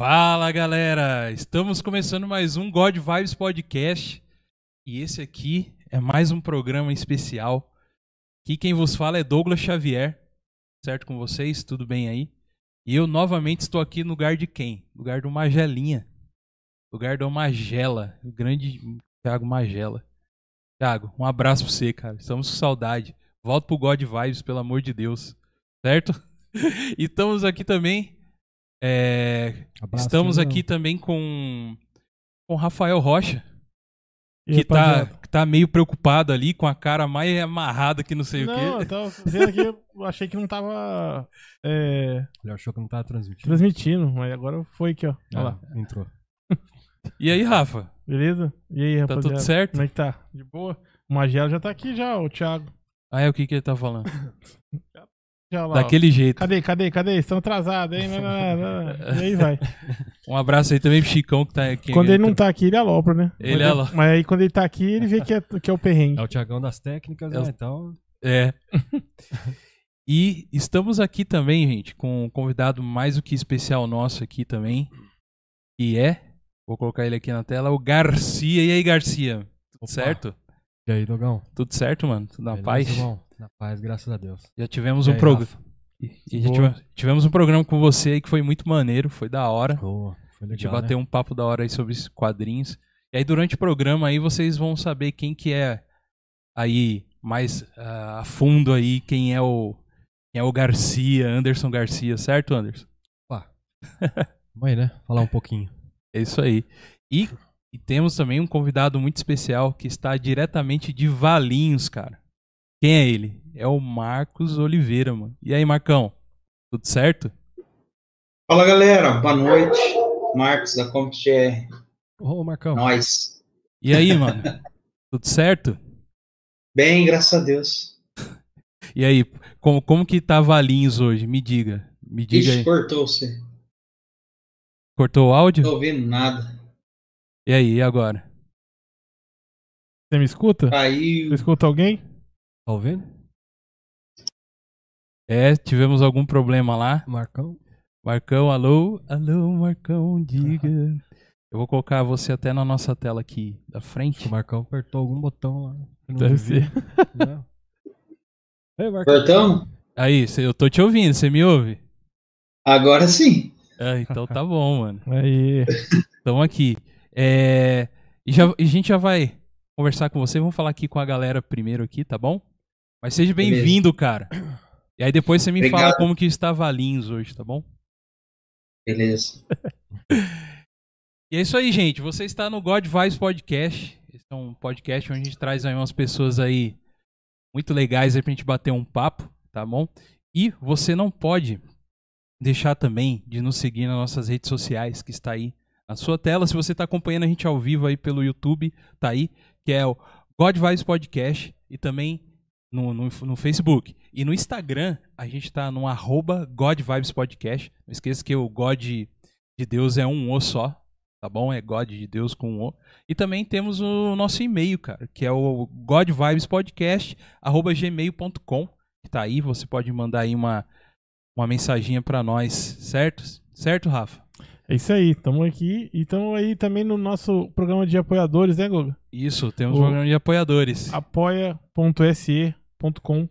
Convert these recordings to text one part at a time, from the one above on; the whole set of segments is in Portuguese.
Fala galera, estamos começando mais um God Vibes Podcast e esse aqui é mais um programa especial. Aqui quem vos fala é Douglas Xavier, certo com vocês? Tudo bem aí? E eu novamente estou aqui no lugar de quem? No lugar do Magelinha, lugar do Magela, o grande Thiago Magela. Thiago, um abraço pra você, cara. Estamos com saudade. Volta pro God Vibes, pelo amor de Deus, certo? e estamos aqui também é, Abraço, estamos não. aqui também com com Rafael Rocha, E, que tá, que tá meio preocupado ali, com a cara mais amarrada que não sei Não, o eu quê. tava vendo aqui, eu achei que não tava é, Ele achou que não tava transmitindo. transmitindo, mas agora foi aqui, ó. Olha lá. Ah, entrou. E aí, Rafa? Beleza? E aí, Tá rapaziada? tudo certo? Como é que tá? De boa? O Magela já tá aqui já, o Thiago. Ah, é o que, que ele tá falando? Já lá, ó. Daquele jeito. Cadê, cadê, cadê? Estão atrasados, hein? Não, não, não, não. E aí vai. Um abraço aí também pro Chicão que tá aqui. Quando ele não tá aqui, ele alopra, né? Ele Quando alopra. Mas aí quando ele tá aqui, ele vê que é, que é o perrengue. É o Tiagão das técnicas, É né? Então, É. e estamos aqui também, gente, com um convidado mais do que especial nosso aqui também, que é, vou colocar ele aqui na tela, o Garcia. E aí, Garcia? Tudo Opa. certo? e aí, Dogão? Tudo certo, mano? Tudo na Beleza, paz? irmão? Na paz, graças a Deus. Já tivemos E um aí, programa. Tivemos um programa com você aí que foi muito maneiro, foi da hora. Boa, foi A gente legal, bateu né? um papo da hora aí sobre esses quadrinhos. E aí durante o programa aí vocês vão saber quem que é aí mais ah, a fundo aí, quem é o quem é o Garcia, Anderson Garcia, certo, Anderson? Vamos aí, né? Falar um pouquinho. É isso aí. E, e temos também um convidado muito especial que está diretamente de Valinhos, cara. Quem é ele? É o Marcos Oliveira, mano. E aí, Marcão? Tudo certo? Fala galera, boa noite. Marcos da CompTR. Ô, Marcão. Nós. E aí, mano? Tudo certo? Bem, graças a Deus. E aí, como, como que tá Valinhos hoje? Me diga. Me diga Ixi, aí. cortou você. Cortou o áudio? Não tô ouvindo nada. E aí, e agora? Você me escuta? Caiu. Você escuta alguém? Tá ouvindo? É, tivemos algum problema lá. Marcão? Marcão, alô? Alô, Marcão, diga. Eu vou colocar você até na nossa tela aqui da frente. O Marcão apertou algum botão lá. Não Deve ser. Não. Ei, Marcão. Cortamos? Aí, eu tô te ouvindo, você me ouve? Agora sim. Ah, então tá bom, mano. Aí. Estamos aqui. É, e, já, a gente já vai conversar com você. Vamos falar aqui com a galera primeiro aqui, tá bom? Mas seja bem-vindo, cara. E aí depois você me fala Obrigado. como que está Valinhos hoje, tá bom? Beleza. E é isso aí, gente. Você está no God Vibes Podcast. Esse é um podcast onde a gente traz aí umas pessoas aí muito legais aí pra gente bater um papo, tá bom? E você não pode deixar também de nos seguir nas nossas redes sociais, que está aí na sua tela. Se você está acompanhando a gente ao vivo aí pelo YouTube, tá aí, que é o God Vibes Podcast e também no, no, no Facebook. E no Instagram, a gente tá no arroba Podcast. Não esqueça que o God de Deus é um O só, tá bom? É God de Deus com um O. E também temos o nosso e-mail, cara, que é o godvibespodcast@gmail.com, que tá aí, você pode mandar aí uma uma mensaginha pra nós, certo? Certo, Rafa? É isso aí, estamos aqui e estamos aí também no nosso programa de apoiadores, né, Goga? Isso, temos O- um programa de apoiadores. apoia.se.com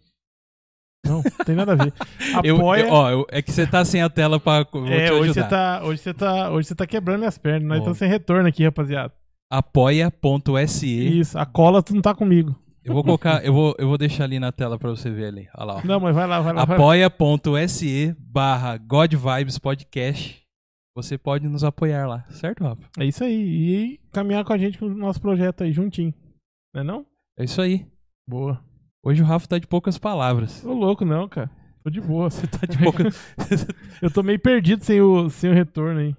Não, não tem nada a ver. Apoia. eu- ó, eu- é que você tá sem a tela pra é, hoje você, tá, hoje, você tá, hoje você tá quebrando minhas pernas. Nós Ó. estamos sem retorno aqui, rapaziada. Apoia.se. Isso, a cola tu não tá comigo. Eu vou colocar, eu vou, eu vou deixar ali na tela pra você ver ali. Olha lá. ó. Não, mas vai lá, vai lá. apoia.se barra God Podcast. Você pode nos apoiar lá, certo, Rafa? É isso aí. E caminhar com a gente com o nosso projeto aí, juntinho. Não é não? É isso aí. Boa. Hoje o Rafa tá de poucas palavras. Ô louco, não, cara. Tô de boa. Você tá de poucas. Eu tô meio perdido sem o, sem o retorno aí.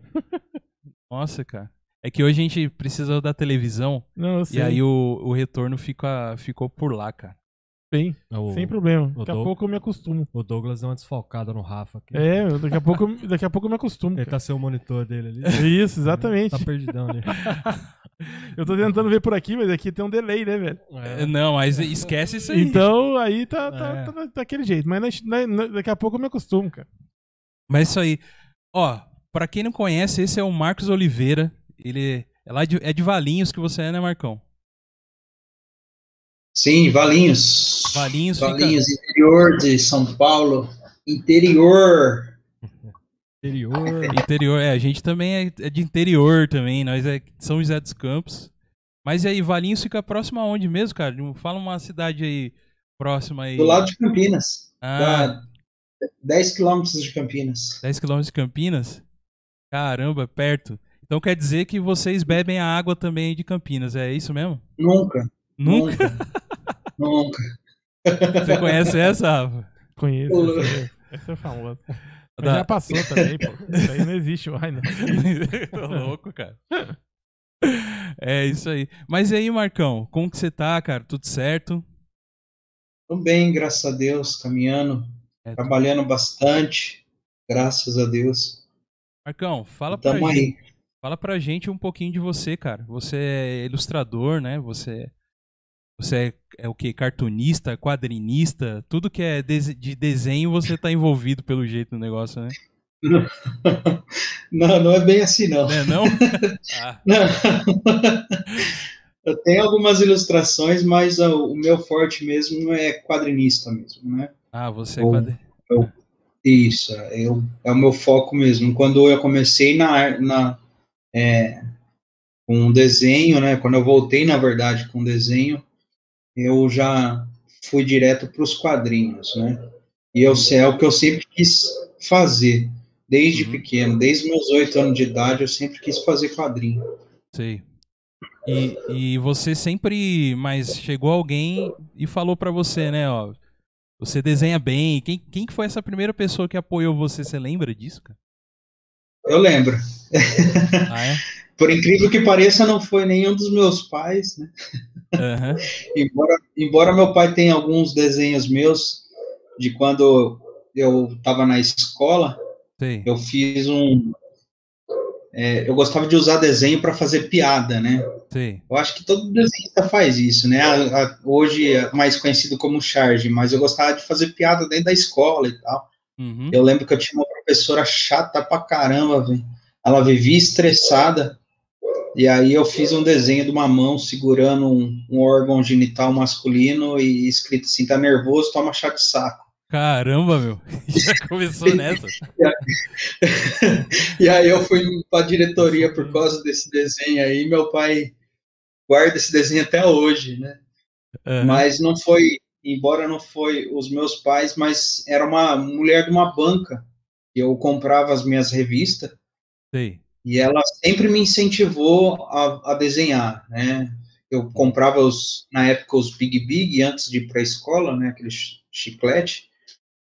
Nossa, cara. É que hoje a gente precisa da televisão Não, eu sei. e aí o, o retorno fica, ficou por lá, cara. Bem, O, sem problema. Daqui a pouco eu me acostumo. o Douglas deu uma desfalcada no Rafa aqui. É, daqui a pouco, eu- daqui a pouco eu me acostumo. Ele cara. tá sem o monitor dele ali. Isso, exatamente. Tá perdidão ali. Eu tô tentando ver por aqui, mas aqui tem um delay, né, velho? É, Não, mas esquece isso aí. Então aí tá, tá, É. tá daquele jeito. Mas na- na- daqui a pouco eu me acostumo, cara. Mas isso aí. Ó, pra quem não conhece, esse é o Marcos Oliveira. Ele é lá de, é de Valinhos que você é, né, Marcão? Sim, Valinhos. Valinhos fica- Valinhos, interior de São Paulo. Interior. Interior. Interior, é, a gente também é, é de interior também, nós é de São José dos Campos. Mas e aí, Valinhos fica próximo aonde mesmo, cara? Fala uma cidade aí próxima aí. Do lado de Campinas. Ah, Dá 10 quilômetros de Campinas. 10 quilômetros de Campinas? Caramba, perto. Então quer dizer que vocês bebem a água também de Campinas, é isso mesmo? Nunca. Nunca? Nunca. Você conhece essa, Rafa? Conheço. Essa, é- essa é famosa. Mas Da- já passou também, pô. Isso aí não existe mais, não. Tô louco, cara. É isso aí. Mas e aí, Marcão, como que você tá, cara? Tudo certo? Tô bem, graças a Deus, caminhando, É, trabalhando bastante, graças a Deus. Marcão, fala pra Tamo gente. aí. Fala pra gente um pouquinho de você, cara. Você é ilustrador, né? Você, você é, é o que? Cartunista, quadrinista, tudo que é de, de desenho você tá envolvido pelo jeito no negócio, né? Não, não é bem assim, não. Né, não? Ah, Não. Eu tenho algumas ilustrações, mas o meu forte mesmo é quadrinista mesmo, né? ah, você é Bom. quadri... Isso, é, eu, é o meu foco mesmo. Quando eu comecei na, na é, com desenho, né? Quando eu voltei, na verdade, com desenho, eu já fui direto para os quadrinhos, né? E eu, sei- é o que eu sempre quis fazer, desde Uhum. pequeno, desde meus oito anos de idade, eu sempre quis fazer quadrinho. Sei. E, e você sempre, mas chegou alguém e falou pra você, né, ó, você desenha bem. Quem, quem que foi essa primeira pessoa que apoiou você? Você lembra disso, cara? Eu lembro. Ah, é? Por incrível que pareça, não foi nenhum dos meus pais, né? Aham. Embora, embora meu pai tenha alguns desenhos meus de quando eu estava na escola, Sei. eu fiz um. é, eu gostava de usar desenho para fazer piada, né? Sei. Eu acho que todo desenhista faz isso, né? A- a- hoje é mais conhecido como charge, mas eu gostava de fazer piada dentro da escola e tal. Uhum. Eu lembro que eu tinha uma professora chata pra caramba, velho. Ela vivia estressada. E aí eu fiz um desenho de uma mão segurando um, um órgão genital masculino e escrito assim, tá nervoso, toma chá de saco. Caramba, meu. Já começou nessa. E aí eu fui pra diretoria por causa desse desenho aí, meu pai guarda esse desenho até hoje, né? Aham. Mas não foi, embora não foi os meus pais, mas era uma mulher de uma banca. Eu comprava as minhas revistas Sei. E ela sempre me incentivou a, a desenhar, né? Eu comprava os, na época os Big Big antes de ir para a escola, né? Aquele chi- chiclete.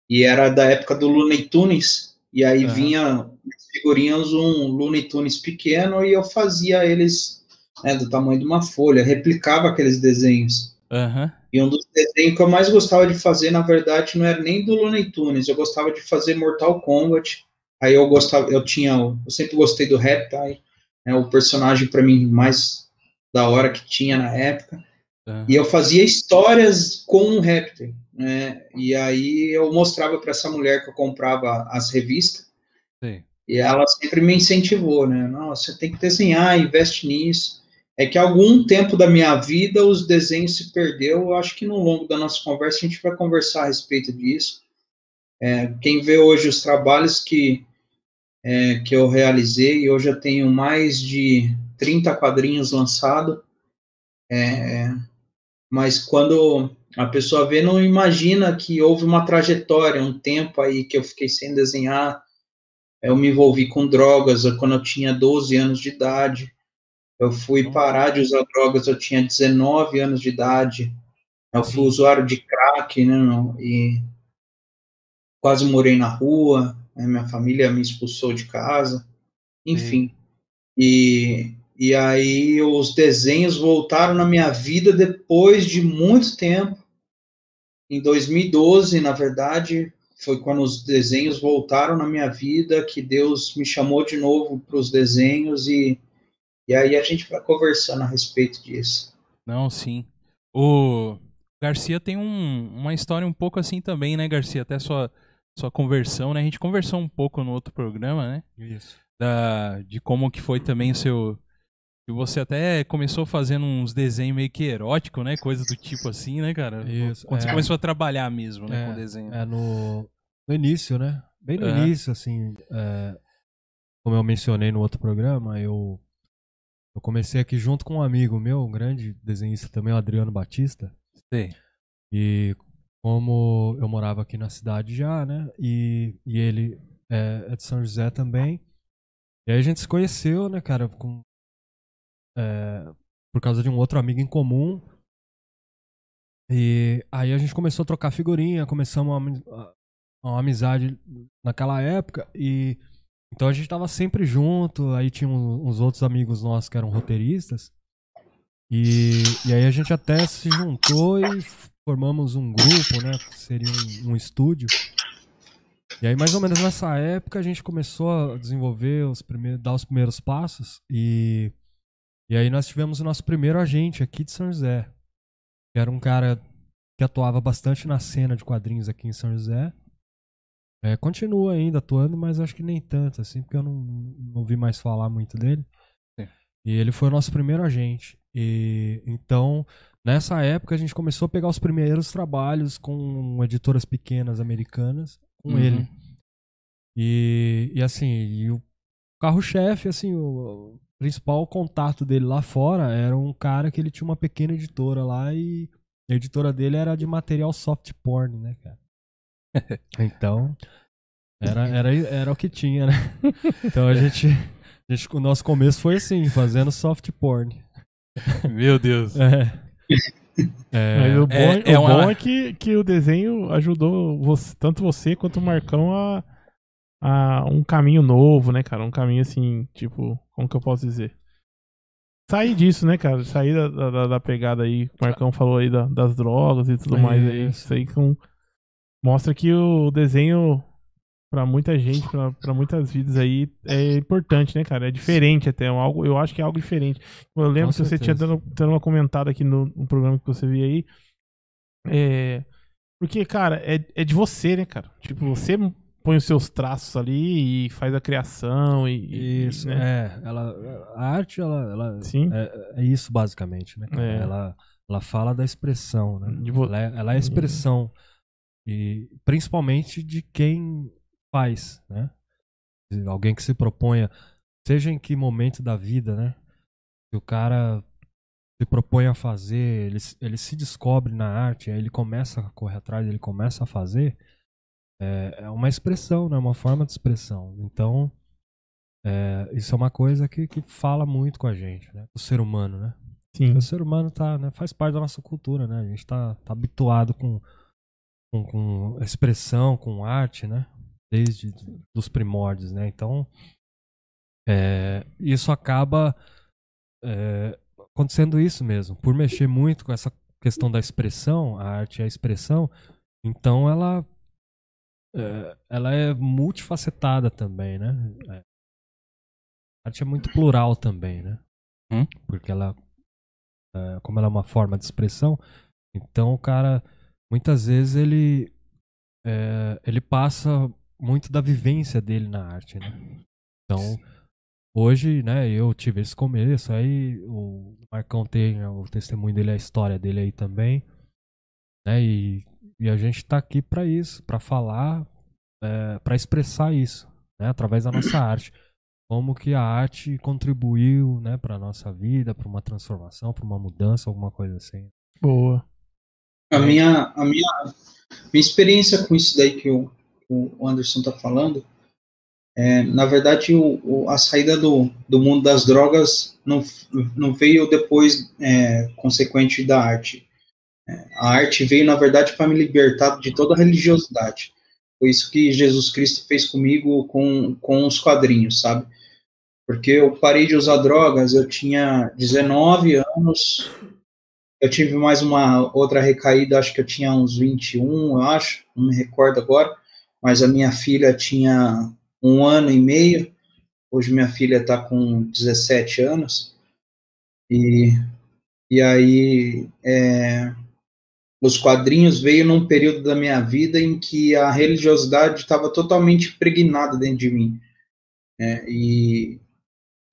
E era da época do Looney Tunes. E aí Aham. vinha figurinhas um Looney Tunes pequeno e eu fazia eles né, do tamanho de uma folha, replicava aqueles desenhos. Aham. E um dos desenhos que eu mais gostava de fazer, na verdade, não era nem do Looney Tunes, eu gostava de fazer Mortal Kombat. Aí eu gostava, eu tinha, eu sempre gostei do Reptile, é o personagem para mim mais da hora que tinha na época. aham. E eu fazia histórias com o Reptile, né? E aí eu mostrava para essa mulher que eu comprava as revistas Sei. e ela sempre me incentivou, né? Não, você tem que desenhar, investe nisso. É que algum tempo da minha vida os desenhos se perdeu. Eu acho que no longo da nossa conversa a gente vai conversar a respeito disso. É, quem vê hoje os trabalhos que é, que eu realizei, hoje eu tenho mais de 30 quadrinhos lançados. É, mas quando a pessoa vê, não imagina que houve uma trajetória, um tempo aí que eu fiquei sem desenhar, eu me envolvi com drogas quando eu tinha 12 anos de idade. Eu fui parar de usar drogas, eu tinha 19 anos de idade. Eu fui usuário de crack, né? E quase morei na rua. Né, Minha família me expulsou de casa. Enfim. E, e aí os desenhos voltaram na minha vida depois de muito tempo. Em 2012, na verdade, foi quando os desenhos voltaram na minha vida que Deus me chamou de novo para os desenhos e, e aí a gente vai conversando a respeito disso. Não, sim. O Garcia tem um- uma história um pouco assim também, né, Garcia? Até sua, sua conversão, né? A gente conversou um pouco no outro programa, né? Isso. da, de como que foi também o seu. E você até começou fazendo uns desenhos meio que erótico, né? Coisa do tipo assim, né, cara? Isso, Quando você é. começou a trabalhar mesmo, né, É, com desenho. É no, no início, né? Bem no É. início, assim. é, como eu mencionei no outro programa, eu, eu comecei aqui junto com um amigo meu, um grande desenhista também, o Adriano Batista. Sei. E como eu morava aqui na cidade já, né? E, e ele é, é de São José também. E aí a gente se conheceu, né, cara, com, é, por causa de um outro amigo em comum. E aí a gente começou a trocar figurinha, começamos uma, uma amizade naquela época. E então a gente tava sempre junto. Aí tinha uns outros amigos nossos que eram roteiristas. E, e aí a gente até se juntou e formamos um grupo, né? Que seria um, um estúdio. E aí, mais ou menos nessa época, a gente começou a desenvolver os primeiros, dar os primeiros passos. E, e aí nós tivemos o nosso primeiro agente aqui de São José. Que era um cara que atuava bastante na cena de quadrinhos aqui em São José. É, continua ainda atuando, mas acho que nem tanto, assim, porque eu não, não vi mais falar muito dele. Sim. E ele foi o nosso primeiro agente. E então, nessa época, a gente começou a pegar os primeiros trabalhos com editoras pequenas americanas com Uhum. ele. E, e assim, e o carro-chefe, assim, o principal contato dele lá fora era um cara que ele tinha uma pequena editora lá e a editora dele era de material soft porn, né, cara? Então, era, era, era o que tinha, né? Então a gente, a gente. O nosso começo foi assim, fazendo soft porn. Meu Deus. É. É, Mas o bom, é- é, é o uma- bom é que, que o desenho ajudou você- tanto você quanto o Marcão a, a um caminho novo, né, cara? Um caminho assim, tipo, como que eu posso dizer? Sair disso, né, cara? Sair da, da, da pegada aí, o Marcão falou aí da- das drogas e tudo mais aí. Isso. Isso aí com, mostra que o desenho, pra muita gente, pra, pra muitas vidas aí, é importante, né, cara? É diferente até, é um algo, eu acho que é algo diferente. Eu lembro Com que você tinha certeza. dando, dando uma comentada aqui no, no programa que você viu aí. É, porque, cara, é, é de você, né, cara? Tipo, você põe os seus traços ali e faz a criação e. e- Isso, né? é. Ela, a arte, ela, ela Sim. é, é isso basicamente, né? É. Ela, ela fala da expressão, né? Ela, é, ela é a expressão e principalmente de quem faz, né? Alguém que se proponha, seja em que momento da vida, né? Que o cara se propõe a fazer, ele, se- ele se descobre na arte, aí ele começa a correr atrás, ele começa a fazer, é, é uma expressão, né? Uma forma de expressão. Então, é, isso é uma coisa que, que fala muito com a gente, né? O ser humano, né? Sim. O ser humano tá, né, faz parte da nossa cultura, né? A gente tá, tá habituado com, com, com expressão, com arte, né? Desde os primórdios, né? Então, é, isso acaba é, acontecendo isso mesmo. Por mexer muito com essa questão da expressão, a arte é a expressão, então ela, é, ela é multifacetada também, né? É, a arte é muito plural também, né? Hum. Porque ela é, como ela é uma forma de expressão, então o cara muitas vezes ele é, ele passa muito da vivência dele na arte, né? Então hoje, né, eu tive esse começo, aí o Marcão tem o testemunho dele, a história dele aí também, né? E, e a gente tá aqui para isso, para falar, é, para expressar isso, né, através da nossa arte como que a arte contribuiu, né, para nossa vida, para uma transformação, para uma mudança, alguma coisa assim. Boa. A minha, a minha, minha experiência com isso daí que o, o Anderson está falando, é, na verdade, o, o- a saída do, do mundo das drogas não, não veio depois é, consequente da arte. É, a arte veio, na verdade, para me libertar de toda a religiosidade. Foi isso que Jesus Cristo fez comigo com, com os quadrinhos, sabe? Porque eu parei de usar drogas, eu tinha 19 anos, eu tive mais uma outra recaída, acho que eu tinha uns 21, eu acho, não me recordo agora, mas a minha filha tinha um ano e meio, hoje minha filha está com 17 anos, e, e aí é, os quadrinhos veio num período da minha vida em que a religiosidade estava totalmente impregnada dentro de mim. né? E,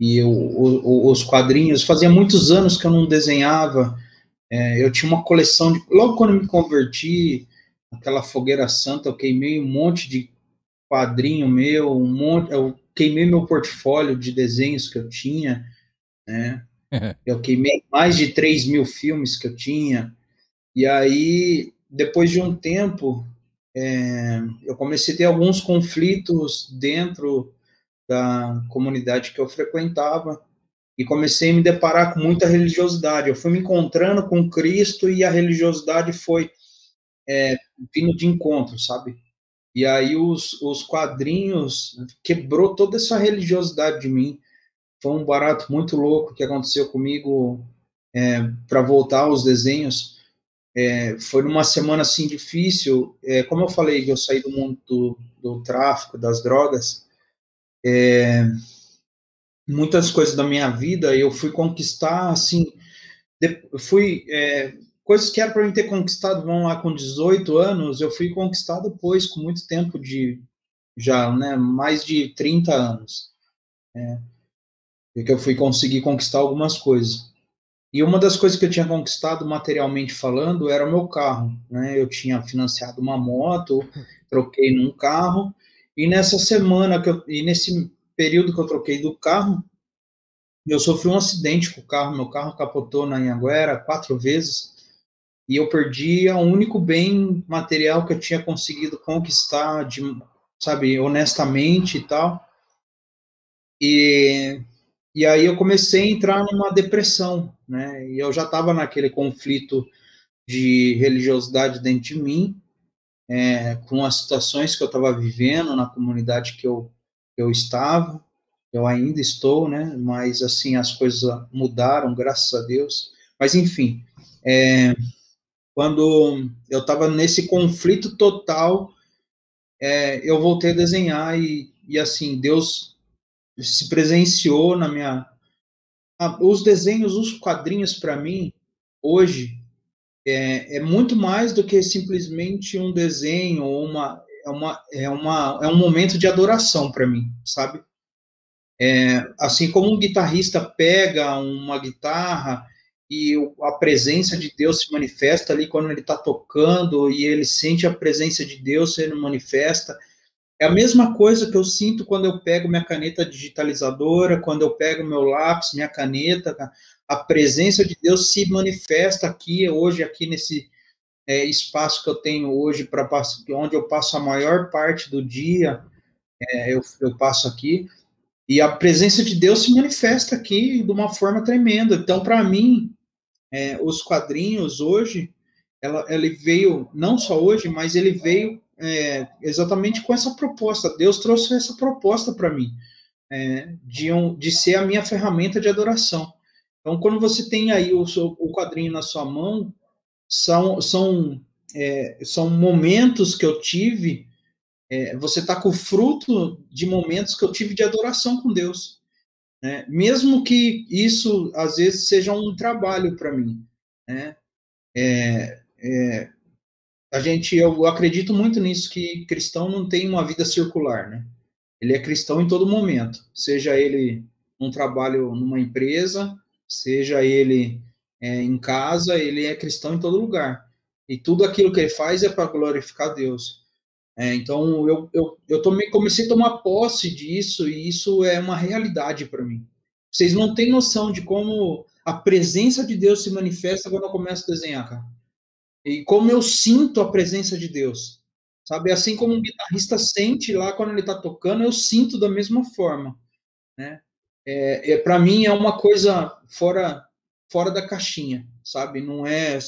e eu, o, os quadrinhos, fazia muitos anos que eu não desenhava. É, eu tinha uma coleção de. Logo quando me converti, aquela fogueira santa, eu queimei um monte de quadrinho meu, um monte, eu queimei meu portfólio de desenhos que eu tinha, né? Eu queimei mais de 3 mil filmes que eu tinha. E aí, depois de um tempo, é, eu comecei a ter alguns conflitos dentro da comunidade que eu frequentava e comecei a me deparar com muita religiosidade. Eu fui me encontrando com Cristo e a religiosidade foi é, vindo de encontro, sabe? E aí os, os quadrinhos quebrou toda essa religiosidade de mim. Foi um barato muito louco que aconteceu comigo é, para voltar aos desenhos. É, foi numa semana assim difícil. É, como eu falei, eu saí do mundo do, do tráfico, das drogas. É, muitas coisas da minha vida eu fui conquistar assim. De, fui é, coisas que era para mim ter conquistado, vão lá, com 18 anos, eu fui conquistar depois, com muito tempo de, já, né, mais de 30 anos. É, que eu fui conseguir conquistar algumas coisas. E uma das coisas que eu tinha conquistado materialmente falando era o meu carro, né? Eu tinha financiado uma moto, troquei num carro, e nessa semana que eu, e nesse período que eu troquei do carro, eu sofri um acidente com o carro, meu carro capotou na Anhanguera quatro vezes, e eu perdi o único bem material que eu tinha conseguido conquistar, de, sabe, honestamente e tal. E, e aí eu comecei a entrar numa depressão, né? E eu já estava naquele conflito de religiosidade dentro de mim, é, com as situações que eu estava vivendo na comunidade que eu, eu estava, eu ainda estou, né? Mas assim as coisas mudaram, graças a Deus. Mas enfim, é, quando eu estava nesse conflito total, é, eu voltei a desenhar e, e assim, Deus se presenciou na minha. Os desenhos, os quadrinhos, para mim, hoje, é, é, muito mais do que simplesmente um desenho uma. É, uma, é, uma, é um momento de adoração para mim, sabe? É, assim como um guitarrista pega uma guitarra e a presença de Deus se manifesta ali quando ele está tocando e ele sente a presença de Deus sendo manifesta. É a mesma coisa que eu sinto quando eu pego minha caneta digitalizadora, quando eu pego meu lápis, minha caneta, a presença de Deus se manifesta aqui hoje aqui nesse é, espaço que eu tenho hoje para onde eu passo a maior parte do dia, é, eu, eu passo aqui e a presença de Deus se manifesta aqui de uma forma tremenda. Então, para mim, é, os quadrinhos hoje, ela, ele veio, não só hoje, mas ele veio é, exatamente com essa proposta. Deus trouxe essa proposta para mim, é, de, um, de ser a minha ferramenta de adoração. Então, quando você tem aí o, o quadrinho na sua mão, são, são, é, são momentos que eu tive é, você está com o fruto de momentos que eu tive de adoração com Deus. Né? Mesmo que isso, às vezes, seja um trabalho para mim. Né? É, é, a gente, eu acredito muito nisso, que cristão não tem uma vida circular. Né? Ele é cristão em todo momento, seja ele um trabalho numa empresa, seja ele é, em casa, ele é cristão em todo lugar. E tudo aquilo que ele faz é para glorificar Deus. É, então eu, eu, eu tomei, comecei a tomar posse disso e isso é uma realidade para mim. Vocês não têm noção de como a presença de Deus se manifesta quando eu começo a desenhar, cara. E como eu sinto a presença de Deus. Sabe, assim como um guitarrista sente lá quando ele está tocando, eu sinto da mesma forma, né? É, é para mim é uma coisa fora fora da caixinha, sabe? Não é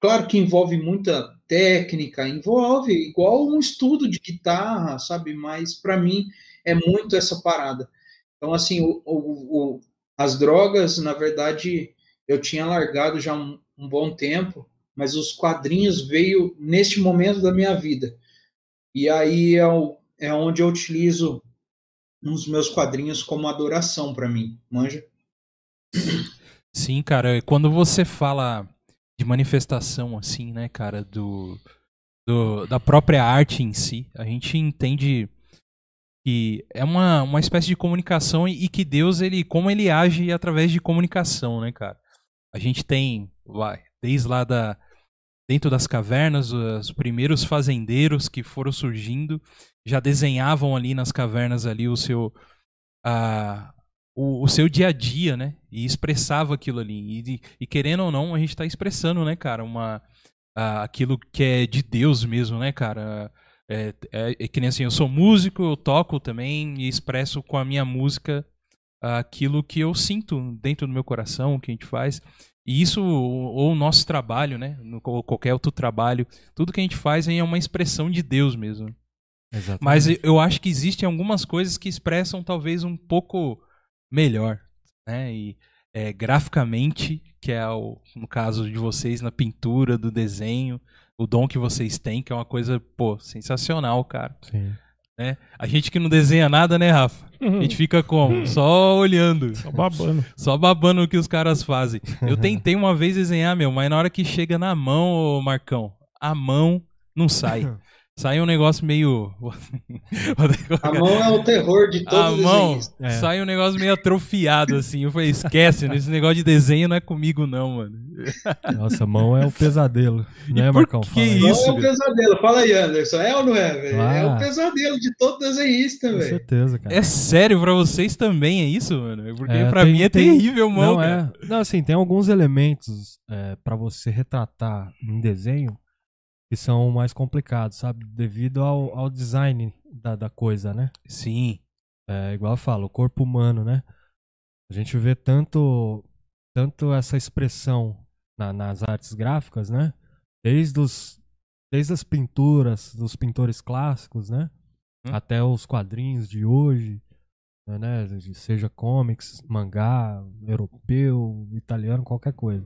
Claro que envolve muita técnica, envolve igual um estudo de guitarra, sabe? Mas para mim é muito essa parada. Então, assim, o, o, o, as drogas, na verdade, eu tinha largado já um, um bom tempo, mas os quadrinhos veio neste momento da minha vida. E aí é, o, é onde eu utilizo os meus quadrinhos como adoração para mim, manja? Sim, cara, quando você fala de manifestação, assim, né, cara, do, do, da própria arte em si. A gente entende que é uma, uma espécie de comunicação e, e que Deus, ele, como ele age através de comunicação, né, cara? A gente tem, vai, desde lá da, dentro das cavernas, os primeiros fazendeiros que foram surgindo já desenhavam ali nas cavernas ali o seu a, o, o seu dia a dia, né? E expressava aquilo ali. E, e querendo ou não, a gente está expressando, né, cara, uma a, aquilo que é de Deus mesmo, né, cara? É, é, é, que nem assim, eu sou músico, eu toco também e expresso com a minha música aquilo que eu sinto dentro do meu coração, o que a gente faz. E isso, ou o nosso trabalho, né? Ou qualquer outro trabalho, tudo que a gente faz é uma expressão de Deus mesmo. Exatamente. Mas eu acho que existem algumas coisas que expressam talvez um pouco melhor, né? E é, graficamente, que é o, no caso de vocês, na pintura, do desenho, o dom que vocês têm, que é uma coisa, pô, sensacional, cara. Sim. Né? A gente que não desenha nada, né, Rafa? A gente fica como? Só olhando. Só babando. Só babando o que os caras fazem. Eu tentei uma vez desenhar, meu, mas na hora que chega na mão, ô Marcão, a mão não sai. sai um negócio meio. a mão é o terror de todos A mão é. sai um negócio meio atrofiado, assim. Eu falei, esquece, esse negócio de desenho não é comigo, não, mano. Nossa, a mão é o pesadelo. Não é, Marcão? Que isso? é o pesadelo. Fala aí, Anderson. É ou não é, velho? Ah, é o pesadelo de todo desenhista, velho. Com certeza, cara. É sério, pra vocês também é isso, mano? Porque é, pra tem, mim é tem... terrível, mão. Não, cara. é. Não, assim, tem alguns elementos é, para você retratar em desenho que são mais complicados, sabe? Devido ao, ao design da, da coisa, né? Sim. É, igual eu falo, o corpo humano, né? A gente vê tanto, tanto essa expressão na, nas artes gráficas, né? Desde, os, desde as pinturas dos pintores clássicos, né? Hum. Até os quadrinhos de hoje, né? Seja comics, mangá, europeu, italiano, qualquer coisa.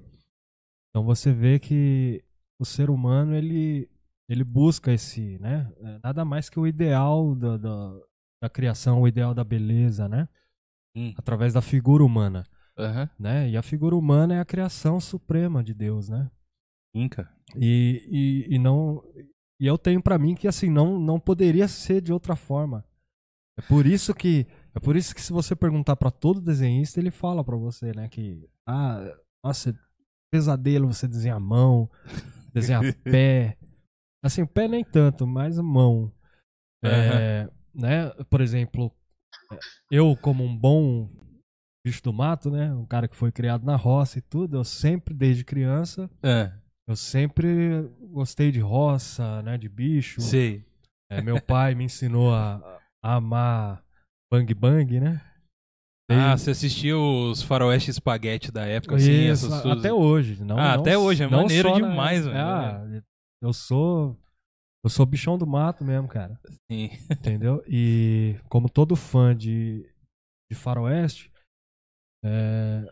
Então você vê que o ser humano ele, ele busca esse, né? É nada mais que o ideal da, da, da criação, o ideal da beleza, né? Hum. Através da figura humana. Uhum. Né? E a figura humana é a criação suprema de Deus, né? Inca. E, e, e não e eu tenho para mim que assim não não poderia ser de outra forma. É por isso que é por isso que se você perguntar para todo desenhista ele fala para você, né, que ah, nossa, pesadelo você desenha a mão, desenhar pé. Assim, o pé nem tanto, mas a mão. É, né? Por exemplo, eu como um bom bicho do mato, né? Um cara que foi criado na roça e tudo, eu sempre, desde criança, é. eu sempre gostei de roça, né? De bicho. Sei. É, meu pai me ensinou a, a amar Bang Bang, né? Ah, você assistiu os faroeste espaguete da época, assim, Isso, essas suas... até hoje. Não, ah, não, até hoje, é maneiro demais, na... Ah, eu sou... Eu sou bichão do mato mesmo, cara. Sim. Entendeu? E como todo fã de, de faroeste, é,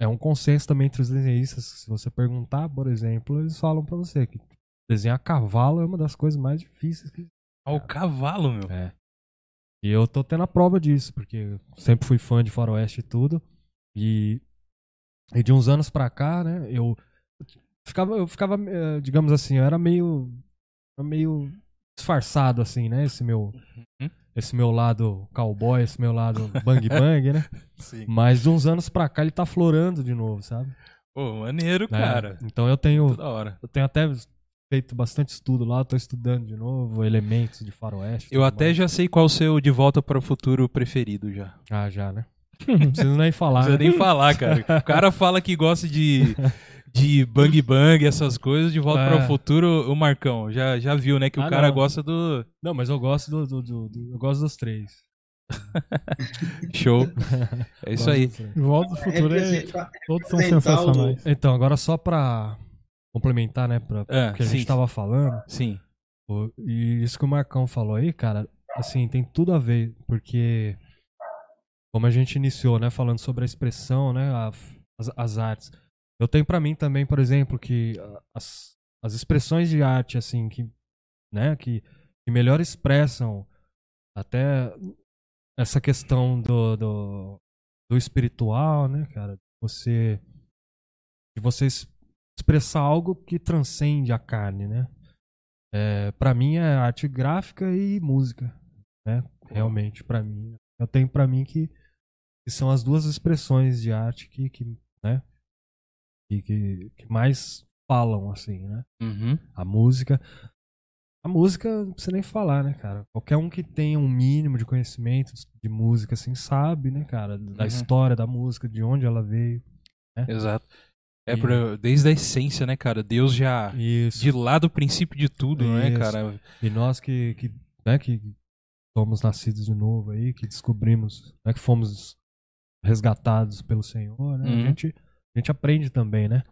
é um consenso também entre os desenhistas. Se você perguntar, por exemplo, eles falam para você que desenhar cavalo é uma das coisas mais difíceis que... Ah, o cavalo, meu. É. E eu tô tendo a prova disso, porque sempre fui fã de faroeste e tudo. E, e de uns anos pra cá, né, eu ficava, eu ficava, eh, digamos assim, eu era meio, meio disfarçado, assim, né, esse meu, uhum. esse meu lado cowboy, esse meu lado bang bang, né. Sim. Mas de uns anos pra cá ele tá florando de novo, sabe. Pô, maneiro, é, cara. Então eu tenho, eu tenho até feito bastante estudo lá, tô estudando de novo, elementos de faroeste. Eu até mais. já sei qual o seu De Volta para o Futuro preferido já. Ah, já, né? Não preciso nem falar. Não precisa nem falar, cara. O cara fala que gosta de, de bang bang, essas coisas, De Volta é. para o Futuro, o Marcão, já, já viu, né? Que ah, o cara não. gosta do... Não, mas eu gosto do, do, do, do eu gosto dos três. Show. É isso aí. De Volta para o Futuro é... Todos são sensacionais. Então, agora só pra complementar, né, pra, é, que a sim, gente tava falando. Sim. E isso que o Marcão falou aí, cara, assim, tem tudo a ver, porque como a gente iniciou, né, falando sobre a expressão, né, a, as, as, artes. Eu tenho para mim também, por exemplo, que as, as expressões de arte, assim, que, né, que, que melhor expressam até essa questão do, do, do espiritual, né, cara, você de vocês expressar algo que transcende a carne, né? É, para mim é arte gráfica e música. né? Realmente, pra mim. Eu tenho pra mim que, que são as duas expressões de arte que, que né? Que, que, que mais falam, assim, né? Uhum. A música. A música, não precisa nem falar, né, cara? Qualquer um que tenha um mínimo de conhecimento de música, assim, sabe, né, cara? Da Uhum. história da música, de onde ela veio. Exato. É pra- desde a essência, né, cara? Deus já. Isso. De lá do princípio de tudo, né, Isso. cara? E nós que, que, né, que somos nascidos de novo aí, que descobrimos, né, que fomos resgatados pelo Senhor, né? Uhum. A, gente, a gente aprende também, né?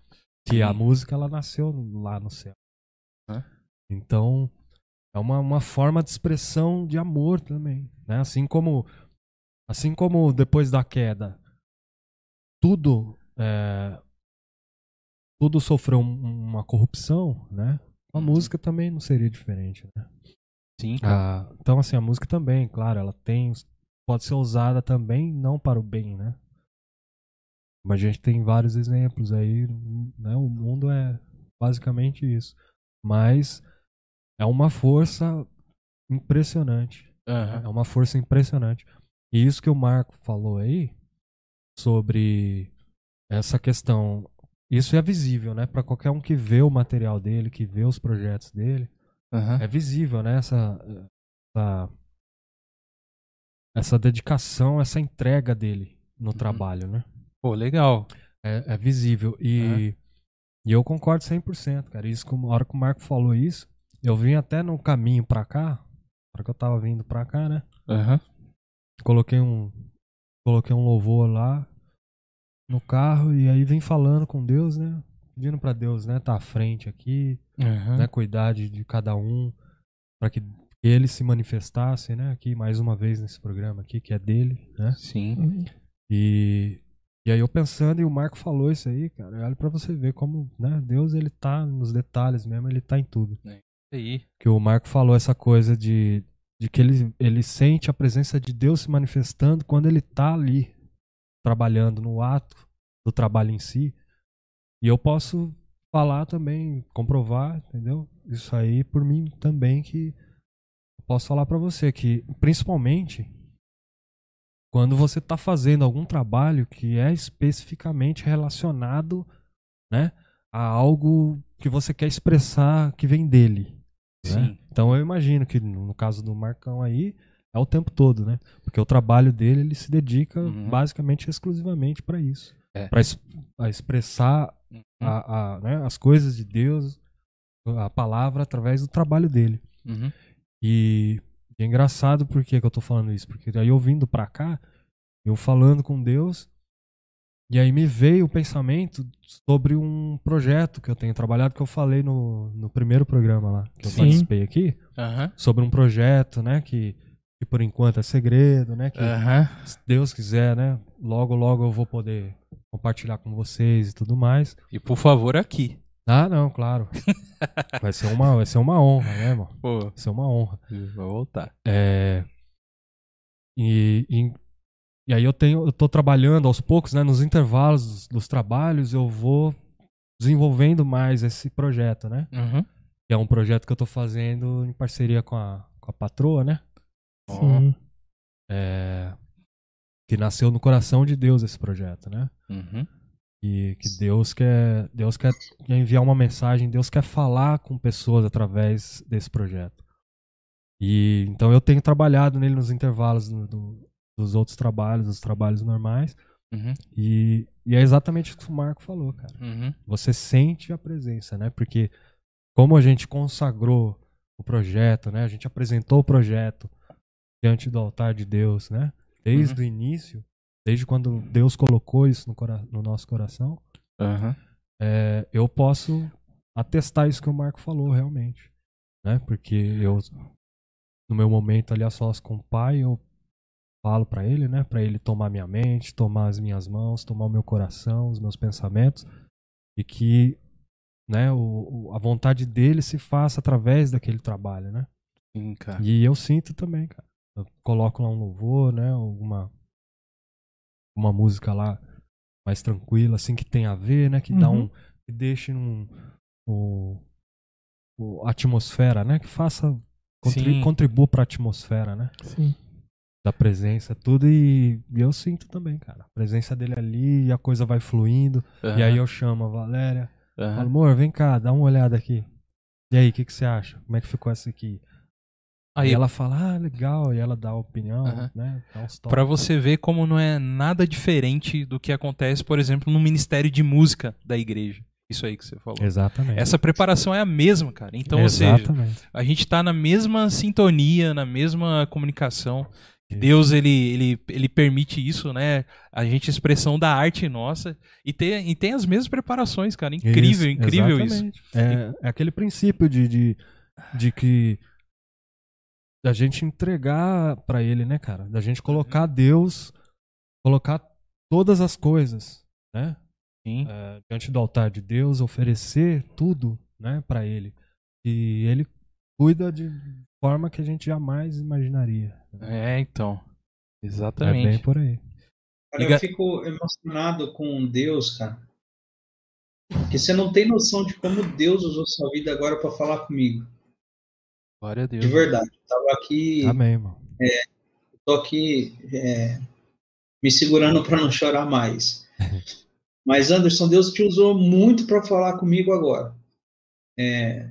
Que a Sim. música ela nasceu lá no céu. É. Então, é uma, uma forma de expressão de amor também, né? Assim como assim como depois da queda tudo é, tudo sofreu um- uma corrupção, né? A Uhum. música também não seria diferente, né? Sim. Ah, então, assim, a música também, claro, ela tem. Pode ser usada também, não para o bem, né? Mas a gente tem vários exemplos aí, né? O mundo é basicamente isso. Mas é uma força impressionante. Aham. É uma força impressionante. E isso que o Marco falou aí, sobre essa questão. Isso é visível, né? Para qualquer um que vê o material dele, que vê os projetos dele Aham. é visível, né? Essa, essa, essa dedicação, essa entrega dele no Uhum. trabalho, né? Pô, legal. É, é visível. E, e eu concordo 100%, cara. Isso, a hora que o Marco falou isso, eu vim até no caminho pra cá, na hora que eu tava vindo pra cá, né? Coloquei um, coloquei um louvor lá no carro e aí vem falando com Deus, né? Pedindo pra Deus, né? Tá à frente aqui, Aham. né, cuidar de, de cada um, para que ele se manifestasse, né, aqui mais uma vez nesse programa aqui que é dele, né? Sim. E e aí eu pensando e o Marco falou isso aí, cara, olha pra você ver como, né, Deus ele tá nos detalhes mesmo, ele tá em tudo. Aí. Que o Marco falou essa coisa de de que ele ele sente a presença de Deus se manifestando quando ele tá ali trabalhando no ato do trabalho em si. E eu posso falar também, comprovar, entendeu? Isso aí por mim também que posso falar pra você que principalmente quando você tá fazendo algum trabalho que é especificamente relacionado, né, a algo que você quer expressar que vem dele. né? Então eu imagino que no caso do Marcão aí é o tempo todo, né? Porque o trabalho dele ele se dedica Uhum. basicamente exclusivamente para isso, É. para expressar Uhum. a, a, né, as coisas de Deus, a palavra através do trabalho dele. Uhum. E é engraçado por que que eu tô falando isso, porque aí eu vindo pra cá, eu falando com Deus, e aí me veio o pensamento sobre um projeto que eu tenho trabalhado, que eu falei no, no primeiro programa lá, que eu Sim. participei aqui, Aham. sobre um projeto, né, que, que por enquanto é segredo, né, que Aham. se Deus quiser, né, logo logo eu vou poder compartilhar com vocês e tudo mais. E por favor, aqui. Ah, não, claro. vai ser uma, vai ser uma honra, né, irmão? Pô, Vai ser uma honra. vou voltar. É, e, e, e aí eu tenho, eu tô trabalhando aos poucos, né, nos intervalos dos, dos trabalhos, eu vou desenvolvendo mais esse projeto, né? Uhum. Que é um projeto que eu tô fazendo em parceria com a, com a patroa, né? Sim. É, que nasceu no coração de Deus esse projeto, né? Uhum. E que Deus quer, Deus quer enviar uma mensagem, Deus quer falar com pessoas através desse projeto. E então eu tenho trabalhado nele nos intervalos do- do- dos outros trabalhos, dos trabalhos normais. Uhum. E, e é exatamente o que o Marco falou, cara. Uhum. Você sente a presença, né? Porque como a gente consagrou o projeto, né? A gente apresentou o projeto diante do altar de Deus, né? Desde o início, desde quando Deus colocou isso no, cora- no nosso coração, Aham. é, eu posso atestar isso que o Marco falou realmente, né? Porque eu no meu momento ali a sós com o pai, eu falo pra ele, né? Pra ele tomar minha mente, tomar as minhas mãos, tomar o meu coração, os meus pensamentos e que, né? O- a vontade dele se faça através daquele trabalho, né? Sim, cara. E eu sinto também, cara. Coloco lá um louvor, né? Alguma uma música lá mais tranquila, assim, que tem a ver, né? Que dá Uhum. um. Que deixe um. O, a atmosfera, né? Que faça Contri Sim. contribua pra atmosfera, né? Sim. Da presença, tudo. E, e eu sinto também, cara. A presença dele ali e a coisa vai fluindo. E aí eu chamo a Valéria. Aham. Falo, amor, vem cá, dá uma olhada aqui. E aí, o que, que você acha? Como é que ficou essa aqui? Aí, e ela fala, ah, legal. E ela dá a opinião, Aham. né? Pra você ver como não é nada diferente do que acontece, por exemplo, no Ministério de Música da igreja. Isso aí que você falou. Exatamente. Essa preparação é a mesma, cara. Então, ou seja, Exatamente. a gente tá na mesma sintonia, na mesma comunicação. Isso. Deus, ele, ele, ele permite isso, né? A gente, expressão da arte nossa. E tem, e tem as mesmas preparações, cara. Incrível, Isso, incrível isso. exatamente. É, é aquele princípio de, de, de que da gente entregar pra ele, né, cara? Da gente colocar Deus, colocar todas as coisas, né? Sim. É, diante do altar de Deus, oferecer tudo, né, para ele. E ele cuida de forma que a gente jamais imaginaria. É, então. É Exatamente. bem por aí. Cara, eu fico emocionado com Deus, cara. Porque você não tem noção de como Deus usou sua vida agora para falar comigo. Glória a Deus. De verdade. Eu tava aqui, Amém, irmão. tô aqui é, me segurando para não chorar mais. Mas Anderson, Deus te usou muito para falar comigo agora. É,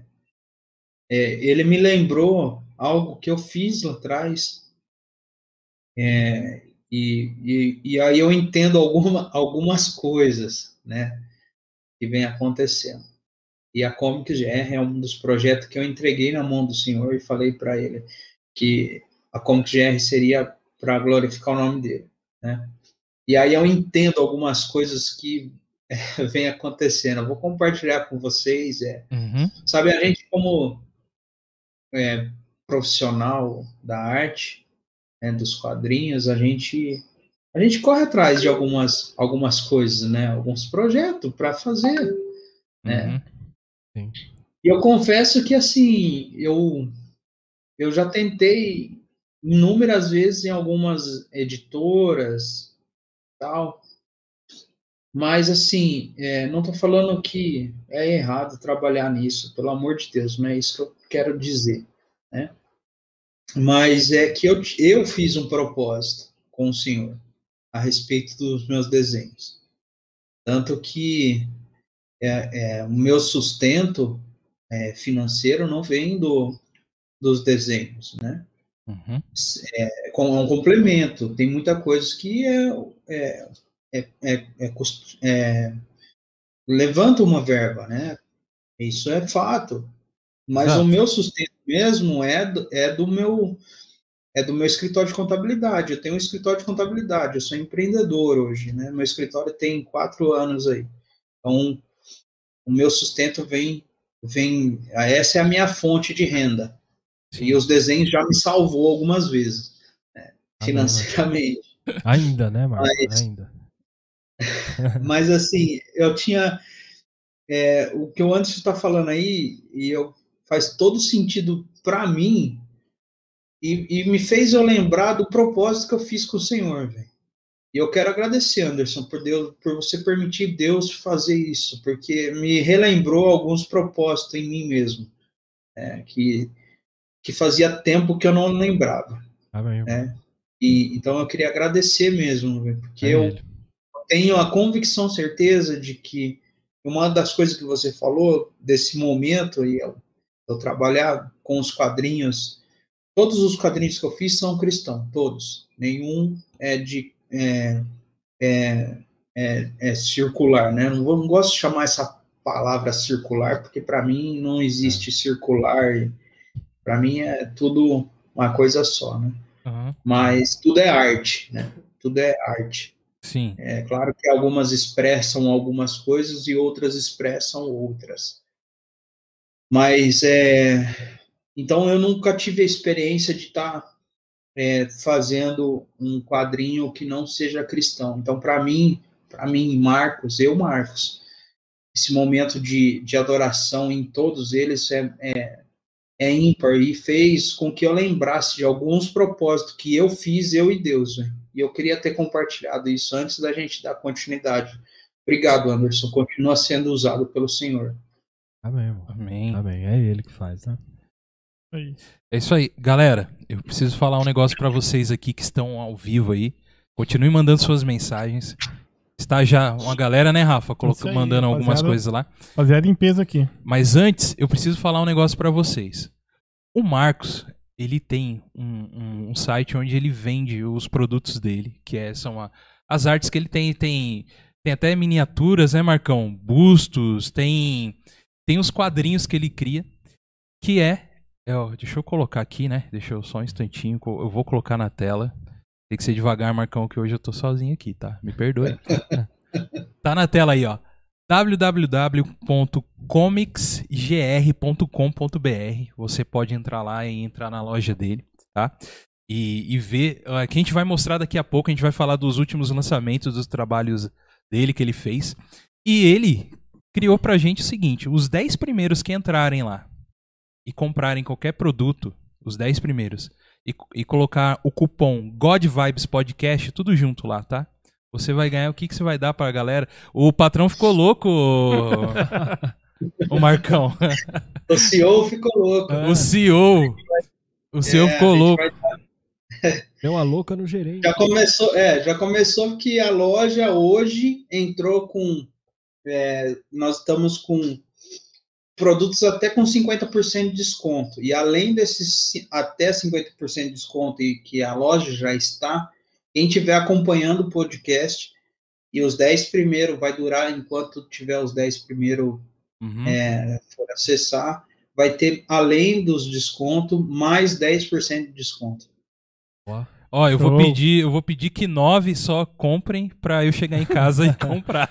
é, ele me lembrou algo que eu fiz lá atrás. É, e, e, e aí eu entendo alguma, algumas coisas, né, que vem acontecendo. E a Comic GR é um dos projetos que eu entreguei na mão do Senhor e falei para ele que a Comic GR seria para glorificar o nome dele, né? E aí eu entendo algumas coisas que é, vem acontecendo. Eu vou compartilhar com vocês. É, Uhum. sabe, a gente como é, profissional da arte, né, dos quadrinhos, a gente a gente corre atrás de algumas algumas coisas, né? Alguns projetos para fazer. É. E eu confesso que assim, eu eu já tentei inúmeras vezes em algumas editoras, tal. Mas assim, é, não estou falando que é errado trabalhar nisso, pelo amor de Deus, não é isso que eu quero dizer, né? Mas é que eu, eu fiz um propósito com o Senhor a respeito dos meus desenhos. Tanto que é, é, o meu sustento é, financeiro não vem do, dos desenhos, né? Uhum. É, com- é um complemento. Tem muita coisa que é, é, é, é- é é- levanta uma verba, né? Isso é fato. Mas Exato. o meu sustento mesmo é do, é do meu é do meu escritório de contabilidade. Eu tenho um escritório de contabilidade. Eu sou empreendedor hoje, né? Meu escritório tem quatro anos aí. Então, o meu sustento vem vem essa é a minha fonte de renda. Sim. E os desenhos já me salvou algumas vezes, né, Amém, financeiramente. Ainda, né, Marcos? Mas- Ainda. Mas assim, eu tinha é, o que o Anderson está falando aí e eu faz todo sentido para mim e, e me fez eu lembrar do propósito que eu fiz com o Senhor, velho. E eu quero agradecer, Anderson, por Deus, por você permitir Deus fazer isso, porque me relembrou alguns propósitos em mim mesmo, né, que que fazia tempo que eu não lembrava. Amém, irmão. É, E então eu queria agradecer mesmo, porque É eu tenho a convicção, certeza de que uma das coisas que você falou desse momento e eu, eu trabalhar com os quadrinhos, todos os quadrinhos que eu fiz são cristãos, todos. Nenhum é de é, é, é, é circular, né? Não, não gosto de chamar essa palavra circular porque para mim não existe circular. Para mim é tudo uma coisa só, né? Uhum. Mas tudo é arte, né? Tudo é arte. Sim. É claro que algumas expressam algumas coisas e outras expressam outras. Mas é, então eu nunca tive a experiência de estar é, fazendo um quadrinho que não seja cristão. Então para mim, para mim Marcos, eu Marcos, esse momento de, de adoração em todos eles é, é, é ímpar e fez com que eu lembrasse de alguns propósitos que eu fiz eu e Deus. Né? E eu queria ter compartilhado isso antes da gente dar continuidade. Obrigado, Anderson. Continua sendo usado pelo Senhor. Amém. Amém. Amém. É ele que faz, né? Aí. É isso aí. Galera, eu preciso falar um negócio pra vocês aqui que estão ao vivo aí. Continue mandando suas mensagens. Está já uma galera, né, Rafa? Coloca, Isso aí, mandando algumas coisas lá. Fazer a limpeza aqui. Mas antes, eu preciso falar um negócio pra vocês. O Marcos, ele tem um, um- um site onde ele vende os produtos dele, que é, são a- as artes que ele tem. Tem, tem até miniaturas, né, Marcão? Bustos, tem, tem os quadrinhos que ele cria, que é, é, ó, deixa eu colocar aqui, né? Deixa eu só um instantinho, eu vou colocar na tela. Tem que ser devagar, Marcão, que hoje eu tô sozinho aqui, tá? Me perdoe. tá na tela aí, ó www.comicsgr.com.br. Você pode entrar lá e entrar na loja dele, tá? E, e ver. que a gente vai mostrar daqui a pouco, a gente vai falar dos últimos lançamentos, dos trabalhos dele que ele fez. E ele criou pra gente o seguinte: os 10 primeiros que entrarem lá e comprarem qualquer produto, os 10 primeiros, e, e colocar o cupom God Vibes Podcast, tudo junto lá, tá? Você vai ganhar o que, que você vai dar pra galera? O patrão ficou louco, ô- o Marcão. O CEO ficou louco. O CEO. O CEO É, ficou louco. vai- Deu uma louca no gerente. Já começou, é, já começou que a loja hoje entrou com. é, nós estamos com produtos até com 50% de desconto. E além desses até 50% de desconto e que a loja já está, quem estiver acompanhando o podcast e os 10 primeiros vai durar enquanto tiver os 10 primeiros Uhum. é, for acessar, vai ter, além dos descontos, mais 10% de desconto. Ó, eu vou pedir, eu vou pedir que nove só comprem pra eu chegar em casa e comprar.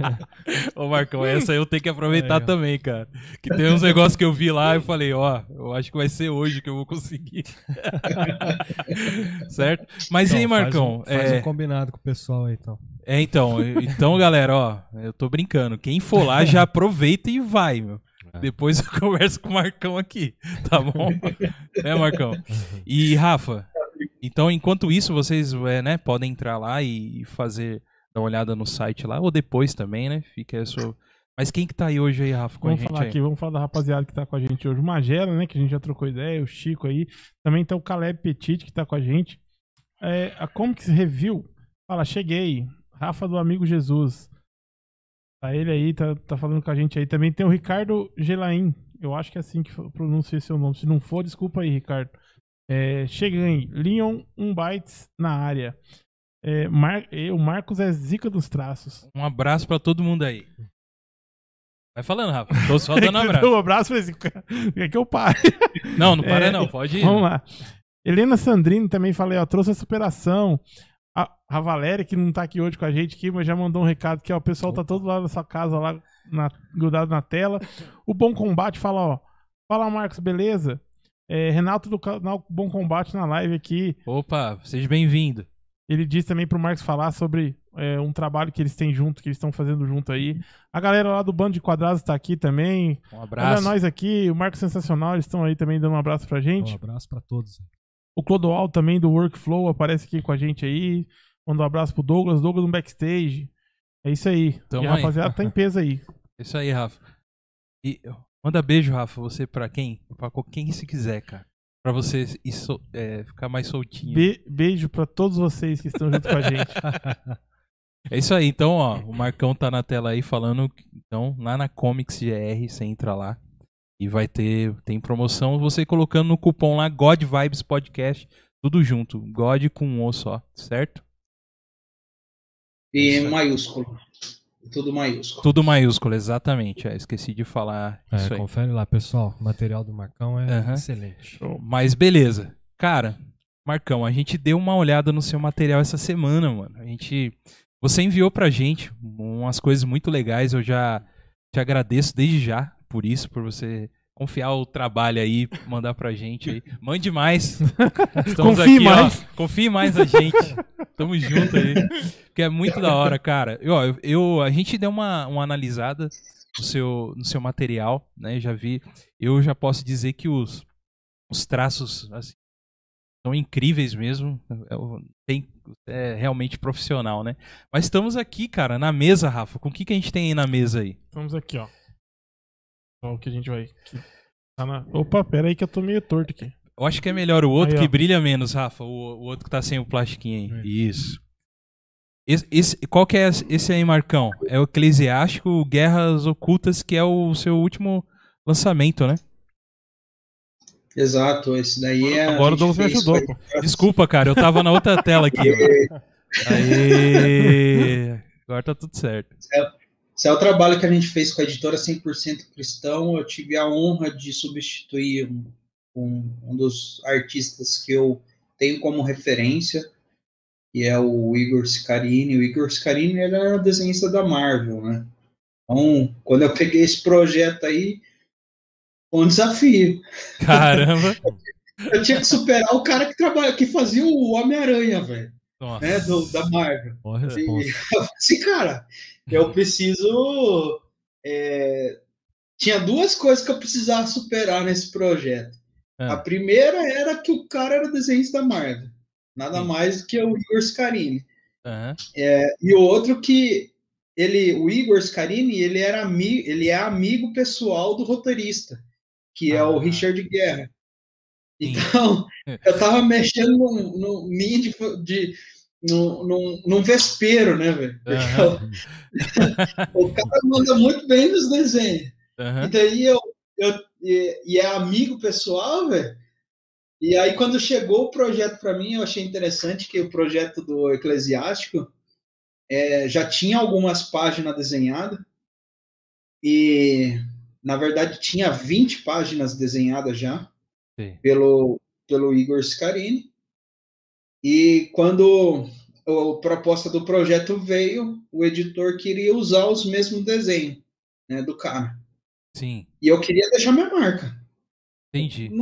Ô, Marcão, essa eu tenho que aproveitar Aí, também, cara. Que tem uns negócios que eu vi lá e eu falei, ó, eu acho que vai ser hoje que eu vou conseguir. certo? Mas e aí, Então, faz Marcão? um- Faz é, um combinado com o pessoal aí, então. é, então, então, galera, ó, eu tô brincando. Quem for lá já aproveita e vai, meu. É. Depois eu converso com o Marcão aqui, tá bom? né, Marcão? E Rafa, então enquanto isso vocês é, né, podem entrar lá e fazer dar uma olhada no site lá ou depois também, né? Fica a sua. Mas quem que tá aí hoje aí, Rafa, com Vamos a gente falar aí? aqui, vamos falar da rapaziada que tá com a gente hoje. O Magela, né? Que a gente já trocou ideia, o Chico aí. Também tem o Caleb Petit que tá com a gente. É, a Comics Review fala, cheguei. Rafa do Amigo Jesus. Tá ele aí, tá, tá falando com a gente aí. Também tem o Ricardo Gelain. Eu acho que é assim que pronuncia seu nome. Se não for, desculpa aí, Ricardo. É, cheguei. Leon 1 bytes na área. É, Mar- e o Marcos é zica dos traços. Um abraço pra todo mundo aí. Vai falando, Rafa. Tô só dando Você abraço. um abraço pra esse cara. É que eu pare. Não, não para É, não, pode ir. Vamos lá. Helena Sandrini também falei, ó, trouxe a superação. A, a Valéria, que não tá aqui hoje com a gente aqui, mas já mandou um recado que ó, o pessoal tá todo lá na sua casa, lá na, grudado na tela. O Bom Combate fala, ó. Fala, Marcos, beleza? É, Renato do canal Bom Combate na live aqui. Opa, seja bem-vindo. Ele disse também pro Marcos falar sobre é, um trabalho que eles têm junto, que eles estão fazendo junto aí. A galera lá do Bando de Quadrados tá aqui também. Um Olha abraço. nós aqui, o Marcos Sensacional, eles estão aí também dando um abraço pra gente. Um abraço pra todos. O Clodoal também do Workflow aparece aqui com a gente aí. Manda um abraço pro Douglas, Douglas no backstage. É isso aí. Tamo e a aí. rapaziada tá em peso aí. Isso aí, Rafa. E manda beijo, Rafa, você pra quem? Pra quem se quiser, cara. Pra você ir sol- é, ficar mais soltinho. Be- beijo pra todos vocês que estão junto com a gente. É isso aí, então, ó, o Marcão tá na tela aí falando, então, lá na Comics GR, você entra lá e vai ter, tem promoção, você colocando no cupom lá, God Vibes Podcast, tudo junto, God com um O só, certo? E aí. maiúsculo. Tudo maiúsculo. Tudo maiúsculo, exatamente, é, esqueci de falar É, isso aí. confere lá, pessoal. O material do Marcão é Aham. excelente. Mas beleza. Cara, Marcão, a gente deu uma olhada no seu material essa semana, mano. A gente. Você enviou pra gente umas coisas muito legais. Eu já te agradeço desde já por isso, por você confiar o trabalho aí, mandar pra gente aí. Mande mais. Estamos Confie aqui, ó. mais. Confie mais a gente. Tamo junto aí. Porque é muito da hora, cara. Eu, ó, eu, a gente deu uma, uma analisada no seu, no seu material, né? Já vi. Eu já posso dizer que os, os traços assim, são incríveis mesmo. É, tem, é realmente profissional, né? Mas estamos aqui, cara, na mesa, Rafa. Com o que, que a gente tem aí na mesa aí? Vamos aqui, ó. Ó, o que a gente vai. Tá na... Opa, pera aí que eu tô meio torto aqui. Eu acho que é melhor o outro Aí, que brilha menos, Rafa. O, o outro que tá sem o plastiquinho aí. É. Isso. Esse, esse- qual que é esse aí, Marcão? É o Eclesiástico Guerras Ocultas, que é o seu último lançamento, né? Exato, esse daí é. a Agora o Douglas me ajudou. Desculpa, cara, eu tava na outra tela aqui. Aê! Agora tá tudo certo. Esse é o trabalho que a gente fez com a editora 100% Cristão. Eu tive a honra de substituir um, um, um dos artistas que eu tenho como referência, que é o Igor Scarini. O Igor Scarini ele era desenhista da Marvel, né? Então, quando eu peguei esse projeto aí, foi um desafio. Caramba! Eu tinha que superar o cara que trabalha, que fazia o Homem-Aranha, velho, né? Do, da Marvel. Boa E resposta. eu falei assim, cara, eu preciso. é, Tinha duas coisas que eu precisava superar nesse projeto. Ah. A primeira era que o cara era desenhista da Marvel. Nada Sim. mais do que o Igor Scarini. Aham. E o outro que ele, o Igor Scarini, ele era ami, ele é amigo pessoal do roteirista, que é o Ah. Richard Guerra. Então, eu tava mexendo num mim de, de num, num, num vespeiro, né, velho? Aham. o, cara manda muito bem nos desenhos. Aham. E daí eu, eu e, e é amigo pessoal, velho. E aí quando chegou o projeto para mim, eu achei interessante que o projeto do Eclesiástico é, já tinha algumas páginas desenhadas e na verdade tinha 20 páginas desenhadas já Sim. pelo pelo Igor Scarini. E quando a proposta do projeto veio, o editor queria usar os mesmos desenhos né, do cara. Sim, E eu queria deixar minha marca. entendi.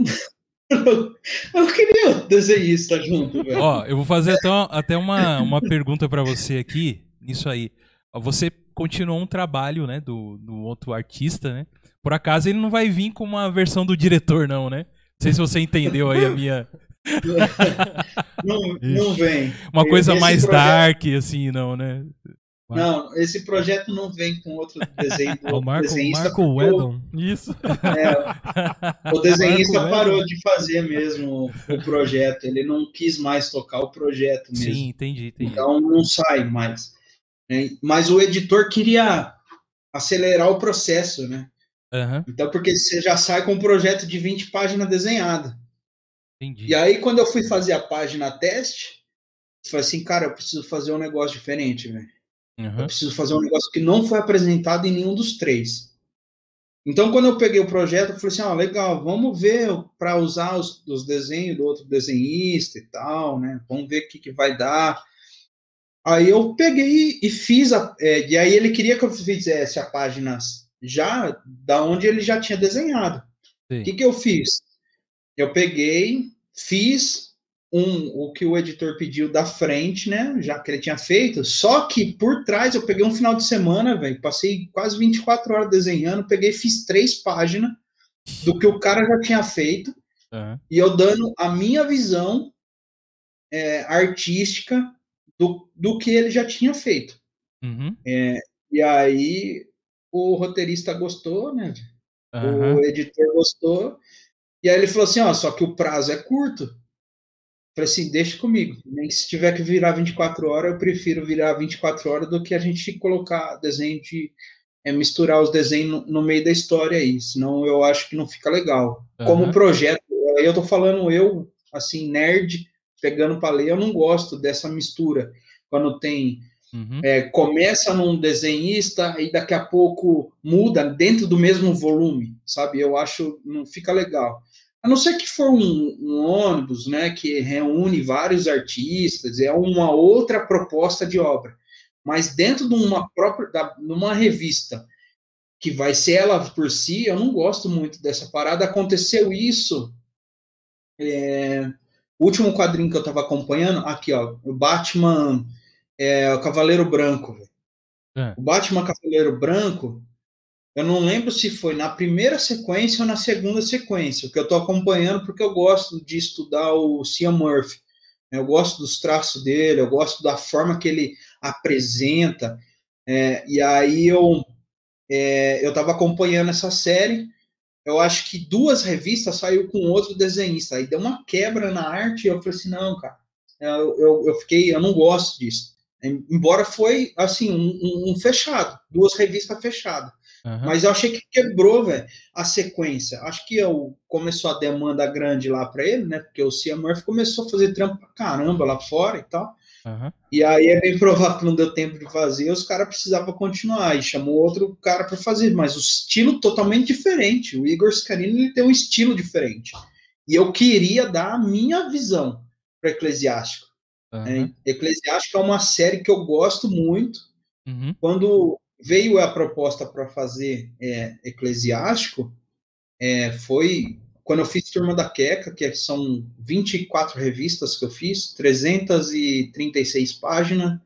Eu queria o desenhista junto, velho. Ó, eu vou fazer até uma, até uma, uma pergunta pra você aqui, nisso aí. Você continuou um trabalho, né, do, do outro artista, né? Por acaso ele não vai vir com uma versão do diretor, não, né? Não sei se você entendeu aí a minha. Não, não vem. Uma coisa Esse mais projeto- dark, assim, não, né? Não, esse projeto não vem com outro desenho É do o Marco, desenhista. Marco porque Weddon. Isso. é, o desenhista Marco parou Weddon. de fazer mesmo o projeto. Ele não quis mais tocar o projeto mesmo. Sim, entendi, entendi. Então não sai mais. né? Mas o editor queria acelerar o processo, né? Aham, Então, porque você já sai com um projeto de 20 páginas desenhada. Entendi. E aí, quando eu fui fazer a página teste, eu falei assim, cara, eu preciso fazer um negócio diferente, velho. Eu Aham, preciso fazer um negócio que não foi apresentado em nenhum dos três. Então, quando eu peguei o projeto, eu falei assim, ó, legal, vamos ver para usar os, os desenhos do outro desenhista e tal, né? Vamos ver o que, que vai dar. Aí eu peguei e fiz a. é, e aí ele queria que eu fizesse a página já da onde ele já tinha desenhado. O que, que eu fiz? Eu peguei, fiz um, o que o editor pediu da frente, né? Já que ele tinha feito. Só que por trás eu peguei um final de semana, velho. Passei quase 24 horas desenhando. Peguei, fiz três páginas do que o cara já tinha feito. aham. E eu dando a minha visão é, artística do, do que ele já tinha feito. Uhum, E aí o roteirista gostou, né? aham. O editor gostou. E aí ele falou assim, ó, só que o prazo é curto. Falei assim, deixa comigo. Nem se tiver que virar 24 horas, eu prefiro virar 24 horas do que a gente colocar desenho de é, misturar os desenhos no, meio da história aí. Senão eu acho que não fica legal. Como Aham. projeto, aí eu tô falando eu, assim, nerd, pegando para ler, eu não gosto dessa mistura. Quando tem Uhum. é, começa num desenhista e daqui a pouco muda dentro do mesmo volume, sabe? Eu acho não fica legal. A não ser que for um, um ônibus, né, que reúne vários artistas, é uma outra proposta de obra. Mas dentro de uma própria, da, numa revista que vai ser ela por si, eu não gosto muito dessa parada. Aconteceu isso. é, o último quadrinho que eu estava acompanhando, aqui, ó, o Batman é o Cavaleiro Branco. É. O Batman Cavaleiro Branco, eu não lembro se foi na primeira sequência ou na segunda sequência, o que eu estou acompanhando porque eu gosto de estudar o Cian Murphy. Eu gosto dos traços dele, eu gosto da forma que ele apresenta. é, e aí eu é, eu estava acompanhando essa série eu acho que duas revistas saiu com outro desenhista. Aí deu uma quebra na arte e eu falei assim, não, cara, eu, eu, eu fiquei, eu não gosto disso. Embora foi, assim, um, um fechado, duas revistas fechadas. Uhum. Mas eu achei que quebrou, velho, a sequência. Acho que eu, começou a demanda grande lá para ele, né? Porque o Cia Murphy começou a fazer trampo pra caramba lá fora e tal. Uhum. E aí é bem provável que não deu tempo de fazer, os caras precisavam continuar. E chamou outro cara para fazer, mas o estilo totalmente diferente. O Igor Scarini ele tem um estilo diferente. E eu queria dar a minha visão para Eclesiástico. Uhum. Né? Eclesiástico é uma série que eu gosto muito. Uhum. Quando veio a proposta para fazer é, Eclesiástico, é, foi quando eu fiz Turma da Queca, que são 24 revistas que eu fiz, 336 páginas.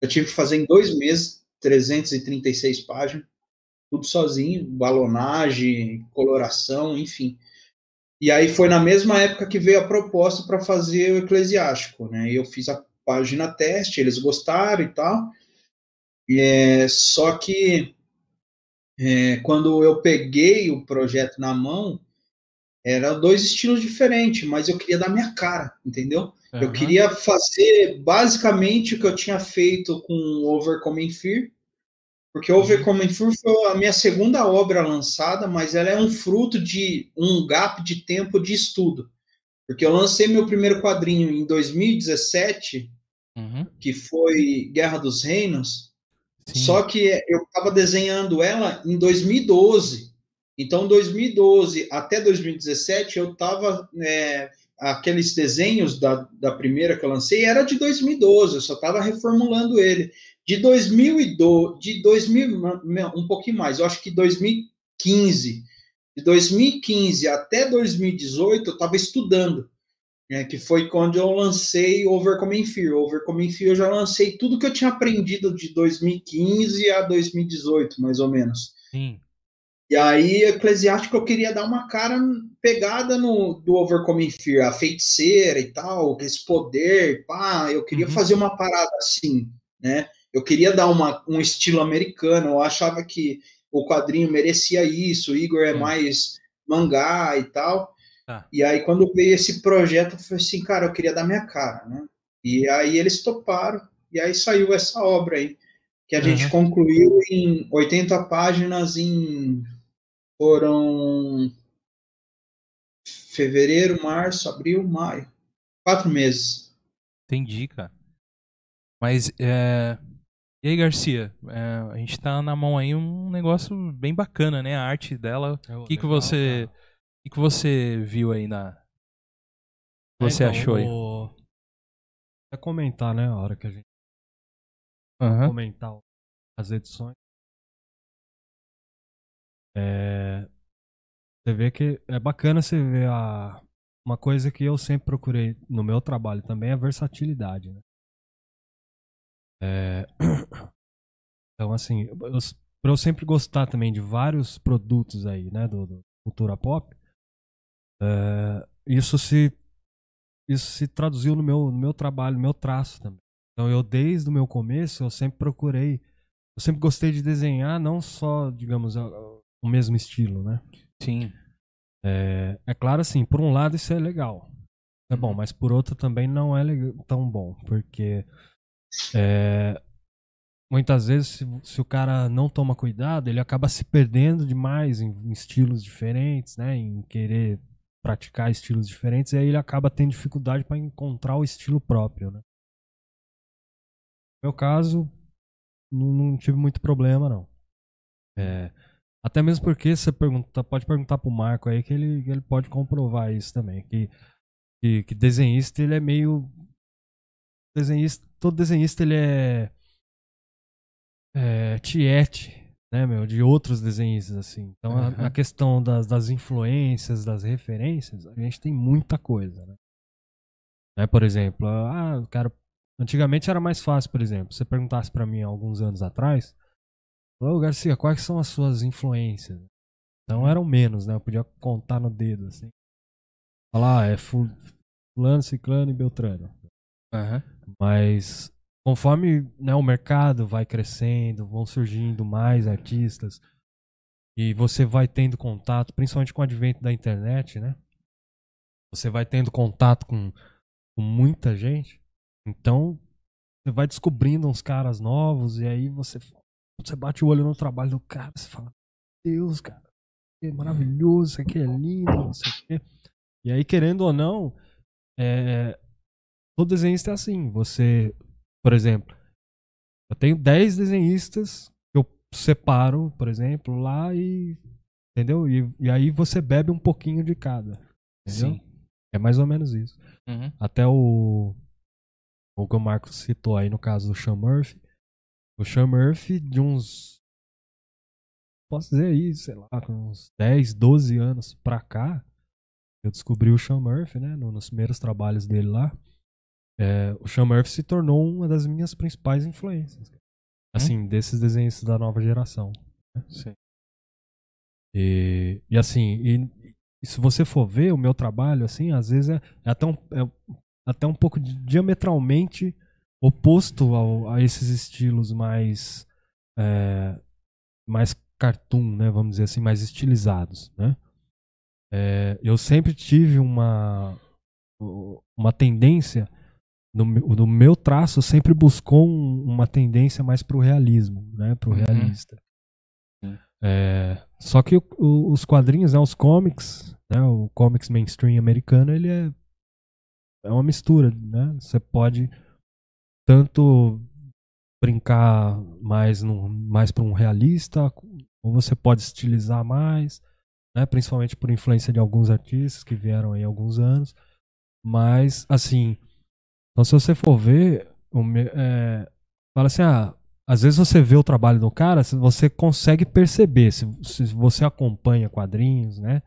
Eu tive que fazer em dois meses 336 páginas, tudo sozinho, balonagem, coloração, enfim. E aí foi na mesma época que veio a proposta para fazer o Eclesiástico, né? Eu fiz a página teste, eles gostaram e tal. É, só que é, quando eu peguei o projeto na mão, eram dois estilos diferentes, mas eu queria dar minha cara, entendeu? Uhum. Eu queria fazer basicamente o que eu tinha feito com Overcoming Fear, porque Overcoming Fear foi a minha segunda obra lançada, mas ela é um fruto de um gap de tempo de estudo. Porque eu lancei meu primeiro quadrinho em 2017, uhum. que foi Guerra dos Reinos, Sim. Só que eu estava desenhando ela em 2012. Então, 2012 até 2017, eu estava. É, aqueles desenhos da, da primeira que eu lancei era de 2012, eu só estava reformulando ele. De 2012, de 2000, um pouquinho mais, eu acho que 2015. De 2015 até 2018, eu estava estudando é, que foi quando eu lancei Overcoming Fear. Overcoming Fear eu já lancei tudo que eu tinha aprendido de 2015 a 2018, mais ou menos. Sim. E aí, Eclesiástico, eu queria dar uma cara pegada no do Overcoming Fear, a feiticeira e tal, esse poder, pá, eu queria uhum. fazer uma parada assim, né? Eu queria dar uma, um estilo americano, eu achava que o quadrinho merecia isso, o Igor é mais mangá e tal. Tá. E aí, quando veio esse projeto, eu falei assim, cara, eu queria dar minha cara, né? E aí eles toparam, e aí saiu essa obra aí, que a uhum. gente concluiu em 80 páginas em. Foram. Fevereiro, março, abril, maio. Quatro meses. Entendi, cara. Mas, é... e aí, Garcia? É, a gente tá na mão aí um negócio bem bacana, né? A arte dela. O que, que você. Que, que você viu aí na. Você então, achou aí? Vou... É comentar, né? A hora que a gente. Uhum. Comentar as edições. É... Você vê que é bacana você ver a. Uma coisa que eu sempre procurei no meu trabalho também é a versatilidade, né? É... Então, assim, eu, pra eu sempre gostar também de vários produtos aí, né, do, do cultura pop, é, isso se isso se traduziu no meu, no meu trabalho, no meu traço também. Então eu desde o meu começo eu sempre procurei, eu sempre gostei de desenhar não só, digamos, o mesmo estilo, né? Sim. É, é claro assim, por um lado isso é legal, é bom, mas por outro também não é tão bom, porque é, muitas vezes se, se, o cara não toma cuidado, ele acaba se perdendo demais em, em estilos diferentes, né? Em querer praticar estilos diferentes, e aí ele acaba tendo dificuldade para encontrar o estilo próprio, né? No meu caso, não, não tive muito problema, não. É, até mesmo porque você pergunta, pode perguntar pro Marco aí que ele, ele pode comprovar isso também, que, que, que desenhista ele é meio desenhista, todo desenhista ele é, é tiete né, meu, de outros desenhistas, assim. Então, uhum. a, questão das, das influências, das referências, a gente tem muita coisa, né? né por exemplo, ah, cara, antigamente era mais fácil, por exemplo, você perguntasse para mim alguns anos atrás, ô Garcia, quais são as suas influências? Então eram menos, né? Eu podia contar no dedo, assim. Falar, ah, é fulano, ciclano e beltrano. Uhum. Mas conforme né, o mercado vai crescendo, vão surgindo mais artistas e você vai tendo contato, principalmente com o advento da internet, né? Você vai tendo contato com, com muita gente, então você vai descobrindo uns caras novos e aí você você bate o olho no trabalho do cara, você fala, Deus, cara, que maravilhoso, isso aqui é lindo, não sei o quê. E aí, querendo ou não, é, todo desenhista é assim. Você, por exemplo, eu tenho 10 desenhistas que eu separo, por exemplo, lá e. Entendeu? E, e aí você bebe um pouquinho de cada. Entendeu? Sim. É mais ou menos isso. Uhum. Até o. O que o Marcos citou aí no caso do Sean Murphy. O Sean Murphy, de uns. Posso dizer aí, sei lá, com uns 10, 12 anos pra cá, eu descobri o Sean Murphy, né? no- nos primeiros trabalhos dele lá. É, o Sean Murphy se tornou uma das minhas principais influências. Assim, desses desenhistas da nova geração. Sim. E, e assim, e, e se você for ver o meu trabalho, assim, às vezes é, é até, um, é até um pouco di- diametralmente oposto ao- a esses estilos mais é, mais cartoon, né, vamos dizer assim, mais estilizados, né? É, eu sempre tive uma uma tendência no, meu- no meu traço sempre buscou um- uma tendência mais pro realismo, né, pro Uhum. realista. É, só que o- o- os quadrinhos, né, os comics, né, o comics mainstream americano, ele é é uma mistura, né? Você pode tanto brincar mais no, mais para um realista, ou você pode estilizar mais, né? Principalmente por influência de alguns artistas que vieram aí há alguns anos. Mas assim, então se você for ver, é, fala assim, ah, às vezes você vê o trabalho do cara, você consegue perceber, se, se você acompanha quadrinhos, né?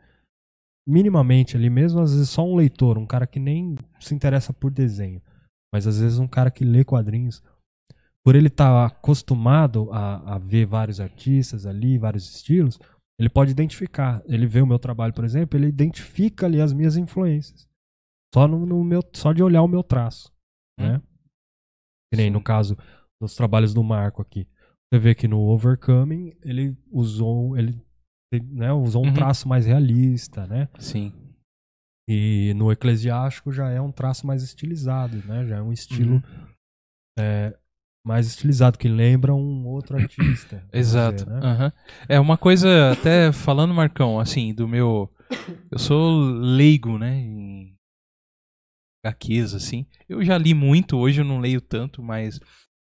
Minimamente ali mesmo, às vezes só um leitor, um cara que nem se interessa por desenho, mas às vezes um cara que lê quadrinhos, por ele estar acostumado a, a ver vários artistas ali, vários estilos, ele pode identificar. Ele vê o meu trabalho, por exemplo, ele identifica ali as minhas influências. Só, no, no meu, só de olhar o meu traço. Né? Que nem no caso dos trabalhos do Marco aqui. Você vê que no Overcoming ele usou, ele né, usou um Uhum. traço mais realista, né? Sim. E no Eclesiástico já é um traço mais estilizado, né? Já é um estilo Uhum. é, mais estilizado, que lembra um outro artista. Exato. dizer, né? aham. É uma coisa, até falando, Marcão, assim, do meu. Eu sou leigo, né? Em HQs, assim. Eu já li muito, hoje eu não leio tanto, mas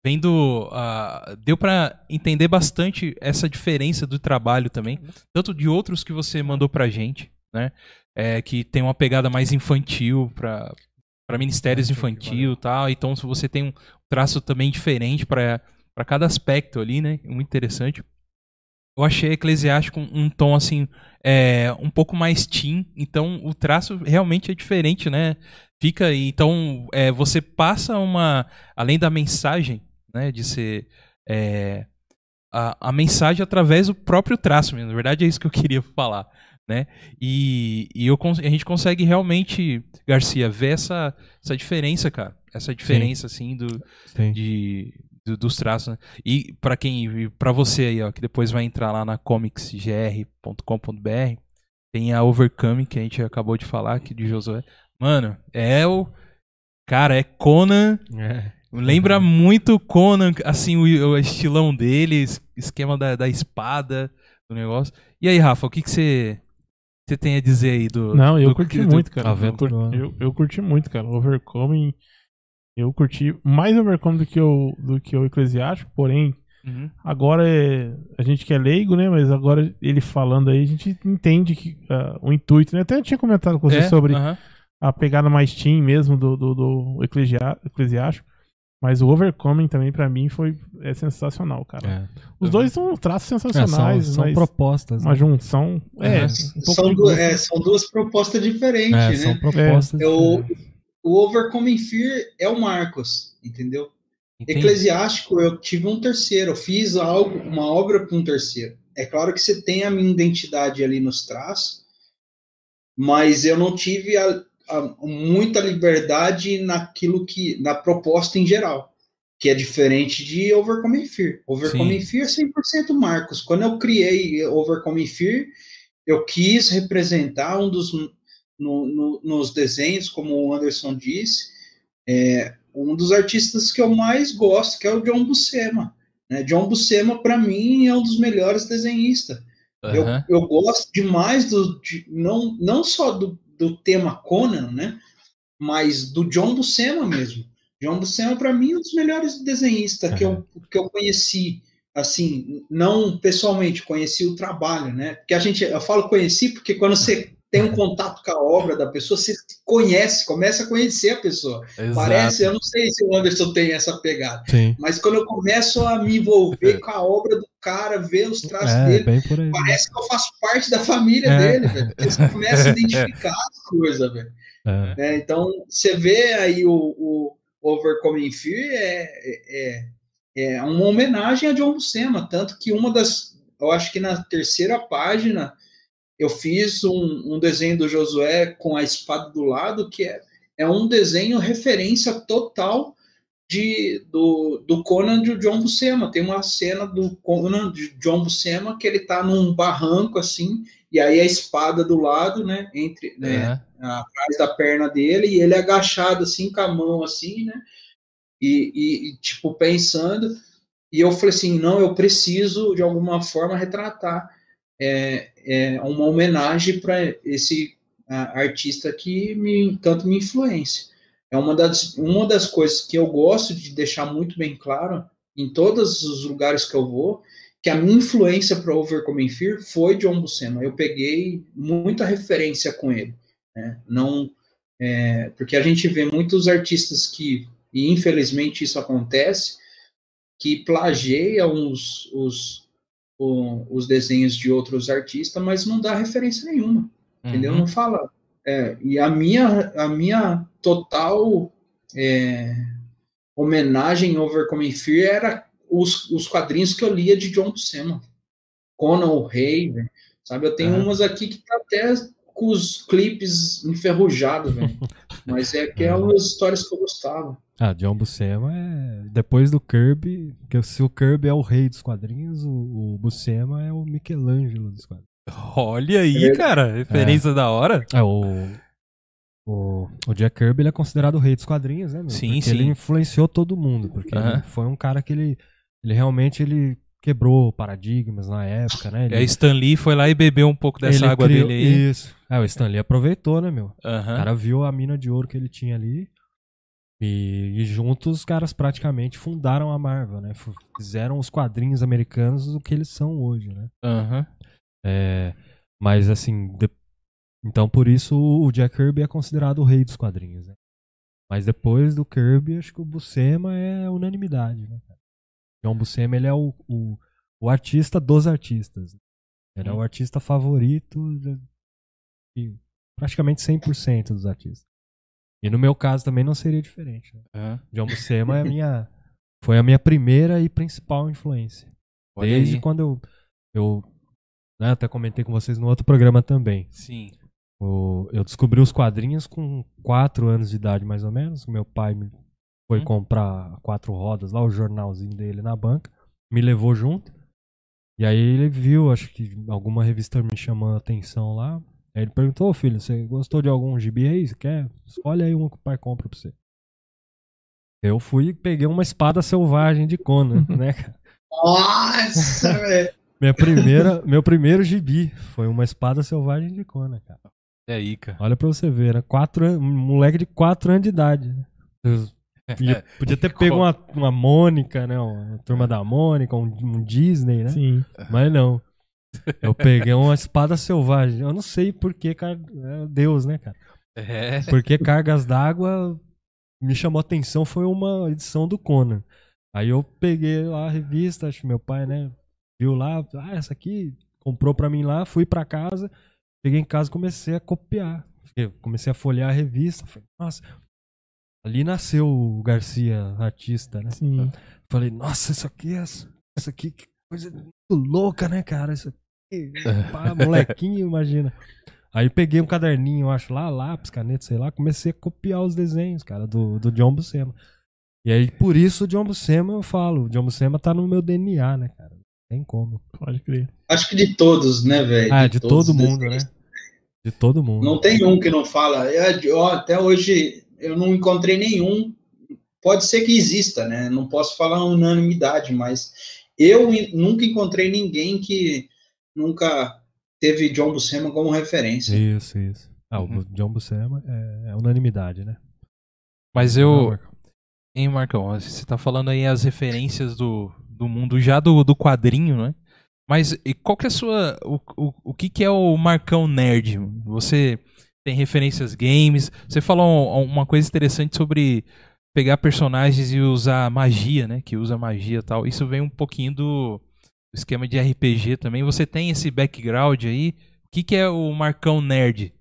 vendo. ah, deu pra entender bastante essa diferença do trabalho também. Tanto de outros que você mandou pra gente, né? É, que tem uma pegada mais infantil pra. Para ministérios que infantil e tal, então se você tem um traço também diferente para cada aspecto ali, né? Muito interessante. Eu achei Eclesiástico um, um tom assim, é, um pouco mais teen, então o traço realmente é diferente, né? Fica então é, você passa uma, além da mensagem, né? De ser é, a, a mensagem através do próprio traço, mesmo. na verdade é isso que eu queria falar, né? E, e eu, a gente consegue realmente, Garcia, ver essa, essa diferença, cara, essa diferença assim do Sim. de, do- dos traços, né? E para quem, para você aí, ó, que depois vai entrar lá na comicsgr.com.br, tem a Overcoming que a gente acabou de falar aqui de Josué. Mano, é o cara, é Conan, É. lembra muito Conan, assim, o, o estilão dele, es- esquema da, da espada, do negócio. E aí, Rafa, o que você você tem a dizer aí do Não, eu do- curti do- muito, cara. Eu, curti, eu, eu curti muito, cara. Overcoming. Eu curti mais Overcoming do que o, do que o Eclesiástico, porém, Uhum. agora é, a gente que é leigo, né? Mas agora ele falando aí, a gente entende que ah, o intuito, né? Até eu tinha comentado com você É, sobre aham. A pegada mais teen mesmo do, do, do Eclesiástico. Mas o Overcoming também, pra mim, foi é sensacional, cara. É. Os dois são traços É, são, sensacionais, são propostas. uma né? junção. É, Uhum. um pouco São, du- é, são duas propostas diferentes, É, né? são propostas. Eu- diferentes. O Overcoming Fear é o Marcos, entendeu? Entendi. Eclesiástico, eu tive um terceiro, eu fiz algo, uma obra com um terceiro. É claro que você tem a minha identidade ali nos traços, mas eu não tive a- muita liberdade naquilo que, na proposta em geral. que é diferente de Overcoming Fear. Overcoming Fear é 100% Marcos. Quando eu criei Overcoming Fear, eu quis representar um dos no, no, nos desenhos, como o Anderson disse, é, um dos artistas que eu mais gosto, que é o John Buscema. Né? John Buscema, para mim, é um dos melhores desenhistas. Uhum. Eu, eu gosto demais do, de, não, não só do, do tema Conan, né? mas do John Buscema mesmo. John Buscema, para mim, é um dos melhores desenhistas uhum. que, eu, que eu conheci. Assim, não pessoalmente, conheci o trabalho, né? Porque a gente, eu falo conheci porque quando você tem um contato com a obra da pessoa, você conhece, começa a conhecer a pessoa. Exato. Parece, eu não sei se o Anderson tem essa pegada, Sim. mas quando eu começo a me envolver com a obra do cara, ver os traços é, dele, parece que eu faço parte da família é. dele, velho. Você começa a identificar as coisas, velho. É. é. então, você vê aí o, o Overcoming Fear é, é, é uma homenagem a John Buscema, tanto que uma das, eu acho que na terceira página eu fiz um, um, desenho do Josué com a espada do lado, que é, é um desenho referência total de, do, do Conan de John Buscema. Tem uma cena do Conan de John Buscema que ele está num barranco assim, e aí a espada do lado, né, entre né, uhum. atrás da perna dele, e ele agachado assim, com a mão assim, né, e, e, e tipo pensando. E eu falei assim, não, eu preciso de alguma forma retratar é, é uma homenagem para esse artista que me, tanto me influencia. É uma das, uma das coisas que eu gosto de deixar muito bem claro em todos os lugares que eu vou, que a minha influência para Overcoming Fear foi John Buscema. Eu peguei muita referência com ele. Né? Não, é, porque a gente vê muitos artistas que, e infelizmente isso acontece, que plagiam os, os, o, os desenhos de outros artistas, mas não dá referência nenhuma, uhum. entendeu? Não fala. É, e a minha, a minha total é, homenagem Overcoming Fear era os, os quadrinhos que eu lia de John Buscema. Conan o Rei, sabe? Eu tenho uhum. umas aqui que tá até com os clipes enferrujados, velho. Mas é que é umas histórias que eu gostava. Ah, John Buscema é. Depois do Kirby, que se o Kirby é o rei dos quadrinhos, o, o Buscema é o Michelangelo dos quadrinhos. Olha aí, é. cara, referência é. da hora. É, o, o, o Jack Kirby ele é considerado o rei dos quadrinhos, né? Meu? Sim, porque sim. ele influenciou todo mundo, porque uh -huh. ele foi um cara que ele, ele realmente ele quebrou paradigmas na época, né? Ele, é, Stan Lee foi lá e bebeu um pouco dessa água criou, dele aí. Isso. É, o Stan Lee aproveitou, né, meu? Uh -huh. O cara viu a mina de ouro que ele tinha ali e, e, juntos os caras praticamente fundaram a Marvel, né? Fizeram os quadrinhos americanos o que eles são hoje, né? Uhum. É, mas assim, de... então por isso o Jack Kirby é considerado o rei dos quadrinhos, né? Mas depois do Kirby, acho que o Buscema é unanimidade, né? John Buscema, ele é o, o, o artista dos artistas. Ele é o artista favorito de praticamente 100% dos artistas. E no meu caso também não seria diferente. Né? Uhum. John Buscema é a minha, foi a minha primeira e principal influência. Olha Desde aí. quando eu, eu né, até comentei com vocês no outro programa também. Sim. O, eu descobri os quadrinhos com 4 anos de idade, mais ou menos. Meu pai me foi hum. comprar quatro rodas lá, o jornalzinho dele na banca. Me levou junto. E aí ele viu, acho que alguma revista me chamando a atenção lá. Aí ele perguntou, oh, filho, você gostou de algum gibi aí? Você quer? Escolhe aí um que o pai compra pra você. Eu fui e peguei uma espada selvagem de Conan, né, cara? Nossa, velho! Minha primeira, meu primeiro gibi foi uma espada selvagem de Conan, cara. E aí, cara? Olha pra você ver, né? Quatro, um moleque de 4 anos de idade. Podia, podia ter pego uma, uma Mônica, né? Uma turma da Mônica, um, um Disney, né? Sim. Mas não. Eu peguei uma espada selvagem. Eu não sei por que, cara. É Deus, né, cara? É. Porque Cargas d'Água me chamou a atenção. Foi uma edição do Conan. Aí eu peguei lá a revista, acho que meu pai, né? Viu lá, ah, essa aqui comprou pra mim lá, fui pra casa. Cheguei em casa e comecei a copiar. comecei a folhear a revista. Falei, nossa, ali nasceu o Garcia, artista, né? Sim. Falei, nossa, isso aqui é. Isso aqui, que coisa muito louca, né, cara? Isso Pá, molequinho, imagina. Aí peguei um caderninho, acho lá, lápis, caneta, sei lá, comecei a copiar os desenhos, cara, do, do John Buscema. E aí, por isso, o John Buscema eu falo. O John Buscema tá no meu DNA, né, cara? Não tem como. Pode crer. Acho que de todos, né, velho? Ah, de todos todo mundo, né? desenhos. De todo mundo. Não tem um que não fala. É, ó, até hoje eu não encontrei nenhum. Pode ser que exista, né? Não posso falar unanimidade, mas eu nunca encontrei ninguém que nunca teve John Buscema como referência. Isso, isso. Ah, Uhum. o John Buscema é, é unanimidade, né? Mas eu. Marcão? Hein, Marcão? Você tá falando aí as referências do, do mundo já do, do quadrinho, né? Mas e qual que é a sua. O, o, o que, que é o Marcão Nerd? Você tem referências games. Você falou um- uma coisa interessante sobre pegar personagens e usar magia, né? Que usa magia e tal. Isso vem um pouquinho do esquema de RPG também. Você tem esse background aí. O que, que é o Marcão Nerd?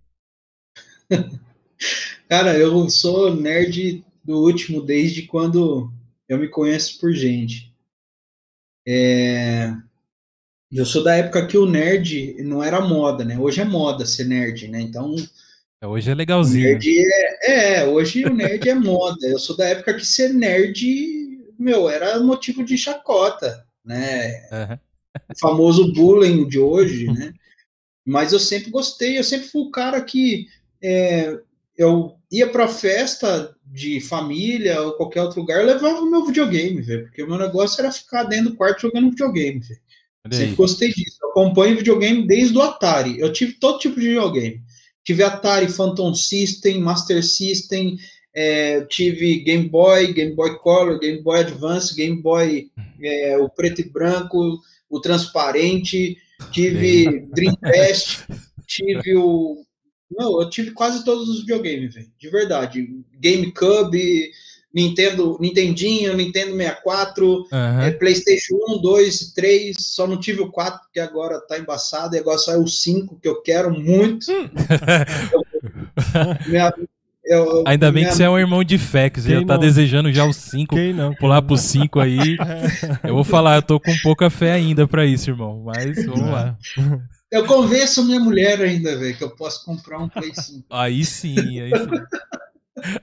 Cara, eu sou nerd do último desde quando eu me conheço por gente. É, Eu sou da época que o nerd não era moda, né? Hoje é moda ser nerd, né? Então, Hoje é legalzinho. nerd é, é, hoje o nerd é moda. Eu sou da época que ser nerd, meu, era motivo de chacota, né? Aham. o famoso bullying de hoje, né? Mas eu sempre gostei, eu sempre fui o cara que é, eu ia pra festa de família ou qualquer outro lugar, eu levava o meu videogame, velho, porque o meu negócio era ficar dentro do quarto jogando videogame, velho. Sempre gostei disso. Eu acompanho videogame desde o Atari. Eu tive todo tipo de videogame. Tive Atari, Phantom System, Master System, é, tive Game Boy, Game Boy Color, Game Boy Advance, Game Boy é, o preto e branco, o transparente, tive Dreamcast, tive o. Não, eu tive quase todos os videogames, velho. De verdade. GameCube, Nintendo, Nintendinho, Nintendo 64, Aham. é, PlayStation 1, 2, 3, só não tive o 4, que agora tá embaçado, e agora saiu o 5, que eu quero muito. Minha- eu- Ainda bem minha- que você é um irmão de fé, que você Quem já tá não? desejando já os 5, Quem não? pular pro 5 aí. Eu vou falar, eu tô com pouca fé ainda pra isso, irmão. Mas vamos lá. Eu convenço minha mulher ainda, velho, que eu posso comprar um Play 5. Aí sim, aí sim.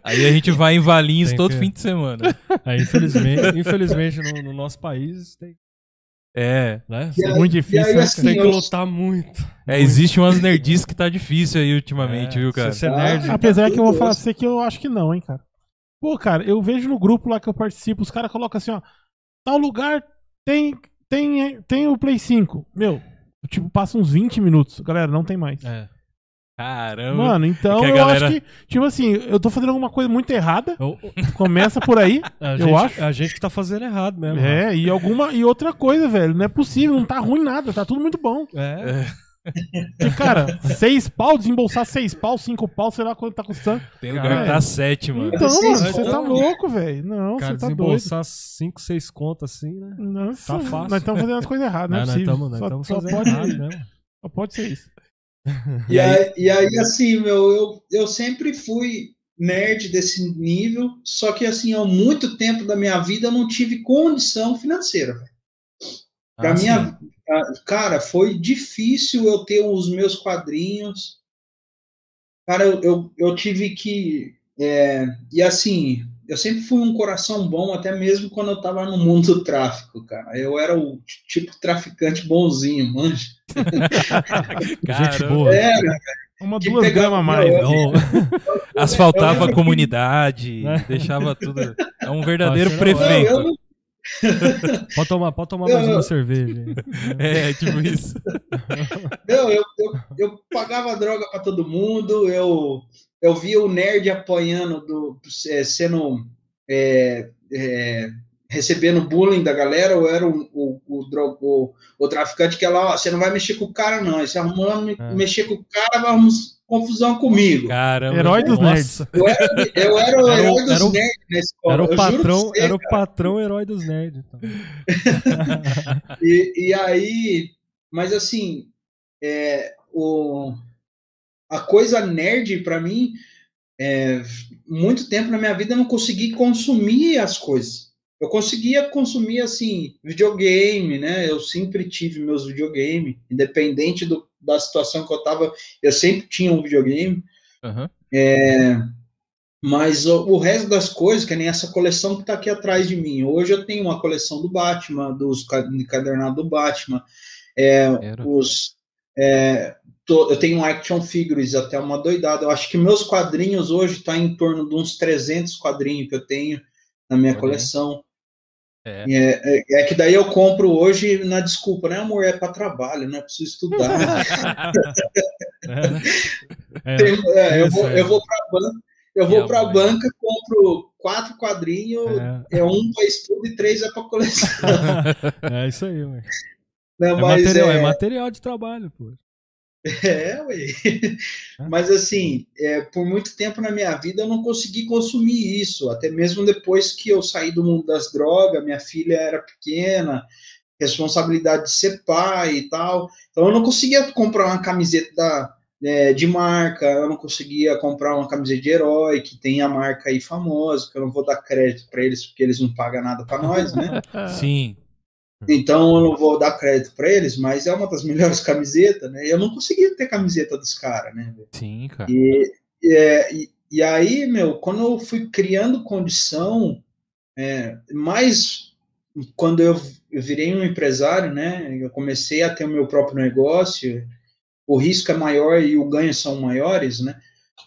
Aí a gente vai em Valinhos Tem todo que- fim de semana. É, infelizmente, infelizmente no, no nosso país tem, É, né? Aí- Muito difícil, aí, né, assim, Tem que eu- lutar muito. é existe umas nerdices que tá difícil aí ultimamente, É, viu, cara? Você é nerd, Ah, Apesar que eu vou falar pra você que eu acho que não, hein, cara. Pô, cara, eu vejo no grupo lá que eu participo, os caras colocam assim, ó. Tal lugar tem, tem, tem o Play 5. Meu, tipo, passa uns 20 minutos. Galera, não tem mais. é. Caramba. Mano, então É eu galera- acho que, tipo assim, eu tô fazendo alguma coisa muito errada. Eu- Começa por aí. Eu gente, acho. É a gente que tá fazendo errado mesmo. né? É, e alguma e outra coisa, velho. Não é possível, não tá ruim nada, tá tudo muito bom. É. Porque, cara, seis pau, desembolsar seis pau, cinco pau, sei lá quanto tá custando. Tem lugar Cara, que tá 7, mano. Então, mano, você tá então- louco, velho. Não, O cara você tá doido. desembolsar 5, 6 contas assim, né? Nossa, Tá fácil. Nós estamos fazendo as coisas erradas, não é nós possível. estamos nós só, estamos só fazendo pode, errado mesmo. só pode ser isso. E aí, e aí, assim, meu, eu, eu sempre fui nerd desse nível, só que, assim, há muito tempo da minha vida eu não tive condição financeira. Pra Ah, minha, cara, foi difícil eu ter os meus quadrinhos. Cara, eu, eu, eu tive que. é, e assim, eu sempre fui um coração bom, até mesmo quando eu tava no mundo do tráfico, cara. Eu era o tipo traficante bonzinho, manja. Gente boa. Era, Uma, Que duas pegava- gramas a mais. Não, né? Asfaltava a comunidade, Né? deixava tudo. É um verdadeiro Parceiro, não, prefeito. não- pode tomar, pode tomar mais eu- uma cerveja. aí. É, tipo isso. Não, eu, eu, eu pagava droga para todo mundo, eu, eu via o nerd apanhando, do, é, sendo. é, é, recebendo bullying da galera, eu era o, o, o, dro- o, o traficante que ela, ó, você não vai mexer com o cara, não. Se arrumando me- É. mexer com o cara, vai arrumar confusão comigo. Caramba. Herói dos Nossa. nerds. Eu era, eu era o Era o- herói dos era o- nerds na escola. Era eu o patrão, você, era o cara. patrão herói dos nerds. então. E, e aí, mas assim, é, o, a coisa nerd para mim, é, muito tempo na minha vida eu não consegui consumir as coisas. Eu conseguia consumir assim videogame, né? Eu sempre tive meus videogame, independente do, da situação que eu tava, eu sempre tinha um videogame. Aham. Mas o, o resto das coisas, que nem essa coleção que está aqui atrás de mim. Hoje eu tenho uma coleção do Batman, dos ca- encadernados do Batman, é, os, é, tô- eu tenho action figures até uma doidada. Eu acho que meus quadrinhos hoje estão em torno de uns 300 quadrinhos que eu tenho na minha Olha coleção. É. É, é- é que daí eu compro hoje na desculpa, né, amor? É para trabalho, né? Preciso estudar. É? É, Tem- é, eu, vou, é. eu vou para banca, eu vou a para mãe? banca, compro quatro quadrinhos, é. é um para estudo e três é para coleção. É isso aí, ué. Né? É material, é é, material de trabalho, pô. É, ué. Mas assim, é, por muito tempo na minha vida eu não consegui consumir isso, até mesmo depois que eu saí do mundo das drogas, minha filha era pequena, responsabilidade de ser pai e tal, então eu não conseguia comprar uma camiseta da, é, de marca, eu não conseguia comprar uma camiseta de herói que tem a marca aí famosa, que eu não vou dar crédito para eles porque eles não pagam nada para nós, né? Sim. Então eu não vou dar crédito para eles, mas é uma das melhores camisetas, né? Eu não conseguia ter camiseta dos caras, né? Sim, cara. E, é, e, e aí, meu, quando eu fui criando condição, é, mais quando eu, eu virei um empresário, né? Eu comecei a ter o meu próprio negócio, o risco é maior e o ganho são maiores, né?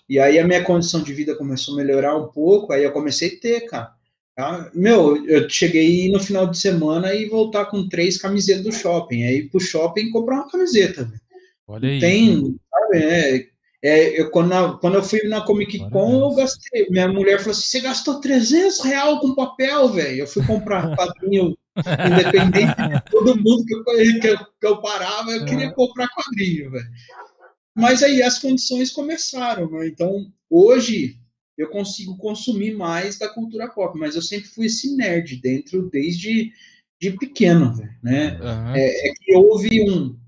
E aí a minha condição de vida começou a melhorar um pouco, aí eu comecei a ter, cara. Tá? Meu, eu cheguei no final de semana e voltar com três camisetas do shopping. Aí pro shopping comprar uma camiseta. Olha aí. Tem, sabe, é, é, eu, quando, a- quando eu fui na Comic Con, eu gastei. Minha mulher falou assim: você gastou 300 reais com papel, velho. Eu fui comprar quadrinho independente de todo mundo que eu, que eu, que eu parava, eu queria comprar quadrinho, velho. Mas aí as condições começaram, né? Então, hoje eu consigo consumir mais da cultura pop, mas eu sempre fui esse nerd dentro desde de pequeno, né? Aham. É, é que houve um,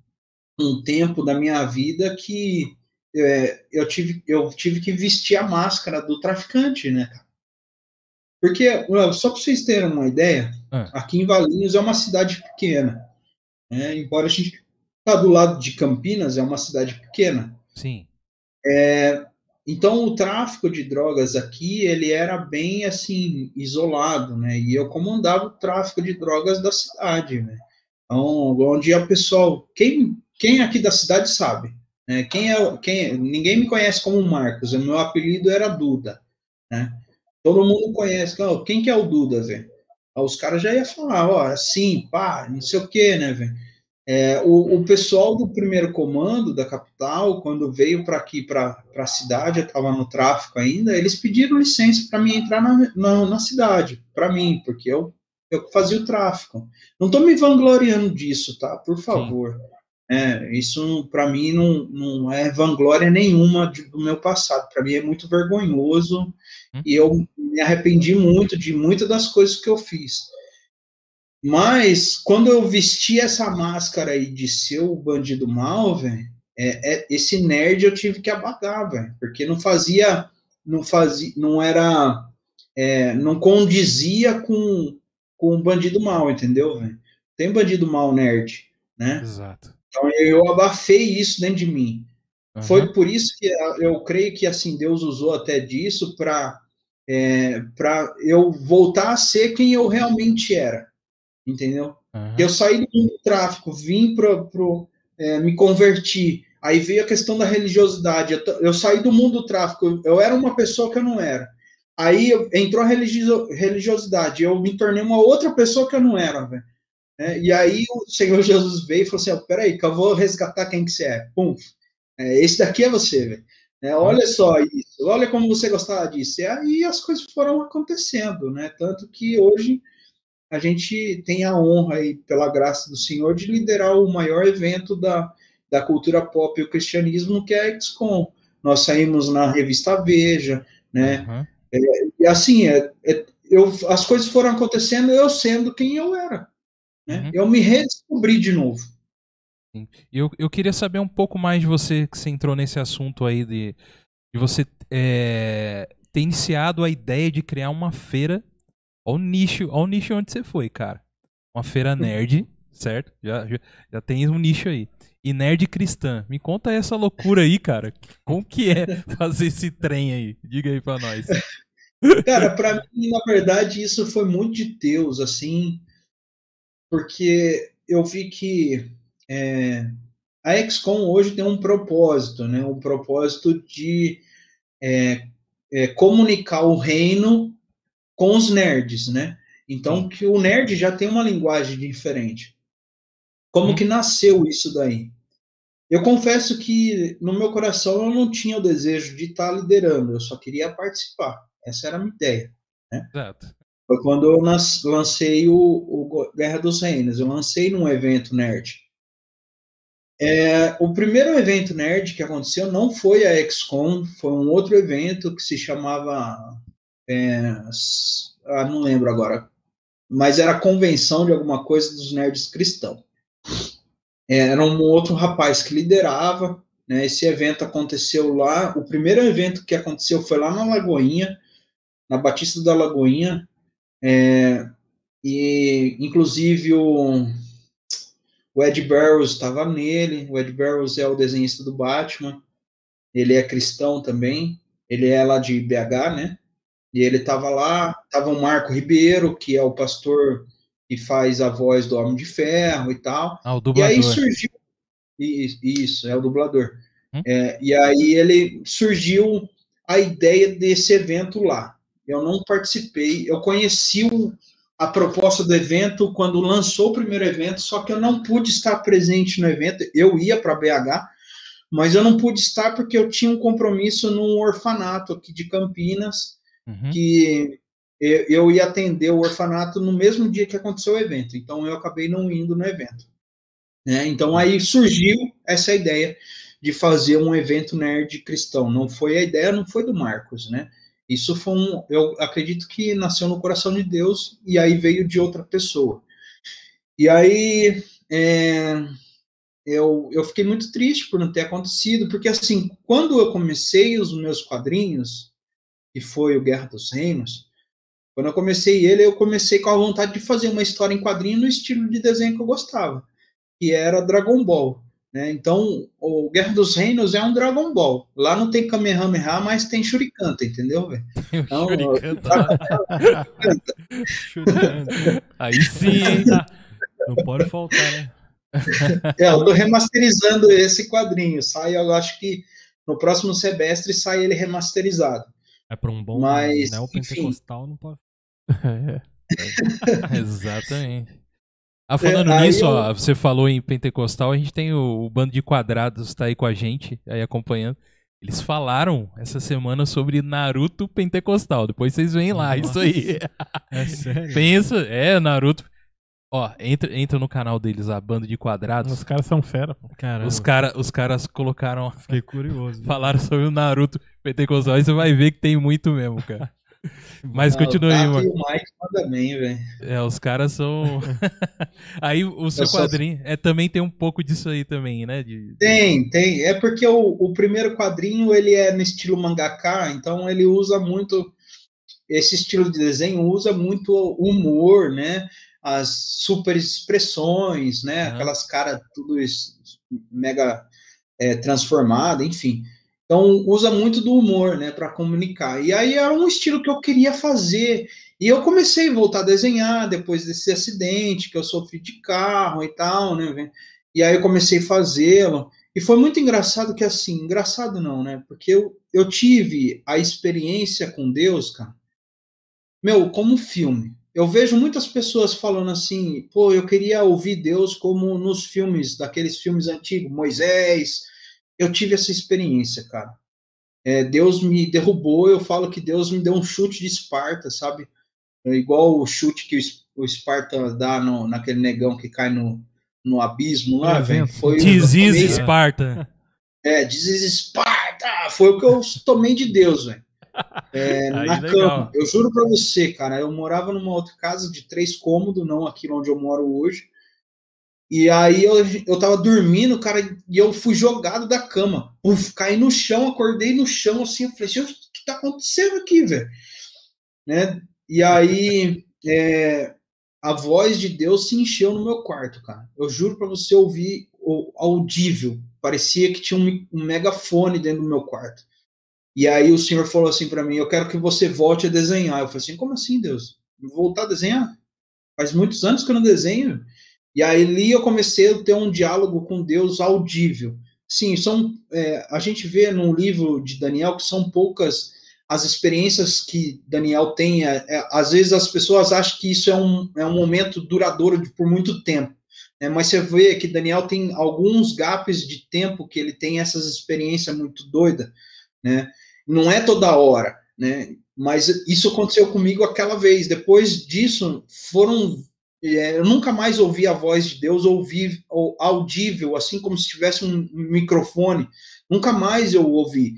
um tempo da minha vida que é, eu, tive, eu tive que vestir a máscara do traficante, né? cara? Porque, só para vocês terem uma ideia, Ah. aqui em Valinhos é uma cidade pequena. né? Embora a gente está do lado de Campinas, é uma cidade pequena. Sim. Então o tráfico de drogas aqui ele era bem assim isolado, né? E eu comandava o tráfico de drogas da cidade, né? Então, onde a pessoa, quem quem aqui da cidade sabe, né? Quem é quem ninguém me conhece como Marcos, o meu apelido era Duda, né? Todo mundo conhece, "Ó, quem que é o Duda, velho? Os caras já iam falar, ó, assim, pá, não sei o que, né, velho? É, o, o pessoal do primeiro comando da capital, quando veio para aqui, para a cidade, eu estava no tráfico ainda, eles pediram licença para mim entrar na, na, na cidade, para mim, porque eu, eu fazia o tráfico. Não estou me vangloriando disso, tá? Por favor. É, isso para mim não, não é vanglória nenhuma do meu passado. Para mim é muito vergonhoso Hum. e eu me arrependi muito de muitas das coisas que eu fiz. Mas quando eu vesti essa máscara aí de ser o bandido mal, velho, é, é- esse nerd eu tive que abagar, velho, porque não fazia, não fazia, não era, é, não condizia com com o bandido mal, entendeu, velho? Tem bandido mal nerd, né? Exato. Então eu abafei isso dentro de mim. Aham. Foi por isso que eu creio que assim Deus usou até disso para é, para eu voltar a ser quem eu realmente era, entendeu? Aham. Eu saí do mundo do tráfico, vim para pro é, me converti. Aí veio a questão da religiosidade. Eu, eu saí do mundo do tráfico. Eu, eu era uma pessoa que eu não era. Aí eu- entrou a religio- religiosidade. Eu me tornei uma outra pessoa que eu não era, velho. É, e aí o Senhor Jesus veio e falou assim: peraí, que eu vou resgatar quem que você é. Pum. É, esse daqui é você, velho. É, olha só isso, olha como você gostava disso. E aí as coisas foram acontecendo, né? Tanto que hoje a gente tem a honra aí, pela graça do Senhor, de liderar o maior evento da, da cultura pop e o cristianismo, que é a XCOM. Nós saímos na revista Veja, né? Aham. E assim, é, é- eu, as coisas foram acontecendo, eu sendo quem eu era. Né? Uhum. Eu me redescobri de novo. Eu, eu queria saber um pouco mais de você, que você entrou nesse assunto aí de, de você é, ter iniciado a ideia de criar uma feira. Olha o nicho, olha o nicho onde você foi, cara. Uma feira nerd, certo? Já, já, já tem um nicho aí. E nerd cristã. Me conta essa loucura aí, cara. Como que é fazer esse trem aí? Diga aí pra nós. Cara, pra mim, na verdade, isso foi muito de Deus, assim, porque eu vi que é, a XCOM hoje tem um propósito, né? Um propósito de é, é, comunicar o reino com os nerds, né? Então, que o nerd já tem uma linguagem diferente. Como que nasceu isso daí? Eu confesso que no meu coração eu não tinha o desejo de estar liderando, eu só queria participar. Essa era a minha ideia. Né? Exato. Foi quando eu lancei o, o, Guerra dos Reinos. Eu lancei num evento nerd. É, o primeiro evento nerd que aconteceu não foi a XCOM, foi um outro evento que se chamava. É, ah, não lembro agora. Mas era a convenção de alguma coisa dos nerds cristãos. É, era um outro rapaz que liderava. Né, esse evento aconteceu lá. O primeiro evento que aconteceu foi lá na Lagoinha, na Batista da Lagoinha. É, e, inclusive, o, o Ed Barrows estava nele. O Ed Barrows é o desenhista do Batman. Ele é cristão também. Ele é lá de BH, né? E ele estava lá. Tava o Marco Ribeiro, que é o pastor que faz a voz do Homem de Ferro e tal. Ah, o dublador. E aí surgiu. Isso, é o dublador. Hum? É, e aí ele surgiu a ideia desse evento lá. Eu não participei, eu conheci o, a proposta do evento quando lançou o primeiro evento, só que eu não pude estar presente no evento. Eu ia para BH, mas eu não pude estar porque eu tinha um compromisso num orfanato aqui de Campinas, uhum. que eu ia atender o orfanato no mesmo dia que aconteceu o evento, então eu acabei não indo no evento. Né? Então aí surgiu essa ideia de fazer um evento nerd cristão. Não foi a ideia, não foi do Marcos, né? Isso foi um, eu acredito que nasceu no coração de Deus e aí veio de outra pessoa. E aí é, eu, eu fiquei muito triste por não ter acontecido, porque assim, quando eu comecei os meus quadrinhos, que foi o Guerra dos Reinos, quando eu comecei ele, eu comecei com a vontade de fazer uma história em quadrinho no estilo de desenho que eu gostava, que era Dragon Ball. Né? Então, o Guerra dos Reinos é um Dragon Ball. Lá não tem Kamehameha, mas tem Shurikanta, entendeu, velho? Então, Aí sim, não pode faltar, né? É, eu tô remasterizando esse quadrinho. Sai, eu acho que no próximo semestre sai ele remasterizado. É para um bom Mas, neopentecostal, não pode. É. Exatamente. Ah, falando é, nisso, eu... ó, você falou em pentecostal, a gente tem o, o, bando de quadrados tá aí com a gente, aí acompanhando. Eles falaram essa semana sobre Naruto pentecostal. Depois vocês veem lá, Nossa. isso aí. É sério? Pensa, é, Naruto. Ó, entra, entra no canal deles, a banda de quadrados. Os caras são fera, pô. Os, cara, os caras colocaram. Fiquei curioso. Falaram sobre o Naruto pentecostal e você vai ver que tem muito mesmo, cara. Mas continue aí, mano. Bem, velho. É, os caras são. aí o seu quadrinho é, também tem um pouco disso aí também, né? De... Tem, tem. É porque o, o primeiro quadrinho ele é no estilo mangaka, então ele usa muito. Esse estilo de desenho usa muito humor, né? As super expressões, né? Uhum. Aquelas caras tudo isso, mega é, transformada, enfim. Então, usa muito do humor, né, para comunicar. E aí era um estilo que eu queria fazer. E eu comecei a voltar a desenhar depois desse acidente que eu sofri de carro e tal, né? E aí eu comecei a fazê-lo. E foi muito engraçado que, assim, engraçado não, né? Porque eu, eu tive a experiência com Deus, cara, meu, como filme. Eu vejo muitas pessoas falando assim, pô, eu queria ouvir Deus como nos filmes, daqueles filmes antigos, Moisés, eu tive essa experiência, cara. É, Deus me derrubou, eu falo que Deus me deu um chute de Esparta, sabe? É igual o chute que o Esparta dá no, naquele negão que cai no, no abismo lá, velho. Foi Diziz Esparta. É, Diziz Esparta! Foi o que eu tomei de Deus, velho. É, na legal. cama. Eu juro pra você, cara, eu morava numa outra casa de três cômodos, não aqui onde eu moro hoje. E aí eu, eu tava dormindo, cara, e eu fui jogado da cama. Uf, caí no chão, acordei no chão assim, eu falei, o que tá acontecendo aqui, velho? Né? E aí é, a voz de Deus se encheu no meu quarto, cara. Eu juro para você ouvir o audível. Parecia que tinha um, um megafone dentro do meu quarto. E aí o Senhor falou assim para mim: Eu quero que você volte a desenhar. Eu falei assim: Como assim, Deus? Voltar a desenhar? Faz muitos anos que eu não desenho. E aí ali eu comecei a ter um diálogo com Deus audível. Sim, são, é, a gente vê no livro de Daniel que são poucas as experiências que Daniel tem. É, é, às vezes as pessoas acham que isso é um, é um momento duradouro de, por muito tempo. Né? Mas você vê que Daniel tem alguns gaps de tempo que ele tem essas experiências muito doidas. Né? Não é toda hora. Né? Mas isso aconteceu comigo aquela vez. Depois disso, foram é, eu nunca mais ouvi a voz de Deus ouvir audível, assim como se tivesse um microfone. Nunca mais eu ouvi.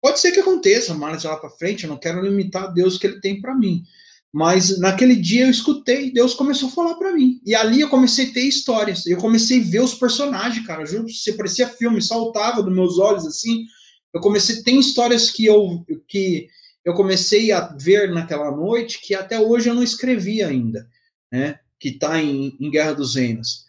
Pode ser que aconteça mais lá para frente, eu não quero limitar Deus que ele tem para mim. Mas naquele dia eu escutei, Deus começou a falar para mim. E ali eu comecei a ter histórias. Eu comecei a ver os personagens, cara. Juro, você parecia filme, saltava dos meus olhos assim. Eu comecei, tem histórias que eu que eu comecei a ver naquela noite que até hoje eu não escrevi ainda, né? que está em, em, Guerra dos Reinos.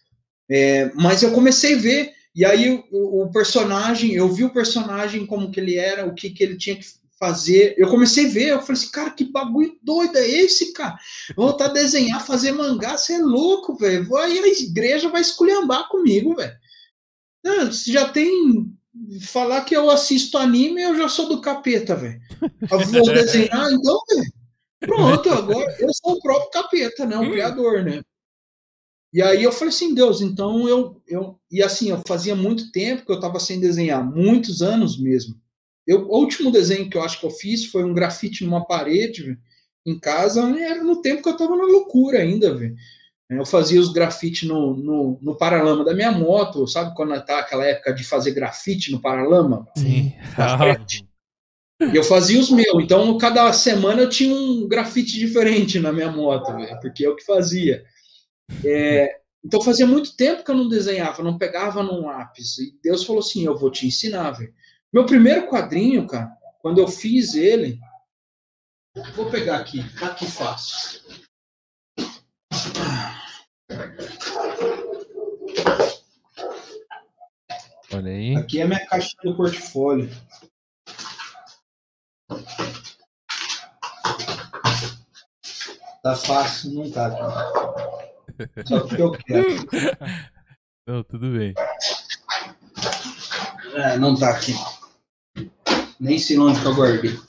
É, mas eu comecei a ver, e aí o, o, personagem, eu vi o personagem como que ele era, o que, que ele tinha que fazer. Eu comecei a ver, eu falei assim, cara, que bagulho doido é esse, cara? Voltar a desenhar, fazer mangá, você é louco, velho. Aí a igreja vai esculhambar comigo, velho. Você já tem. Falar que eu assisto anime, eu já sou do capeta, velho. Vou desenhar, então, velho. Pronto, agora eu sou o próprio capeta, né? O hum. criador, né? E aí eu falei assim, Deus, então eu, eu. E assim, eu fazia muito tempo que eu estava sem desenhar, muitos anos mesmo. Eu, o último desenho que eu acho que eu fiz foi um grafite numa parede em casa, era no tempo que eu estava na loucura ainda, velho. Eu fazia os grafites no, no, no, paralama da minha moto, sabe quando tá aquela época de fazer grafite no paralama? Sim. E eu fazia os meus. Então, cada semana eu tinha um grafite diferente na minha moto, véio, porque eu que fazia. É, então, fazia muito tempo que eu não desenhava, não pegava num lápis. E Deus falou assim: Eu vou te ensinar, velho. Meu primeiro quadrinho, cara, quando eu fiz ele. Vou pegar aqui, tá aqui fácil. Olha aí. Aqui é minha caixa do portfólio. Tá fácil, não tá. Só porque eu quero. Não, tudo bem. É, não tá aqui. Nem sei onde que eu guardei.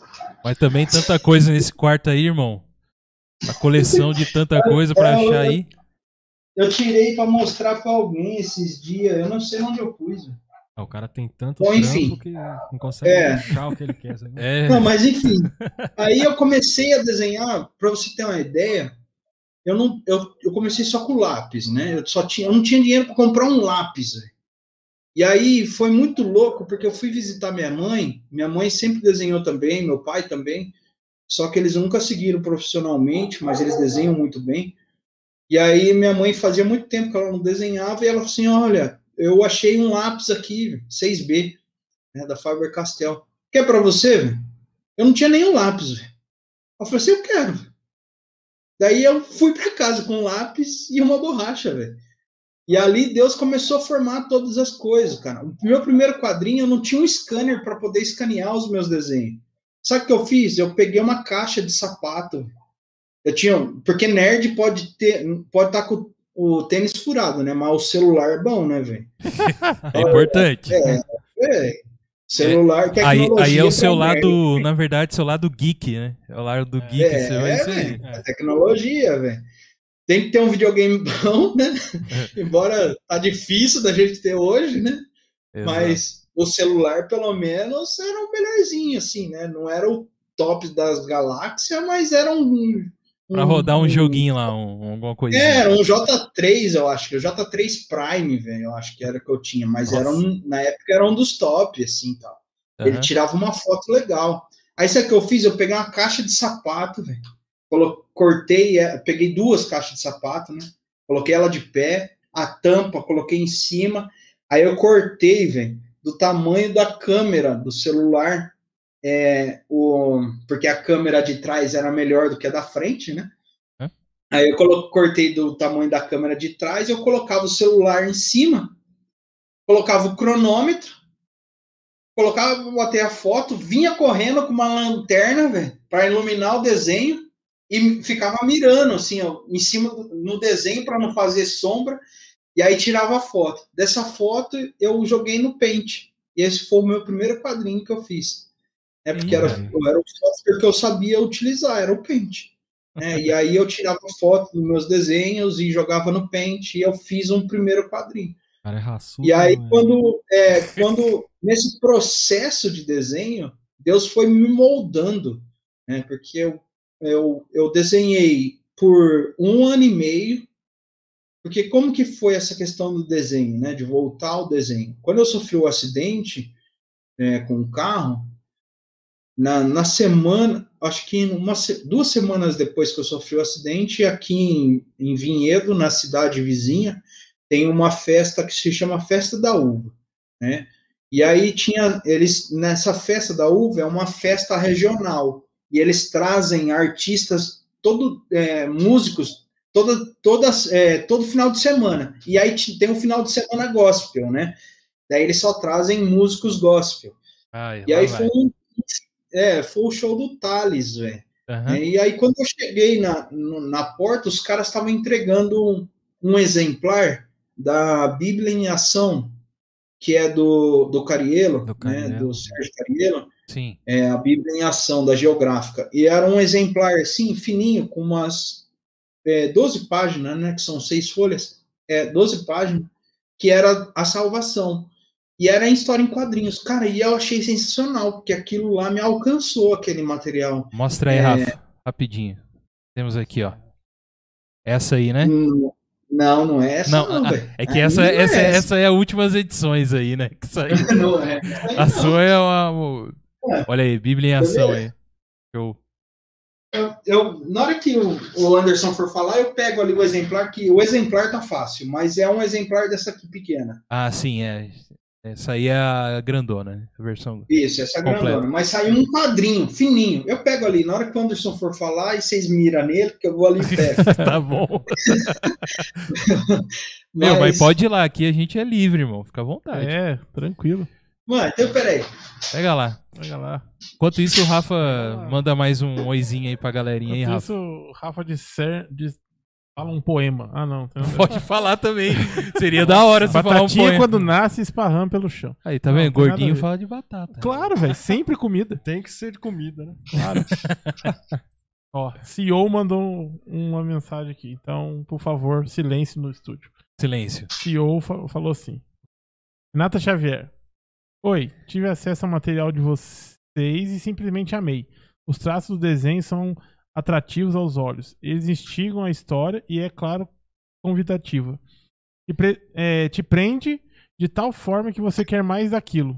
Mas também tanta coisa nesse quarto aí, irmão. A coleção de tanta coisa pra achar aí. Eu tirei pra mostrar pra alguém esses dias. Eu não sei onde eu pus. Ah, o cara tem tanto Bom, enfim, que não consegue é. achar o que ele quer. Sabe? É. Não, mas enfim. Aí eu comecei a desenhar, para você ter uma ideia, eu não eu, eu comecei só com lápis, né? Eu só tinha, eu não tinha dinheiro para comprar um lápis. E aí foi muito louco porque eu fui visitar minha mãe. Minha mãe sempre desenhou também, meu pai também. Só que eles nunca seguiram profissionalmente, mas eles desenham muito bem. E aí minha mãe fazia muito tempo que ela não desenhava e ela falou assim: "Olha, eu achei um lápis aqui, 6B, né, da Faber-Castell. Quer para você? Eu não tinha nenhum lápis. Véio. Eu falei assim, eu quero. Daí eu fui para casa com um lápis e uma borracha, velho. E ali Deus começou a formar todas as coisas, cara. O meu primeiro quadrinho eu não tinha um scanner para poder escanear os meus desenhos. Sabe o que eu fiz? Eu peguei uma caixa de sapato. Eu tinha, porque nerd pode ter, pode estar tá com o tênis furado, né? Mas o celular é bom, né, velho? É importante. É, é. Celular, é. Aí, aí é o seu lado, na verdade, seu lado geek, né? É o lado do geek, é, seu, é isso aí. É tecnologia, velho. Tem que ter um videogame bom, né? Embora tá difícil da gente ter hoje, né? Exato. Mas o celular, pelo menos, era um melhorzinho, assim, né? Não era o top das galáxias, mas era um Pra rodar um joguinho lá, um, alguma coisa. É, era um J3, eu acho que. O J3 Prime, velho, eu acho que era que eu tinha. Mas era um, na época era um dos top, assim, tal. Uhum. Ele tirava uma foto legal. Aí sabe o que eu fiz? Eu peguei uma caixa de sapato, velho. Cortei, é, peguei duas caixas de sapato, né? Coloquei ela de pé, a tampa, coloquei em cima. Aí eu cortei, velho, do tamanho da câmera do celular é, o, porque a câmera de trás era melhor do que a da frente, né? É. Aí eu colo- cortei do tamanho da câmera de trás, eu colocava o celular em cima, colocava o cronômetro, colocava, botei a foto, vinha correndo com uma lanterna, velho, para iluminar o desenho e ficava mirando assim, ó, em cima do, no desenho para não fazer sombra, e aí tirava a foto. Dessa foto eu joguei no Paint. E esse foi o meu primeiro quadrinho que eu fiz. É porque era, era o software que eu sabia utilizar, era o Paint. né? E aí eu tirava foto dos meus desenhos e jogava no Paint e eu fiz um primeiro quadrinho. Cara, é raçudo. E aí, né? quando, é, quando nesse processo de desenho, Deus foi me moldando, né? Porque eu, eu, eu desenhei por um ano e meio, porque como que foi essa questão do desenho, né? De voltar ao desenho. Quando eu sofri o acidente é, com o carro, na, na semana, acho que uma, duas semanas depois que eu sofri o acidente, aqui em, em Vinhedo, na cidade vizinha, tem uma festa que se chama Festa da Uva, né? E aí tinha eles nessa festa da uva é uma festa regional e eles trazem artistas todo é, músicos toda todas é, todo final de semana e aí tem um final de semana gospel, né? Daí eles só trazem músicos gospel. Ai, E aí vai. foi um, é, foi o show do Thales, velho. Né? E aí, quando eu cheguei na, na porta, os caras estavam entregando um, um exemplar da Bíblia em Ação, que é do, do Carielo, Do né, Cariello. do Sérgio Carielo, Sim. é, a Bíblia em Ação, da Geográfica. E era um exemplar, assim, fininho, com umas é, 12 páginas, né, que são seis folhas, é, 12 páginas, que era a salvação. E era em história em quadrinhos. Cara, e eu achei sensacional, porque aquilo lá me alcançou, aquele material. Mostra aí, É. Rafa. Rapidinho. Temos aqui, ó. Essa aí, né? Hum, Não, não é essa, Não, não, velho. É que essa, não essa, essa é a últimas edições aí, né? Que saiu. Não é. A sua é uma. É. Olha aí, Bíblia em ação aí. Show. Eu, na hora que o, o Anderson for falar, eu pego ali o exemplar, que o exemplar tá fácil, mas é um exemplar dessa aqui pequena. Ah, sim, é. Essa aí é a grandona, né? A versão. Isso, essa é Completa. grandona. Mas saiu um quadrinho, fininho. Eu pego ali, na hora que o Anderson for falar, e vocês miram nele, que eu vou ali e pego. tá bom. Meu, mas pode ir lá, aqui a gente é livre, irmão. Fica à vontade. É, tranquilo. Mano, então peraí. Pega lá. Pega lá. Enquanto isso, o Rafa manda mais um oizinho aí pra galerinha Enquanto Rafa. isso, o Rafa de Ser... de- fala um poema. Ah, não. Pode falar também. Seria da hora você falar um Batatinha poema. quando nasce esparrama pelo chão. Aí, tá Não, vendo? Gordinho fala de batata. Claro, velho. Sempre comida. Tem que ser de comida, né? Claro. Ó, CEO mandou uma mensagem aqui. Então, por favor, silêncio no estúdio. Silêncio. CEO fa- falou assim: Renata Xavier. Oi, tive acesso ao material de vocês e simplesmente amei. Os traços do desenho são atrativos aos olhos. Eles instigam a história e, é claro, convidativa. Te, pre- é, te prende de tal forma que você quer mais daquilo.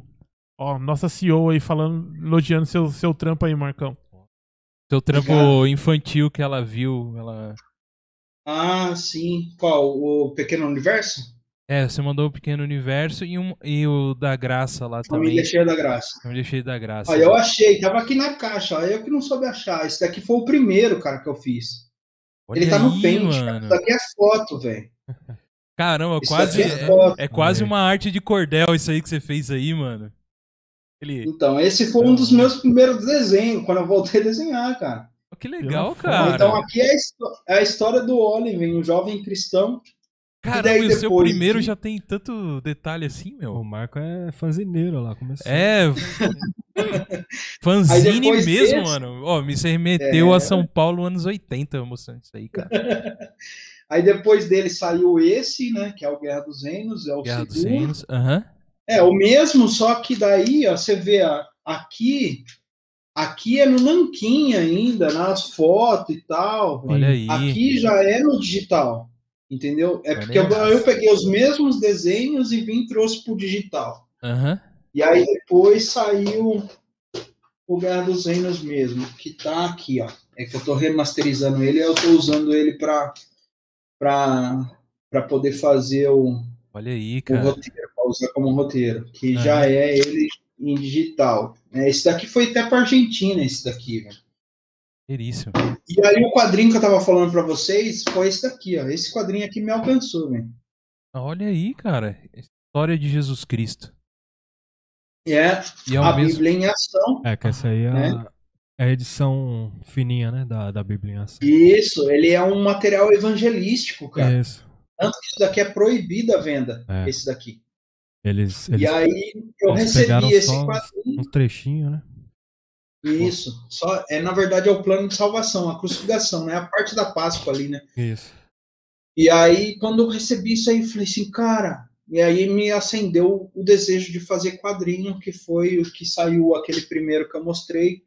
Ó, nossa CEO aí falando, elogiando seu, seu trampo aí, Marcão. Seu trampo Obrigado. infantil que ela viu, ela. Ah, sim. Qual? O Pequeno Universo? É, você mandou o Pequeno Universo e, um, e o da Graça lá também. Família Cheia da Graça. Família Cheia da Graça. Aí eu achei, tava aqui na caixa, aí eu que não soube achar. Esse daqui foi o primeiro, cara, que eu fiz. Olha Ele tá no aí, pente, cara. Isso daqui é foto, velho. Caramba, Isso quase. é É, foto. é quase uma arte de cordel isso aí que você fez aí, mano. Ele. Então, esse foi um dos meus primeiros desenhos, quando eu voltei a desenhar, cara. Que legal, foto. cara. Então, aqui é a, é a história do Oliver, um jovem cristão. E o seu primeiro de- já tem tanto detalhe assim, O meu. Marco é fanzineiro lá, começou. É. Aí Fanzine mesmo, desse- mano. Ó, me se remeteu É. a São Paulo anos 80 mostrando isso aí, cara. Aí depois dele saiu esse, né, que é o Guerra dos Reinos, é o Guerra dos segundo. Reinos. Aham. É, o mesmo, só que daí, ó, você vê, ó, aqui, aqui é no nanquim ainda, nas fotos e tal. Olha aí. Aqui já é no digital, entendeu? É porque eu, eu peguei os mesmos desenhos e vim e trouxe pro digital. Aham. E aí depois saiu o Guerra dos Reinos mesmo, que tá aqui, ó. É que eu tô remasterizando ele, eu tô usando ele pra, pra, pra poder fazer o, Olha aí, o cara. roteiro, para usar como roteiro, que Aham. já é ele em digital. É, esse daqui foi até para Argentina, esse daqui, velho. Seríssimo. E aí o quadrinho que eu tava falando pra vocês foi esse daqui, ó. Esse quadrinho aqui me alcançou, velho. Olha aí, cara. História de Jesus Cristo. E é E é a mesmo. Bíblia em ação. É, que essa aí é, Né? a, é a edição fininha, né? Da, da Bíblia em ação. Isso, ele é um material evangelístico, cara. Isso. Tanto que isso daqui é proibido a venda, É. esse daqui. Eles, E eles aí eu recebi esse quadrinho. um trechinho, né? Isso. Só, é, na verdade, é o plano de salvação, a crucificação, né? A parte da Páscoa ali, né? Isso. E aí, quando eu recebi isso aí, eu falei assim, cara. E aí me acendeu o desejo de fazer quadrinho, que foi o que saiu aquele primeiro que eu mostrei.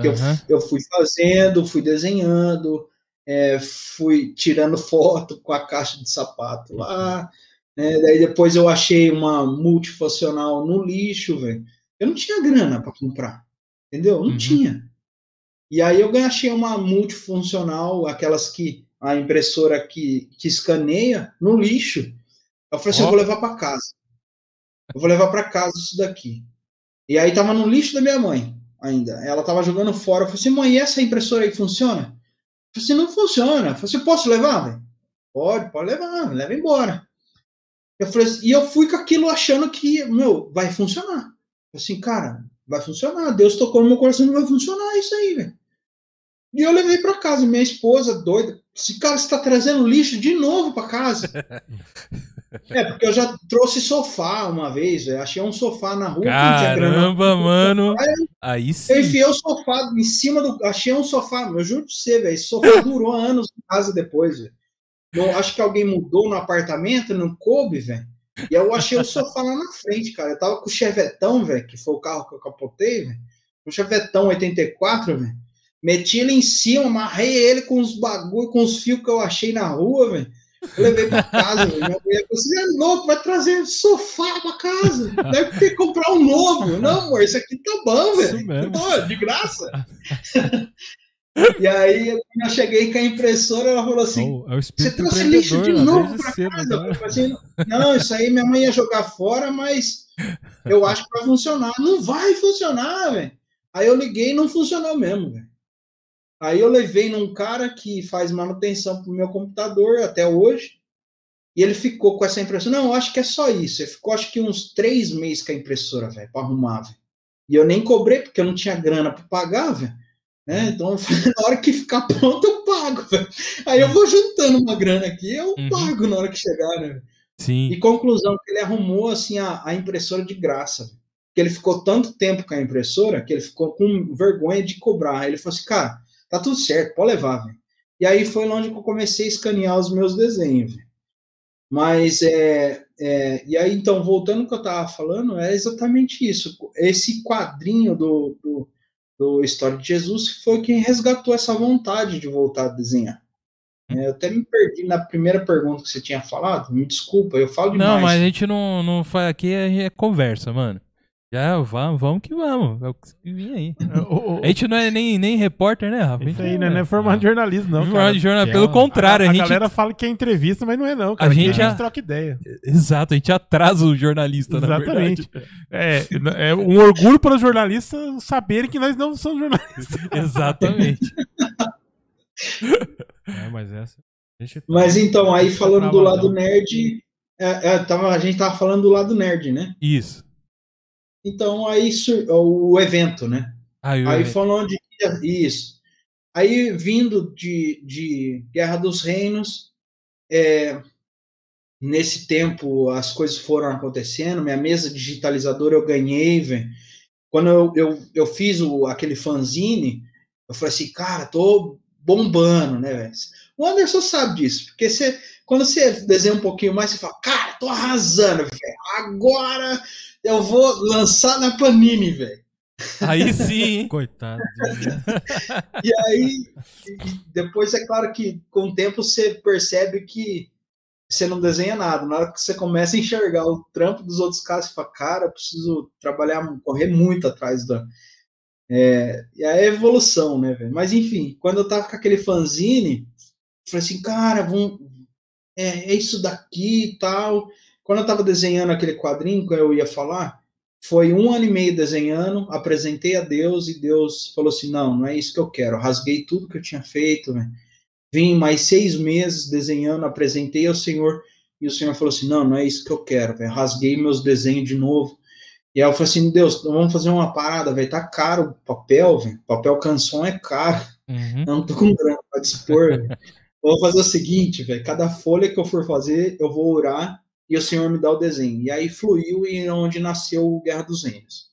que eu, Aham. eu fui fazendo, fui desenhando, é, fui tirando foto com a caixa de sapato lá. né? Daí depois eu achei uma multifuncional no lixo, velho. Eu não tinha grana para comprar, entendeu? Não Uhum. tinha. E aí eu ganhei- achei uma multifuncional, aquelas que a impressora que, que escaneia, no lixo. Eu falei assim, Ó. eu vou levar para casa. Eu vou levar para casa isso daqui. E aí tava no lixo da minha mãe ainda. Ela tava jogando fora. Eu falei assim, mãe, e essa impressora aí funciona? Eu falei assim, não funciona. Eu falei assim, posso levar, velho? Pode, pode levar, leva embora. Eu falei assim, e eu fui com aquilo achando que, meu, vai funcionar. Eu falei assim, cara, vai funcionar. Deus tocou no meu coração, vai funcionar isso aí, velho. E eu levei pra casa. Minha esposa, doida, esse cara está trazendo lixo de novo pra casa. é, porque eu já trouxe sofá uma vez, velho. Achei um sofá na rua. não. Caramba, mano. Aí sim. Eu enfiei o sofá em cima do. Achei um sofá, eu juro pra você, velho. Esse sofá durou anos em casa depois, velho. Eu acho que alguém mudou no apartamento, não coube, velho. E eu achei o sofá lá na frente, cara. Eu tava com o Chevetão, velho, que foi o carro que eu capotei, velho. O Chevetão 84, velho. Meti ele em cima, amarrei ele com os bagulho, com os fios que eu achei na rua, velho. Levei pra casa, velho. Minha mulher falou assim: é louco, vai trazer sofá pra casa. Deve ter que comprar um novo. Não, amor, isso aqui tá bom, velho. De graça. E aí, eu cheguei com a impressora, ela falou assim: Então, é Você trouxe lixo de empreendedor, novo pra cedo, casa? né? Eu falei assim, não, isso aí minha mãe ia jogar fora, mas eu acho que vai funcionar. Não vai funcionar, velho. Aí eu liguei e não funcionou mesmo, velho. Aí eu levei num cara que faz manutenção pro meu computador até hoje. E ele ficou com essa impressora. Não, eu acho que é só isso. Ele ficou acho que uns três meses com a impressora, velho, pra arrumar, velho. E eu nem cobrei, porque eu não tinha grana pra pagar, velho. Né? Então, falei, na hora que ficar pronto, eu pago, velho. Aí eu vou juntando uma grana aqui, eu Uhum. pago na hora que chegar, né? Sim. E conclusão, que ele arrumou assim a, a impressora de graça. Porque ele ficou tanto tempo com a impressora que ele ficou com vergonha de cobrar. Aí ele falou assim, cara, tá tudo certo, pode levar, velho. E aí foi onde que eu comecei a escanear os meus desenhos, velho. Mas é, é, e aí então voltando ao que eu tava falando, é exatamente isso. Esse quadrinho do, do, do História de Jesus que foi quem resgatou essa vontade de voltar a desenhar. É, eu até me perdi na primeira pergunta que você tinha falado. Me desculpa, eu falo demais. Não, mas a gente não, não faz aqui, é conversa, mano. Já vamos, vamos que vamos. É o que vem aí. O- o- A gente não é nem, nem repórter, né, Rafa? A Isso gente aí, né? Não é formado de jornalismo, não. Jornal Cara. de jornal, é pelo contrário, a, a, a gente. galera fala que é entrevista, mas não é, não. Cara. A gente Aqui já- troca ideia. Exato, a gente atrasa o jornalista, na Exatamente. verdade. É, é um orgulho para os jornalistas saberem que nós não somos jornalistas. Exatamente. É, mas essa. A gente tá- Mas então, aí tá falando do lado nerd, é, é, tava, a gente tava falando do lado nerd, né? Isso. Então aí o evento, né? Aí, eu- Aí falando de isso. Aí vindo de, de Guerra dos Reinos, é, nesse tempo as coisas foram acontecendo, minha mesa digitalizadora eu ganhei, velho. Quando eu, eu, eu fiz o, aquele fanzine, eu falei assim, cara, tô bombando, né, velho? O Anderson sabe disso, porque você, quando você desenha um pouquinho mais, você fala, cara, tô arrasando, velho. Agora eu vou lançar na Panini, velho. aí sim? Coitado. E aí, depois é claro que com o tempo você percebe que você não desenha nada. Na hora que você começa a enxergar o trampo dos outros caras, você fala, cara, eu preciso trabalhar, correr muito atrás da. É, e aí é evolução, né, velho? Mas enfim, quando eu tava com aquele fanzine, eu falei assim, cara, vamos, é, é isso daqui e tal. Quando eu tava desenhando aquele quadrinho que eu ia falar, foi um ano e meio desenhando, apresentei a Deus e Deus falou assim: não, não é isso que eu quero. rasguei tudo que eu tinha feito, né? vim mais seis meses desenhando, apresentei ao Senhor e o Senhor falou assim: não, não é isso que eu quero. Véio. Rasguei meus desenhos de novo. E aí eu falei assim: Deus, vamos fazer uma parada, vai tá caro o papel, véio. papel canção é caro. Uhum. Não tô com grana para dispor. vou fazer o seguinte, velho, cada folha que eu for fazer, eu vou orar e o Senhor me dá o desenho. E aí fluiu e é onde nasceu o Guerra dos Reinos.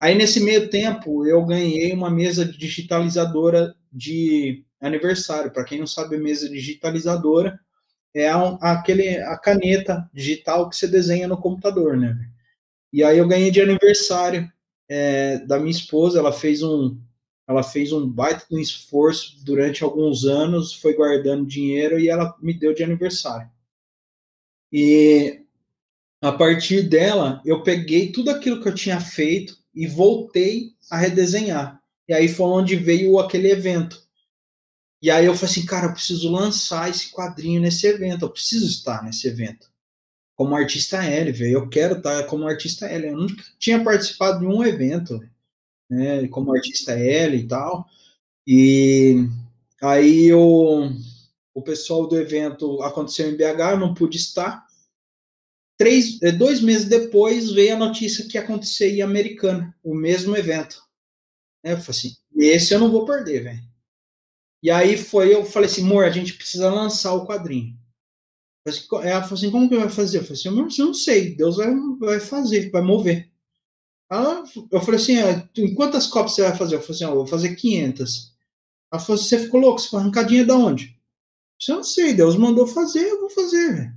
Aí nesse meio tempo eu ganhei uma mesa digitalizadora de aniversário. Para quem não sabe, mesa digitalizadora é a, aquele a caneta digital que você desenha no computador, né? E aí eu ganhei de aniversário é, da minha esposa. Ela fez um ela fez um baita um esforço durante alguns anos, foi guardando dinheiro e ela me deu de aniversário. E a partir dela, eu peguei tudo aquilo que eu tinha feito e voltei a redesenhar. E aí foi onde veio aquele evento. E aí eu falei assim, cara, eu preciso lançar esse quadrinho nesse evento, eu preciso estar nesse evento. Como artista L, velho, eu quero estar como artista L. Eu nunca tinha participado de um evento, né, como artista L e tal. E aí eu o pessoal do evento aconteceu em BH, eu não pude estar. Três, eh, dois meses depois veio a notícia que ia acontecer em Americana, o mesmo evento. Eu falei assim, esse eu não vou perder, velho. E aí foi, eu falei assim, amor, a gente precisa lançar o quadrinho. Ela falou assim, como que vai fazer? Eu falei assim, amor, eu não sei, Deus vai, vai fazer, vai mover. Ela, eu falei assim, ah, em quantas cópias você vai fazer? Eu falei assim, ah, eu vou fazer 500. Ela falou assim, você ficou louco, você arrancadinha da onde? Eu não sei, Deus mandou fazer, eu vou fazer.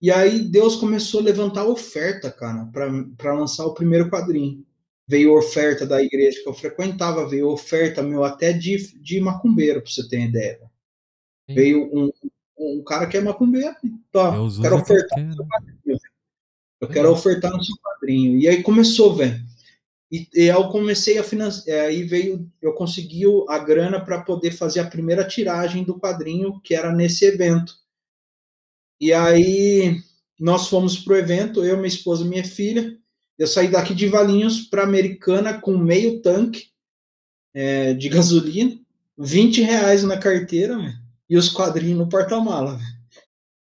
E aí Deus começou a levantar oferta, cara, para lançar o primeiro quadrinho. Veio oferta da igreja que eu frequentava, veio oferta meu até de, de macumbeiro, para você ter ideia. Sim. Veio um, um cara que é macumbeiro, tá, quero ofertar no seu quadrinho. Eu quero ofertar no seu quadrinho. E aí começou, velho. E, e eu comecei a financiar, é, aí veio, eu consegui a grana para poder fazer a primeira tiragem do quadrinho, que era nesse evento. E aí nós fomos pro evento, eu, minha esposa e minha filha. Eu saí daqui de Valinhos para Americana com meio tanque é, de gasolina, 20 reais na carteira e os quadrinhos no porta-mala.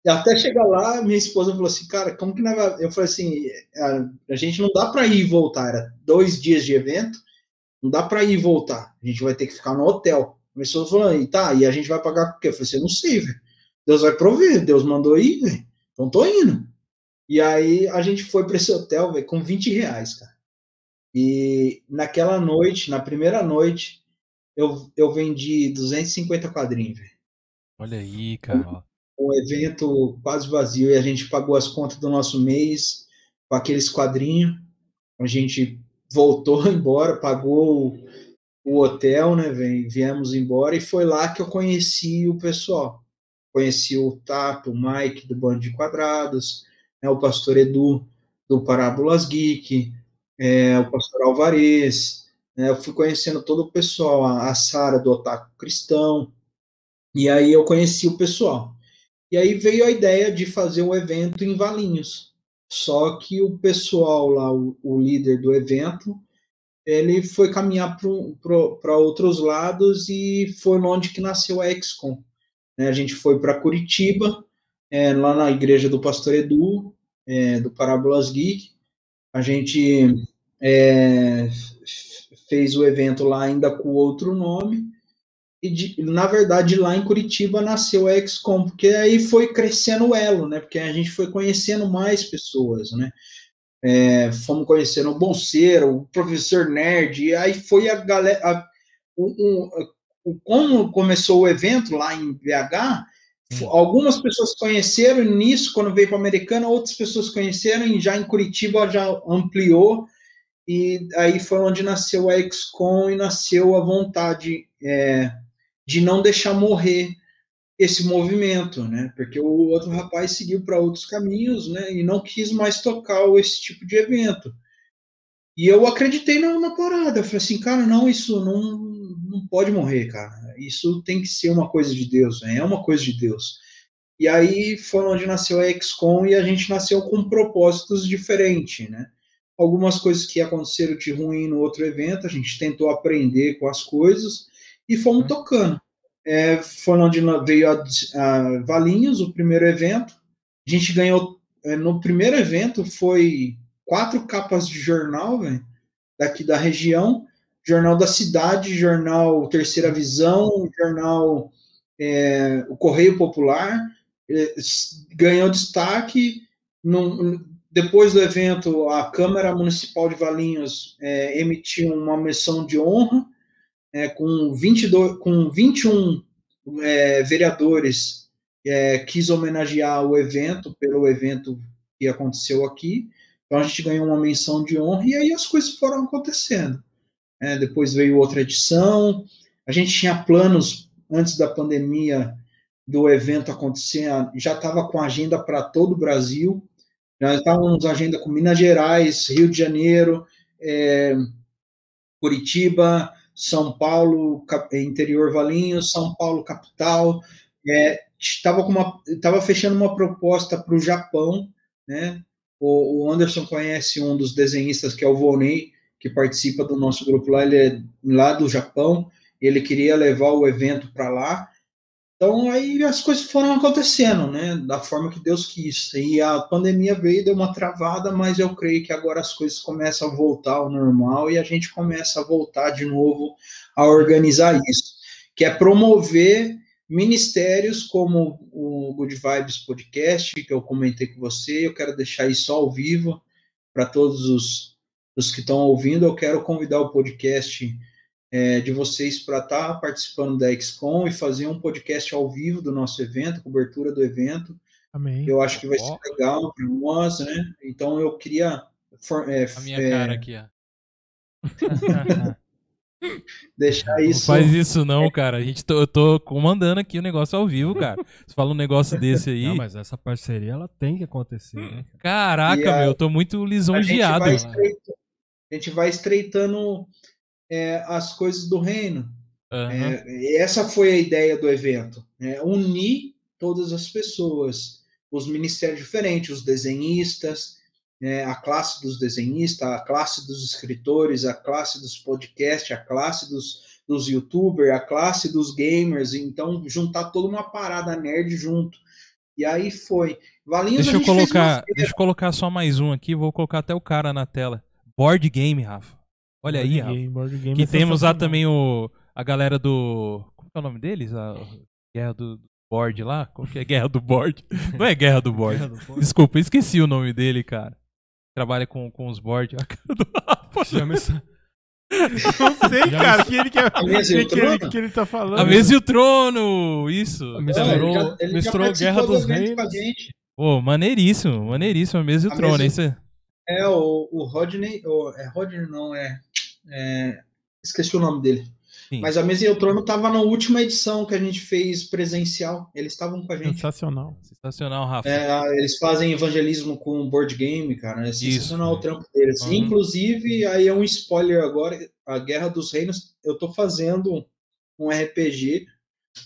Até chegar lá, minha esposa falou assim, cara, como que nós Eu falei assim, a, a gente não dá para ir e voltar, era dois dias de evento, não dá para ir e voltar, a gente vai ter que ficar no hotel. Esposa falou, e tá, e a gente vai pagar o quê? Eu falei assim, não sei, velho. Deus vai prover, Deus mandou ir, velho. Então tô indo. E aí a gente foi para esse hotel, velho, com 20 reais, cara. E naquela noite, na primeira noite, eu, eu vendi 250 quadrinhos, velho. Olha aí, cara. Um evento quase vazio e a gente pagou as contas do nosso mês com aqueles quadrinhos. A gente voltou embora, pagou o, hotel, né, viemos embora e foi lá que eu conheci o pessoal. Conheci o Tato, o Mike do Bando de Quadrados, né, o pastor Edu do Parábolas Geek, é, o pastor Alvarez, né, eu fui conhecendo todo o pessoal, a, a Sara do Otaku Cristão, e aí eu conheci o pessoal. E aí veio a ideia de fazer um evento em Valinhos. Só que o pessoal lá, o, o líder do evento, ele foi caminhar para outros lados e foi onde que nasceu a XCOM. Né, a gente foi para Curitiba, é, lá na igreja do Pastor Edu, é, do Parábolas Geek. A gente é, fez o evento lá ainda com outro nome. E, de, na verdade, lá em Curitiba nasceu a XCOM, porque aí foi crescendo o elo, né? Porque a gente foi conhecendo mais pessoas, né? É, fomos conhecendo o Bonceiro, o professor Nerd, e aí foi a galera. A, o, o, como começou o evento lá em BH, Algumas pessoas conheceram nisso quando veio para a Americana, outras pessoas conheceram e já em Curitiba já ampliou e aí foi onde nasceu a XCOM e nasceu a vontade é, de não deixar morrer esse movimento, né? Porque o outro rapaz seguiu para outros caminhos, né? E não quis mais tocar esse tipo de evento. E eu acreditei na, na parada. Eu falei assim, cara, não, isso não, não pode morrer, cara. Isso tem que ser uma coisa de Deus, né? é uma coisa de Deus. E aí foi onde nasceu a XCOM e a gente nasceu com propósitos diferentes, né? algumas coisas que aconteceram de ruim no outro evento, a gente tentou aprender com as coisas e fomos Uhum. tocando. É, foi onde veio a, a Valinhos, o primeiro evento. A gente ganhou, é, no primeiro evento, foi quatro capas de jornal, velho, daqui da região. Jornal da cidade, jornal Terceira Visão, jornal é, o Correio Popular. É, ganhou destaque. Num- depois do evento, a Câmara Municipal de Valinhos é, emitiu uma menção de honra é, com, 22, com 21 é, vereadores é, quis homenagear o evento pelo evento que aconteceu aqui. Então a gente ganhou uma menção de honra e aí as coisas foram acontecendo. É, depois veio outra edição. A gente tinha planos antes da pandemia do evento acontecer, já estava com agenda para todo o Brasil. Já estávamos agenda com Minas Gerais, Rio de Janeiro, é, Curitiba, São Paulo, cap- interior Valinhos, São Paulo capital. Estava estava fechando uma proposta para o Japão, né? O, o Anderson conhece um dos desenhistas que é o Volney, que participa do nosso grupo lá. Ele é lá do Japão. Ele queria levar o evento para lá. Então aí as coisas foram acontecendo, né? Da forma que Deus quis. E a pandemia veio, deu uma travada, mas eu creio que agora as coisas começam a voltar ao normal e a gente começa a voltar de novo a organizar isso, que é promover ministérios como o Good Vibes Podcast, que eu comentei com você. Eu quero deixar isso ao vivo para todos os, os que estão ouvindo. Eu quero convidar o podcast é, de vocês para estar tá participando da XCOM e fazer um podcast ao vivo do nosso evento, cobertura do evento. Amém. Eu acho que vai ser legal para nós, né? Então eu queria. For, é, A minha é, cara aqui, ó. deixar Não isso. faz isso não, cara. A gente tô, eu tô comandando aqui o negócio ao vivo, cara. Você fala um negócio desse aí. Não, mas essa parceria ela tem que acontecer, né? Caraca, a- meu, eu tô muito a gente, lisonjeado. vai estreitando, a gente vai estreitando é, as coisas do reino. Aham. É, essa foi a ideia do evento, né? unir todas as pessoas, os ministérios diferentes, os desenhistas, né? a classe dos desenhistas, a classe dos escritores, a classe dos podcasts, a classe dos, dos youtubers, a classe dos gamers, então juntar toda uma parada nerd junto. E aí foi. Valinhos Deixa eu colocar, deixa eu colocar só mais um aqui, vou colocar até o cara na tela. Board game, Rafa. Olha aí, Board Rafa. game, board game Que é temos lá também o a galera do como é o nome deles? A Guerra do do Board lá? Qual que é Guerra do Board? Não é Guerra do Board. Desculpa, eu esqueci o nome dele, cara. Trabalha com, com os boards. A cara do Rafa. Chama isso. Não sei, Já cara, que ele quer. A mesa e o que, que, ele, que ele tá falando. A mesa e o trono! Isso. Misturou- Não, ele já- ele já misturou Guerra do dos gente. Pô, maneiríssimo, maneiríssimo. A mesa e o A trono. mesa- Isso é... O, o Rodney, o, é Rodney não, é, é, esqueci o nome dele. Sim. Mas a Mesa e o Trono estava na última edição que a gente fez presencial, eles estavam com a gente. Sensacional. Sensacional, Rafa. É, eles fazem evangelismo com board game, cara, é sensacional Isso. o trampo deles. Uhum. Inclusive, aí é um spoiler agora, a Guerra dos Reinos, eu tô fazendo um RPG,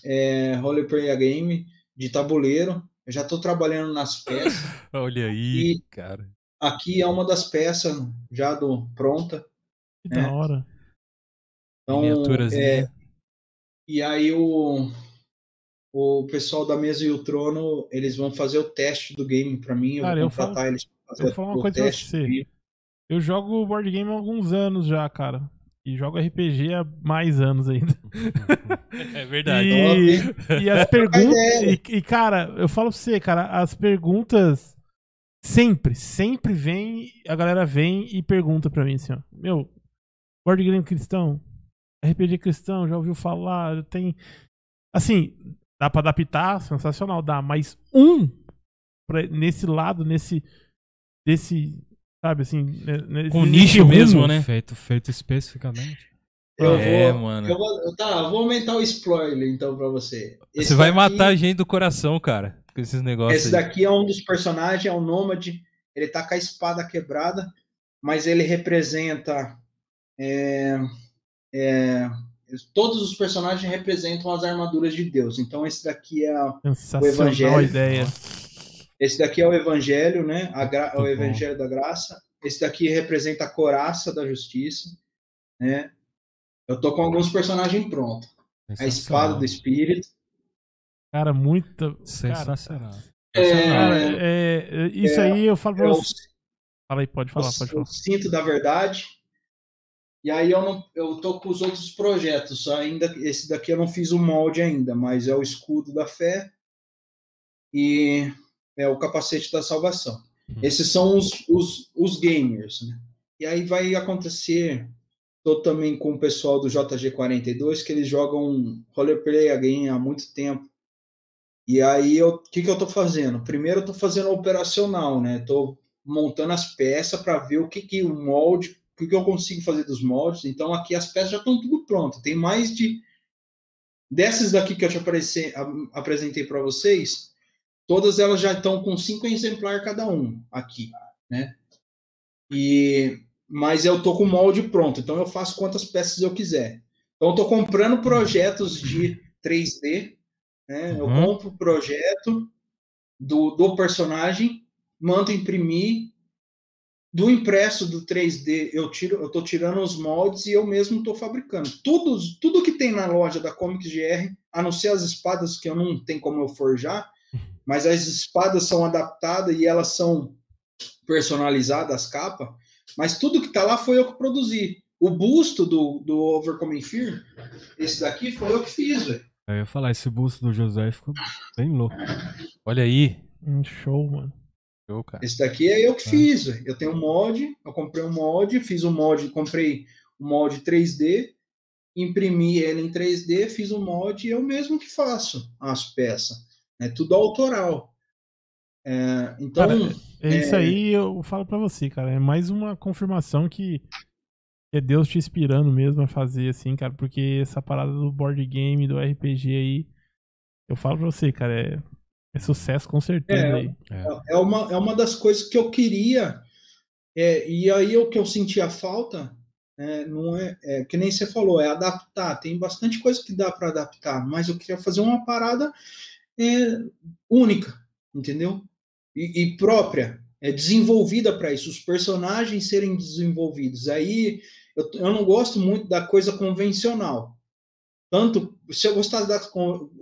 é, roleplay game, de tabuleiro, eu já tô trabalhando nas peças, Olha aí, E- cara. Aqui é uma das peças já do pronta, Que É. da hora. Então, é, e aí o, o pessoal da mesa e o trono, eles vão fazer o teste do game para mim, eu Cara, vou eu falo- contratar eles para eu fazer vou falar uma o coisa pra teste. você. do game. Eu jogo board game há alguns anos já, cara. E jogo RPG há mais anos ainda. É verdade. E, e as perguntas. E, e, cara, eu falo pra você, cara, as perguntas sempre, sempre vem, a galera vem e pergunta pra mim assim, ó. Meu, board game cristão, RPG cristão, já ouviu falar? Tem. Assim, dá pra adaptar, sensacional, dá, mas um pra- nesse lado, nesse. Desse. Sabe assim. né- nesse- Com nicho rumo, mesmo, né? Feito, feito especificamente. Eu É, vou, mano. Eu vou, tá, eu vou aumentar o spoiler então para você. Esse Você vai daqui- matar a gente do coração, cara. Com esses negócios Esse aí. daqui é um dos personagens, é o Nômade. Ele tá com a espada quebrada, mas ele representa. é, é, todos os personagens representam as armaduras de Deus. Então esse daqui é Sensacional Evangelho. ideia. esse daqui é o Evangelho, né? Gra- o bom. Evangelho da Graça. Esse daqui representa a coraça da justiça, né? Eu tô com alguns personagens prontos. A espada do espírito. Cara, muita. Sensacional. É, Cara, é, é, isso é, aí eu falo pra é o, você. Fala aí, pode falar, pode falar. o cinto da verdade. E aí eu não, eu tô com os outros projetos. Ainda esse daqui eu não fiz o molde ainda, mas é o escudo da fé e é o capacete da salvação. Esses são os, os, os gamers, né? E aí vai acontecer. Tô também com o pessoal do JG42 que eles jogam roleplay a game há muito tempo. E aí o que que eu tô fazendo? Primeiro eu tô fazendo operacional, né? Tô montando as peças para ver o que que o molde, o que que eu consigo fazer dos moldes. Então aqui as peças já estão tudo pronto. Tem mais de dessas daqui que eu te apareci- apresentei para vocês, todas elas já estão com cinco exemplares cada um aqui, né? E mas eu tô com o molde pronto, então eu faço quantas peças eu quiser. Então eu comprando projetos de 3D, né? Eu Uhum. compro o projeto do, do personagem, mando imprimir do impresso do 3D, eu tiro, eu tô tirando os moldes e eu mesmo tô fabricando. Tudo, tudo que tem na loja da Comics GR, a não ser as espadas que eu não tenho como eu forjar, mas as espadas são adaptadas e elas são personalizadas, as capas, mas tudo que tá lá foi eu que produzi. O busto do, do Overcoming Fear, esse daqui foi eu que fiz, velho. Eu ia falar, esse busto do José ficou bem louco. Olha aí. Um show, mano. Show, cara. Esse daqui é eu que fiz, velho. Eu tenho um mod, eu comprei um mod, fiz um mod, comprei um mod 3D, imprimi ele em 3D, fiz um mod e eu mesmo que faço as peças. É tudo autoral. É, então, Cara, É isso É. aí, eu falo pra você, cara. É mais uma confirmação que é Deus te inspirando mesmo a fazer assim, cara. Porque essa parada do board game, do RPG aí, eu falo pra você, cara, é, é sucesso com certeza É, aí. é uma, é uma das coisas que eu queria, é, e aí o que eu sentia falta, é, não é, é, que nem você falou, é adaptar. Tem bastante coisa que dá para adaptar, mas eu queria fazer uma parada é, única, entendeu? E, e própria, é desenvolvida para isso, os personagens serem desenvolvidos. Aí eu, eu não gosto muito da coisa convencional. Tanto, se eu gostasse das,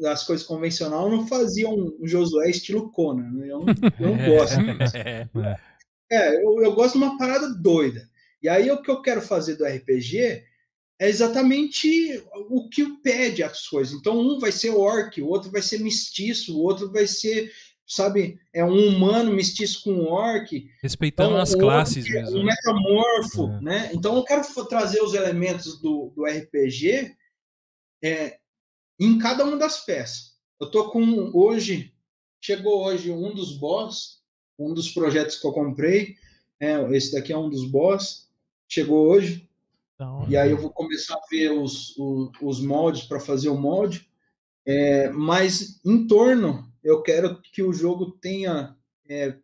das coisas convencionais, eu não fazia um, um Josué estilo Conan. né? Eu não, eu não gosto. É, eu, eu gosto de uma parada doida. E aí o que eu quero fazer do RPG é exatamente o que pede as coisas. Então um vai ser orc, o outro vai ser mestiço, o outro vai ser, sabe, é um humano mestiço com um orc. Respeitando Então, as classes é mesmo. Um metamorfo, É. né? Então eu quero trazer os elementos do, do RPG é, em cada uma das peças. Eu tô com hoje, chegou hoje um dos boss, um dos projetos que eu comprei, é, esse daqui é um dos boss, chegou hoje, Então, e aí eu vou começar a ver os, os, os moldes para fazer o molde. É, mas em torno, eu quero que o jogo tenha é,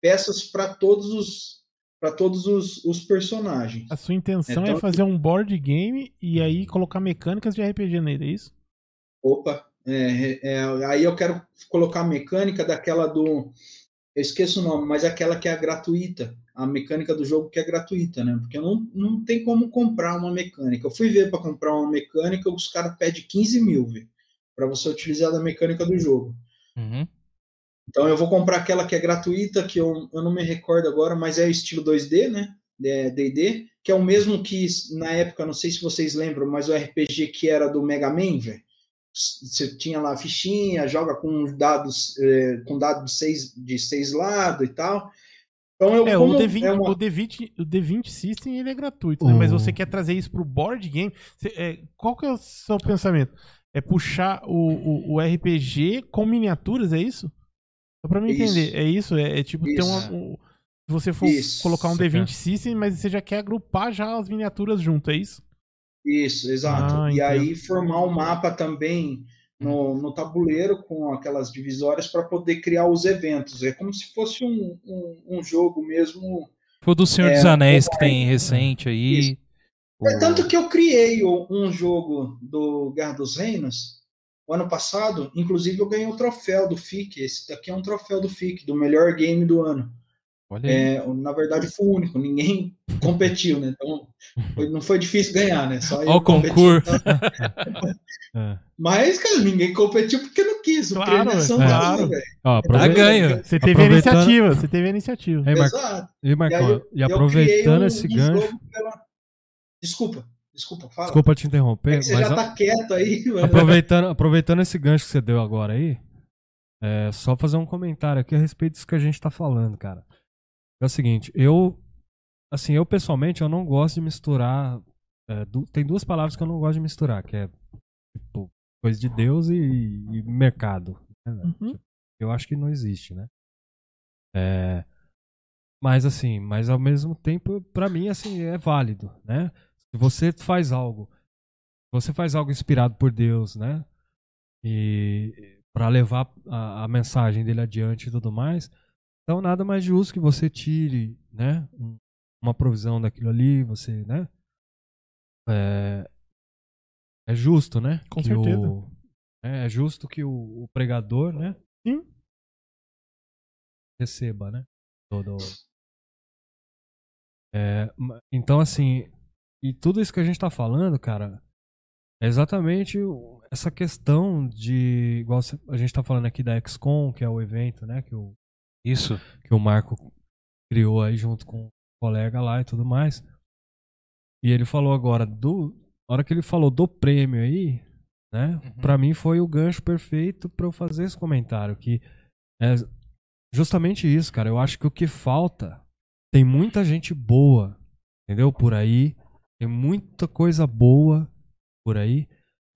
peças para todos os para todos os, os personagens. a sua intenção Então- é fazer um board game e aí colocar mecânicas de RPG nele, é isso? Opa, é, é, aí eu quero colocar a mecânica daquela do. Eu esqueço o nome, mas aquela que é gratuita. A mecânica do jogo que é gratuita, né? Porque não, não tem como comprar uma mecânica. Eu fui ver para comprar uma mecânica, os caras pedem 15 mil, para você utilizar da mecânica do jogo. Uhum. Então eu vou comprar aquela que é gratuita, que eu, eu não me recordo agora, mas é estilo 2D, né? É D&D, que é o mesmo que na época, não sei se vocês lembram, mas o RPG que era do Mega Man, velho. Você tinha lá a fichinha, joga com dados eh, com dados de seis, de seis lados e tal. Então eu É, como o D20, é uma- o D20, o D20 System ele é gratuito, né? Mas O- você quer trazer isso pro board game? Você- é, qual que é o seu pensamento? É puxar o, o, o RPG com miniaturas, é isso? Só pra mim Isso. entender. É isso? É, é tipo ter Isso. uma. um- se você for Isso. colocar um Você D20 quer. System, mas você já quer agrupar já as miniaturas junto, é isso? Isso, exato. Ah, e entendo. aí formar um mapa também no, no tabuleiro com aquelas divisórias para poder criar os eventos. É como se fosse um, um, um jogo mesmo Foi o do Senhor É, dos Anéis que tem recente aí. Isso. É tanto que eu criei um jogo do Guerra dos Reinos o ano passado, inclusive eu ganhei o troféu do FIC. Esse daqui é um troféu do FIC, do melhor game do ano. É, na verdade, fui o único, ninguém competiu, né? Então, foi- não foi difícil ganhar, né? Só o concurso. então- É. Mas, cara, ninguém competiu porque não quis. O Claro, prêmio é é. Claro. velho. Tá aproveita- ganho. Você teve a iniciativa, você teve a iniciativa. Ei, Mar- Exato. E, Marcão, aí eu- e eu aproveitando criei um- esse um gancho. jogo pela- Desculpa, desculpa, fala. Desculpa te interromper, É que você mas já a- tá quieto aí, mano. aproveitando, aproveitando esse gancho que você deu agora aí, é só fazer um comentário aqui a respeito disso que a gente tá falando, cara. É o seguinte, eu, assim, eu pessoalmente, eu não gosto de misturar. é, du- tem duas palavras que eu não gosto de misturar, que é tipo, coisa de Deus e, e mercado. né? Uhum. Tipo, eu acho que não existe, né? É, mas assim, mas ao mesmo tempo, pra mim, assim, é válido, né? Se você faz algo, você faz algo inspirado por Deus, né? E para levar a, a mensagem dele adiante e tudo mais, então nada mais justo que você tire, né? um- Uma provisão daquilo ali, você, né? É, é justo, né? Com que certeza. O, é, é justo que o, o pregador, né? Sim. Receba, né? Todo. É, então, assim, e tudo isso que a gente tá falando, cara, é exatamente essa questão de. Igual a gente tá falando aqui da XCOM, que é o evento, né? Que o, Isso. que o Marco criou aí junto com o colega lá e tudo mais. E ele falou agora do. Na hora que ele falou do prêmio aí, né? Uhum. Pra mim foi o gancho perfeito pra eu fazer esse comentário. Que é justamente isso, cara. Eu acho que o que falta. Tem muita gente boa, entendeu? Por aí. Tem muita coisa boa por aí.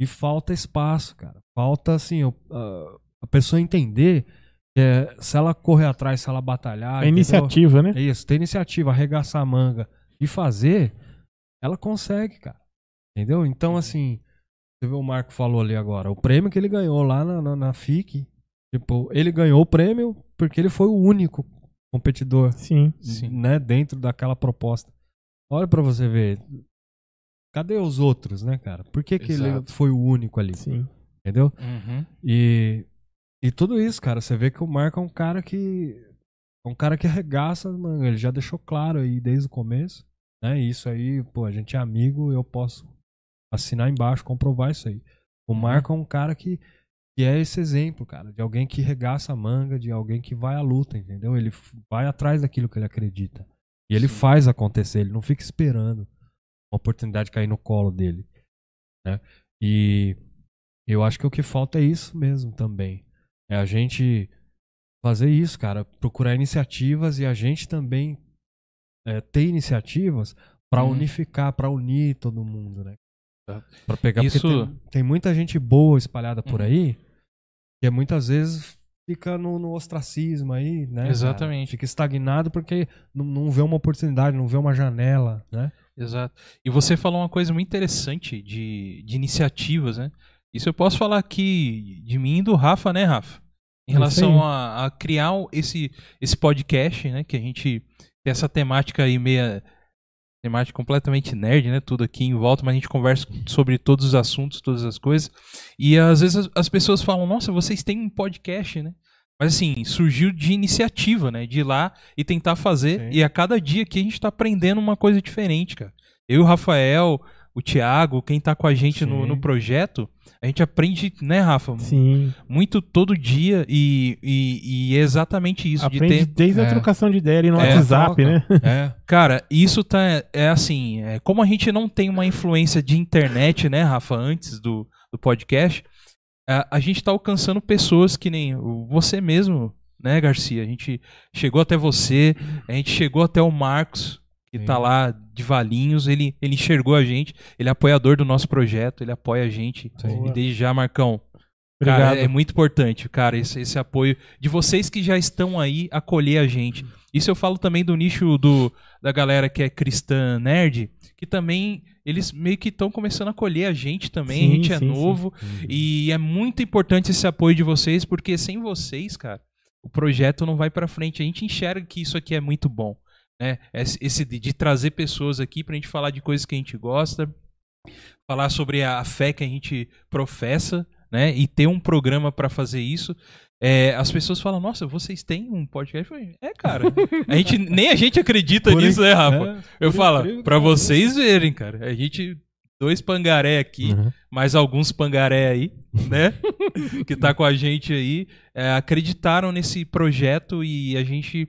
E falta espaço, cara. Falta, assim, o- a, pessoa entender que é, se ela correr atrás, se ela batalhar. Entendeu? iniciativa, né? É isso, ter iniciativa, arregaçar a manga e fazer, ela consegue, cara. Entendeu? Então, assim, você vê o Marco falou ali agora, o prêmio que ele ganhou lá na, na, na FIC, tipo, ele ganhou o prêmio porque ele foi o único competidor, Sim. Sim. né, dentro daquela proposta. Olha pra você ver. Cadê os outros, né, cara? Por que, que ele foi o único ali? Sim. Entendeu? Uhum. E, e tudo isso, cara, você vê que o Marco é um cara que. É um cara que arregaça, mano. Ele já deixou claro aí desde o começo. Né? E isso aí, pô, a gente é amigo, eu posso assinar embaixo, comprovar isso aí. O Marco é um cara que, que é esse exemplo, cara, de alguém que regaça a manga, de alguém que vai à luta, entendeu? Ele vai atrás daquilo que ele acredita. E ele Sim. faz acontecer, ele não fica esperando uma oportunidade cair no colo dele. Né? E eu acho que o que falta é isso mesmo também. É a gente fazer isso, cara. Procurar iniciativas e a gente também é, ter iniciativas para Uhum. unificar, para unir todo mundo, né? Tá. Para pegar porque Isso- tem, tem muita gente boa espalhada por Uhum. aí que muitas vezes fica no, no ostracismo aí, né? cara? Exatamente. Fica estagnado porque não, não vê uma oportunidade, não vê uma janela, né? Exato. E você falou uma coisa muito interessante de, de iniciativas, né? Isso eu posso falar aqui de mim e do Rafa, né, Rafa? Em relação a, a criar esse, esse podcast, né? Que a gente tem essa temática aí meia. Temática completamente nerd, né? Tudo aqui em volta, mas a gente conversa sobre todos os assuntos, todas as coisas. E às vezes as, as pessoas falam, nossa, vocês têm um podcast, né? Mas assim, surgiu de iniciativa, né? De ir lá e tentar fazer. Sim. E a cada dia aqui a gente tá aprendendo uma coisa diferente, cara. Eu e o Rafael, o Thiago, quem tá com a gente no, no projeto, a gente aprende, né, Rafa? Sim. Muito todo dia e, e, e é exatamente isso. Aprende de ter. desde a É. trocação de ideia ali no É, WhatsApp, troca. né? É. Cara, isso tá. É assim, é, como a gente não tem uma influência de internet, né, Rafa, antes do, do podcast, a, a gente tá alcançando pessoas que nem você mesmo, né, Garcia? A gente chegou até você, a gente chegou até o Marcos, que Sim. tá lá de Valinhos, ele, ele enxergou a gente, ele é apoiador do nosso projeto, ele apoia a gente. Sim. E desde já, Marcão, Obrigado. Cara, é muito importante, cara, esse, esse apoio de vocês que já estão aí acolher a gente. Isso eu falo também do nicho do, da galera que é cristã nerd, que também eles meio que estão começando a acolher a gente também. Sim, a gente é sim, sim. novo e é muito importante esse apoio de vocês, porque sem vocês, cara, o projeto não vai pra frente. A gente enxerga que isso aqui é muito bom, né? Esse de, de trazer pessoas aqui pra gente falar de coisas que a gente gosta, falar sobre a, a fé que a gente professa, né? E ter um programa pra fazer isso. é, as pessoas falam, nossa, vocês têm um podcast? Falei, É, cara. A gente, nem a gente acredita Por nisso, né, Rafa? É, Eu falo, pareça. vocês verem, cara. A gente, dois pangaré aqui, Uhum. mais alguns pangaré aí, né? que tá com a gente aí, é, acreditaram nesse projeto e a gente.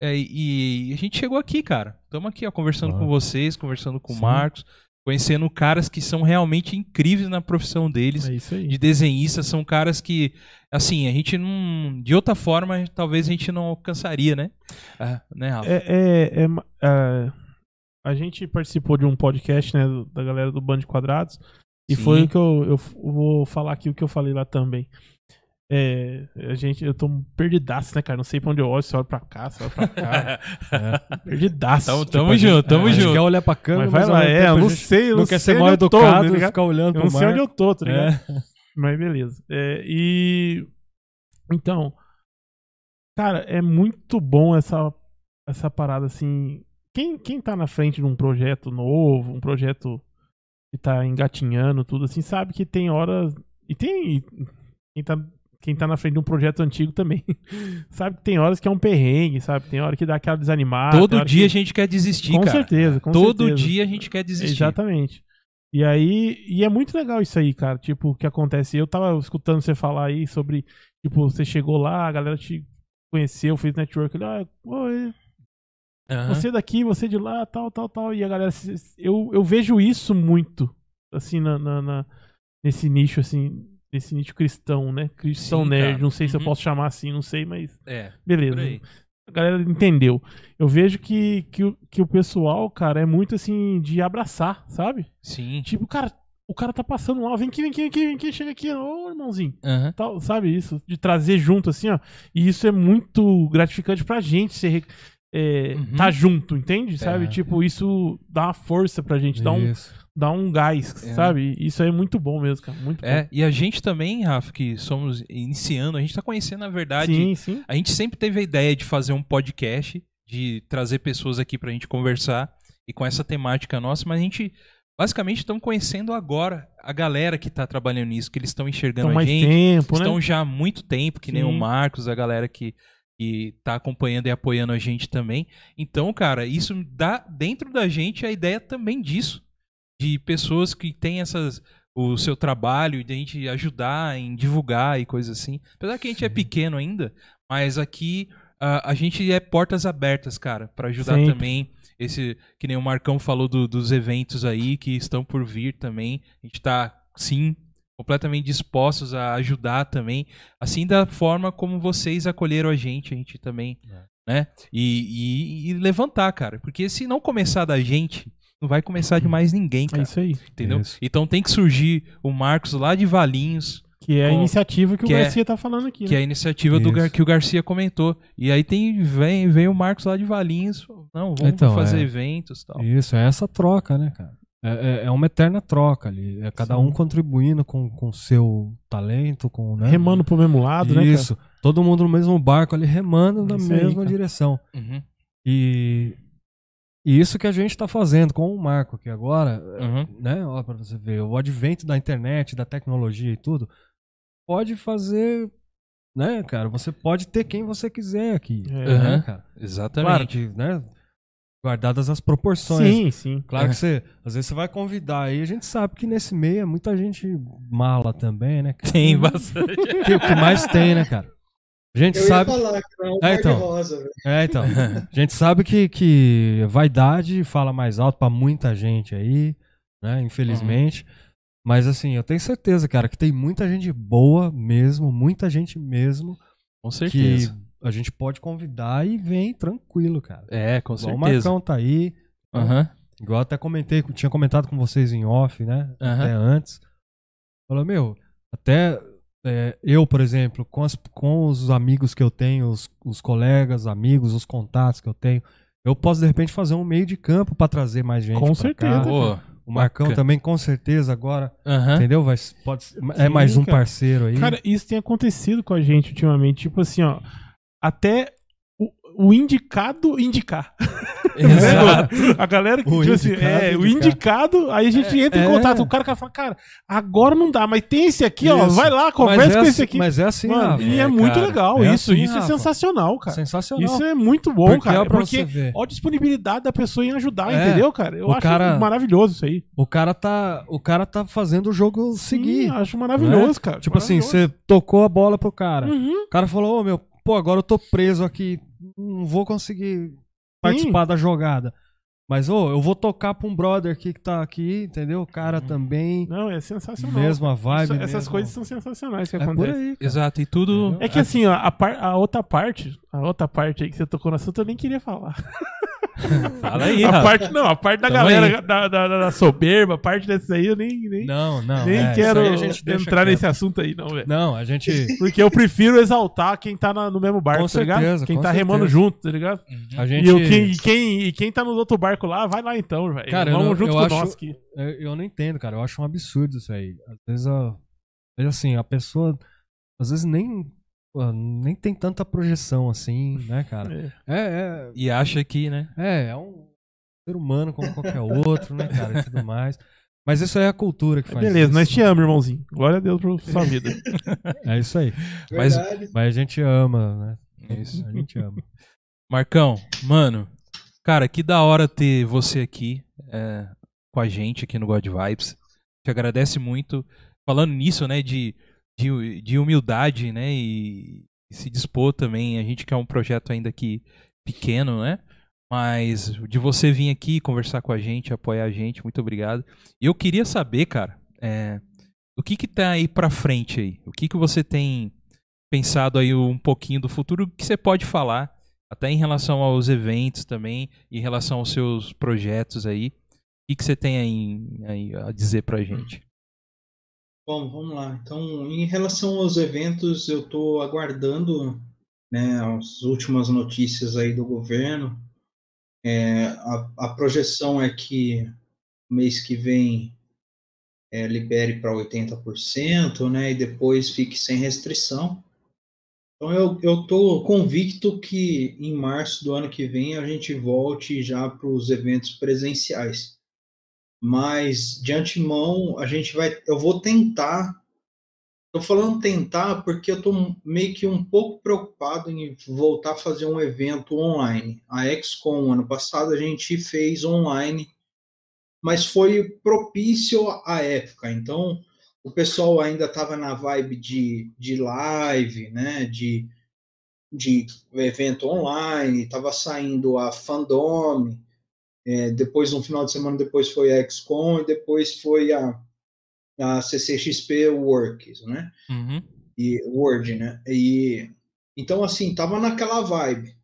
É, e a gente chegou aqui, cara. Estamos aqui, ó, conversando Claro. com vocês, conversando com o. Marcos, conhecendo caras que são realmente incríveis na profissão deles. É isso aí. De desenhistas, são caras que, assim, a gente não. De outra forma, talvez a gente não alcançaria, né? Ah, né, Rafa? É, é- é é, a gente participou de um podcast, né, da galera do Band de Quadrados, e Sim. foi o que eu, eu vou falar aqui o que eu falei lá também. É, a gente, eu tô perdidaço, né, cara? Não sei pra onde eu olho, se eu olho pra cá, se eu olho pra cá. perdidaço. Tamo, Tipo, tamo a gente- junto, tamo a gente junto. quer olhar pra câmera, Mas vai ao lá, é, eu a não sei, eu não quer ser mal onde eu tô, educado tá e ligado? ficar olhando Eu pro não sei onde eu tô, tá ligado? É. Mas beleza. É, e. Então. Cara, é muito bom essa, essa parada assim. Quem, quem tá na frente de um projeto novo, um projeto que tá engatinhando, tudo assim, sabe que tem horas. E tem. Quem tá, quem tá na frente de um projeto antigo também. sabe que tem horas que é um perrengue, sabe? Tem hora que dá aquela desanimada. Todo dia que- a gente quer desistir, Com cara. certeza, com Todo certeza. dia a gente quer desistir. Exatamente. E aí, e é muito legal isso aí, cara. Tipo, o que acontece. Eu tava escutando você falar aí sobre, tipo, você chegou lá, a galera te conheceu, fez network, ah, oi, Aham. você daqui, você de lá, tal, tal, tal. E a galera, eu, eu vejo isso muito, assim, na, na- na- nesse nicho, assim, nesse nicho cristão, né? Cristão Sim, nerd. cara. Não sei se eu Uhum. posso chamar assim, não sei, mas É, beleza a galera entendeu. Eu vejo que, que, o- que o pessoal, cara, é muito assim de abraçar, sabe? Sim. Tipo, cara, o cara tá passando mal, vem aqui, vem aqui, vem aqui, vem aqui, chega aqui, ô irmãozinho. Aham. Tal, sabe isso? De trazer junto, assim, ó. E isso é muito gratificante pra gente ser, é, Uhum. tá junto, entende? Sabe? É. Tipo, isso dá uma força pra gente, dá um, Isso. Dá um gás, É. sabe? Isso aí é muito bom mesmo, cara. Muito É, e a gente também, Rafa, que somos iniciando, a gente tá conhecendo, na bom. verdade, Sim, sim. a gente sempre teve a ideia de fazer um podcast, de trazer pessoas aqui pra gente conversar e com essa temática nossa, mas a gente basicamente estamos conhecendo agora a galera que tá trabalhando nisso, que eles estão enxergando a gente, tempo, né? estão já há muito tempo, que nem Sim. o Marcos, a galera que, que tá acompanhando e apoiando a gente também. Então, cara, isso dá dentro da gente a ideia também disso. De pessoas que têm essas. O seu trabalho, de a gente ajudar em divulgar e coisas assim. Apesar que a gente é Sim. pequeno ainda, mas aqui a, a gente é portas abertas, cara, pra ajudar Sempre. também. Esse, que nem o Marcão falou do- dos eventos aí que estão por vir também. A gente tá, sim, completamente dispostos a ajudar também. Assim da forma como vocês acolheram a gente, a gente também, É. né? E, e- e levantar, cara. Porque se não começar da gente, não vai começar de mais ninguém, É cara. isso aí. entendeu? Isso. Então tem que surgir o Marcos lá de Valinhos, Que é a Com- iniciativa que, que o é- Garcia tá falando aqui, que né? é a iniciativa do Isso. Gar- que o Garcia comentou. E aí tem vem, vem o Marcos lá de Valinhos. Não, vamos Então, fazer é. eventos e tal. Isso, é essa troca, né, cara? É, é- é uma eterna troca ali. É cada Sim. um contribuindo com o seu talento, com. Né? Remando pro mesmo lado, né, cara? Isso. Todo mundo no mesmo barco ali, remando na Isso aí, mesma cara. direção. Uhum, E, e isso que a gente tá fazendo com o Marco aqui agora, uhum. né? Ó, pra você ver, o advento da internet, da tecnologia e tudo, pode fazer, né, cara? Você pode ter quem você quiser aqui. É. né, Aham. cara? Exatamente. Claro que, né? Guardadas as proporções. Sim, sim. Claro É. que você, às vezes você vai convidar aí, a gente sabe que nesse meio é muita gente mala também, né? cara? Tem bastante. Que, o que mais tem, né, cara? A gente Eu ia sabe. falar que não é um É, par de então. rosa, velho. É, então. A gente sabe que, que vaidade fala mais alto pra muita gente aí, né? Infelizmente. Mas assim, eu tenho certeza, cara, que tem muita gente boa mesmo, muita gente mesmo, Com que certeza. a gente pode convidar e vem tranquilo, cara. É, com Igual o certeza. Marcão tá aí. Aham. Igual eu até comentei, tinha comentado com vocês em off, né? Até antes. Falou, meu, até é, eu, por exemplo, com, as- com os amigos que eu tenho, os, os colegas, amigos, os contatos que eu tenho, eu posso de repente fazer um meio de campo pra trazer mais gente. Com certeza. cá. O Marcão bacana. também, com certeza, agora, Aham. entendeu? Vai, pode, é Sim, mais um cara. parceiro aí. Cara, isso tem acontecido com a gente ultimamente. Tipo assim, ó. Até o, o indicado indicar. Exato. A galera que, O tipo assim, é, o indicar. indicado, aí a gente entra em é. contato. O cara que fala, cara, agora não dá, mas tem esse aqui, ó. Isso. Vai lá, conversa é com assim- esse aqui. Mas é assim, Mano, Rafa. e é, É, muito cara. legal. É isso, assim, isso é Rafa. sensacional, cara. Sensacional. Isso é muito bom, Porque, cara. ó, pra Porque olha a disponibilidade da pessoa em ajudar, É. entendeu, cara? Eu O acho cara- maravilhoso isso aí. O cara tá, o cara tá fazendo o jogo seguir. Sim, acho maravilhoso, cara. Tipo assim, Maravilhoso. você tocou a bola pro cara. Uhum. O cara falou, ô meu, pô, agora eu tô preso aqui, não vou conseguir participar da jogada. Mas, ô, eu vou tocar pra um brother aqui que tá aqui, entendeu? O cara também, Não, é sensacional. mesma Isso- vibe. essas mesmo- coisas são sensacionais que é por acontecem. aí. cara. Exato, e tudo. Entendeu? É que assim, ó, a, par- a outra parte, a outra parte aí que você tocou no assunto, eu nem queria falar. Fala aí, a Rafa. parte, não, a parte da Tamo galera da, da, da- soberba, a parte dessa aí eu nem, nem, Não, não. nem é, quero a entrar quieto. nesse assunto aí, não, velho. Não, a gente. Porque eu prefiro exaltar quem tá na- no mesmo barco, Com tá ligado? certeza, Quem com tá remando certeza. junto, tá ligado? Uhum. A gente E, eu, quem, e, quem, e quem tá no outro barco lá, vai lá então, velho. Eu Vamos não- junto eu com acho- nós aqui. Eu, eu não entendo, cara. Eu acho um absurdo isso aí. Às vezes, veja assim, a pessoa às vezes nem pô, nem tem tanta projeção assim, né, cara? É, E acha que, né? é, é, é um ser humano como qualquer outro, né, cara, e tudo mais. Mas isso aí é a cultura que faz Beleza, isso. nós te amamos, irmãozinho. Glória a Deus por sua vida. É isso aí. Mas-. Mas a gente ama, né? É isso. A gente ama. Marcão, mano, cara, que da hora ter você aqui é, com a gente aqui no God Vibes. Te agradece muito. Falando nisso, né, de, de, de humildade, né, e, e se dispor também. A gente quer um projeto ainda aqui pequeno, né? Mas de você vir aqui conversar com a gente, apoiar a gente, muito obrigado. E eu queria saber, cara, é, o que que tá aí pra frente aí? O que que você tem pensado aí um pouquinho do futuro que você pode falar, até em relação aos eventos também, em relação aos seus projetos aí. O que, que você tem aí, aí a dizer pra gente? Bom, vamos lá. Então, em relação aos eventos, eu estou aguardando né, as últimas notícias aí do governo. É, a, a projeção é que mês que vem é, libere para 80%, né, e depois fique sem restrição. Então, eu estou convicto que em março do ano que vem a gente volte já para os eventos presenciais mas de antemão a gente vai eu vou tentar tô falando tentar porque eu tô meio que um pouco preocupado em voltar a fazer um evento online. A XCOM ano passado a gente fez online mas foi propício à época. Então o pessoal ainda estava na vibe de, de live né de de evento online estava saindo a fandom é, depois, um final de semana depois foi a XCOM e depois foi a, a CCXP Works, né? Uhum. E Word, né? E então assim, tava naquela vibe.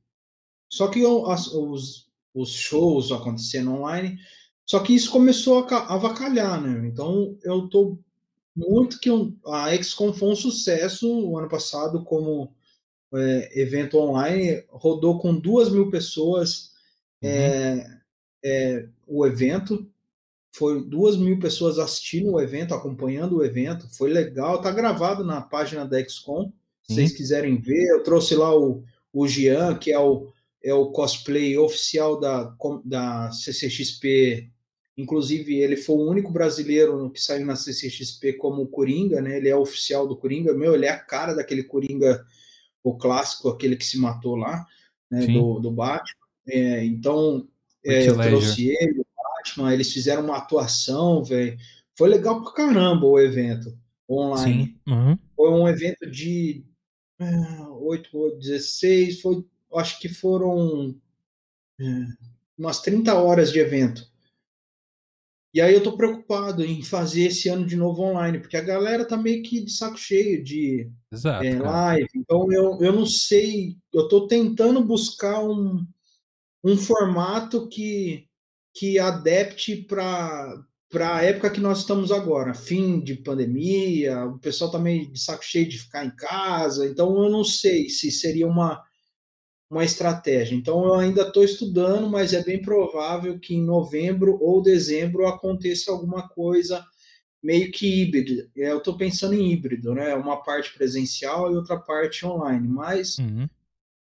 Só que as, os, os shows acontecendo online, só que isso começou a ca- avacalhar, né? Então eu tô muito que a XCOM foi um sucesso o ano passado como é, evento online, rodou com duas mil pessoas. É, é, o evento. Foi duas mil pessoas assistindo o evento, acompanhando o evento. Foi legal, tá gravado na página da XCOM. Se vocês quiserem ver, eu trouxe lá o, o Gian, que é o, é o cosplay oficial da, da CCXP. Inclusive, ele foi o único brasileiro que saiu na CCXP como Coringa, né? Ele é oficial do Coringa. Meu, ele é a cara daquele Coringa, o clássico, aquele que se matou lá, né? Do, do Batman. É, então, é, eu trouxe ele, o Batman, eles fizeram uma atuação, velho. Foi legal pra caramba o evento online. Sim. Uhum. Foi um evento de ah, 8, 8, 16, foi, acho que foram é, umas 30 horas de evento. E aí eu tô preocupado em fazer esse ano de novo online, porque a galera tá meio que de saco cheio de Exato. é, live. Então eu, eu não sei, eu estou tentando buscar um, um formato que, que adapte para para a época que nós estamos agora, fim de pandemia, o pessoal está meio de saco cheio de ficar em casa, então eu não sei se seria uma, uma estratégia. Então eu ainda estou estudando, mas é bem provável que em novembro ou dezembro aconteça alguma coisa meio que híbrido. É, Eu estou pensando em híbrido, né? Uma parte presencial e outra parte online. Mas Uhum.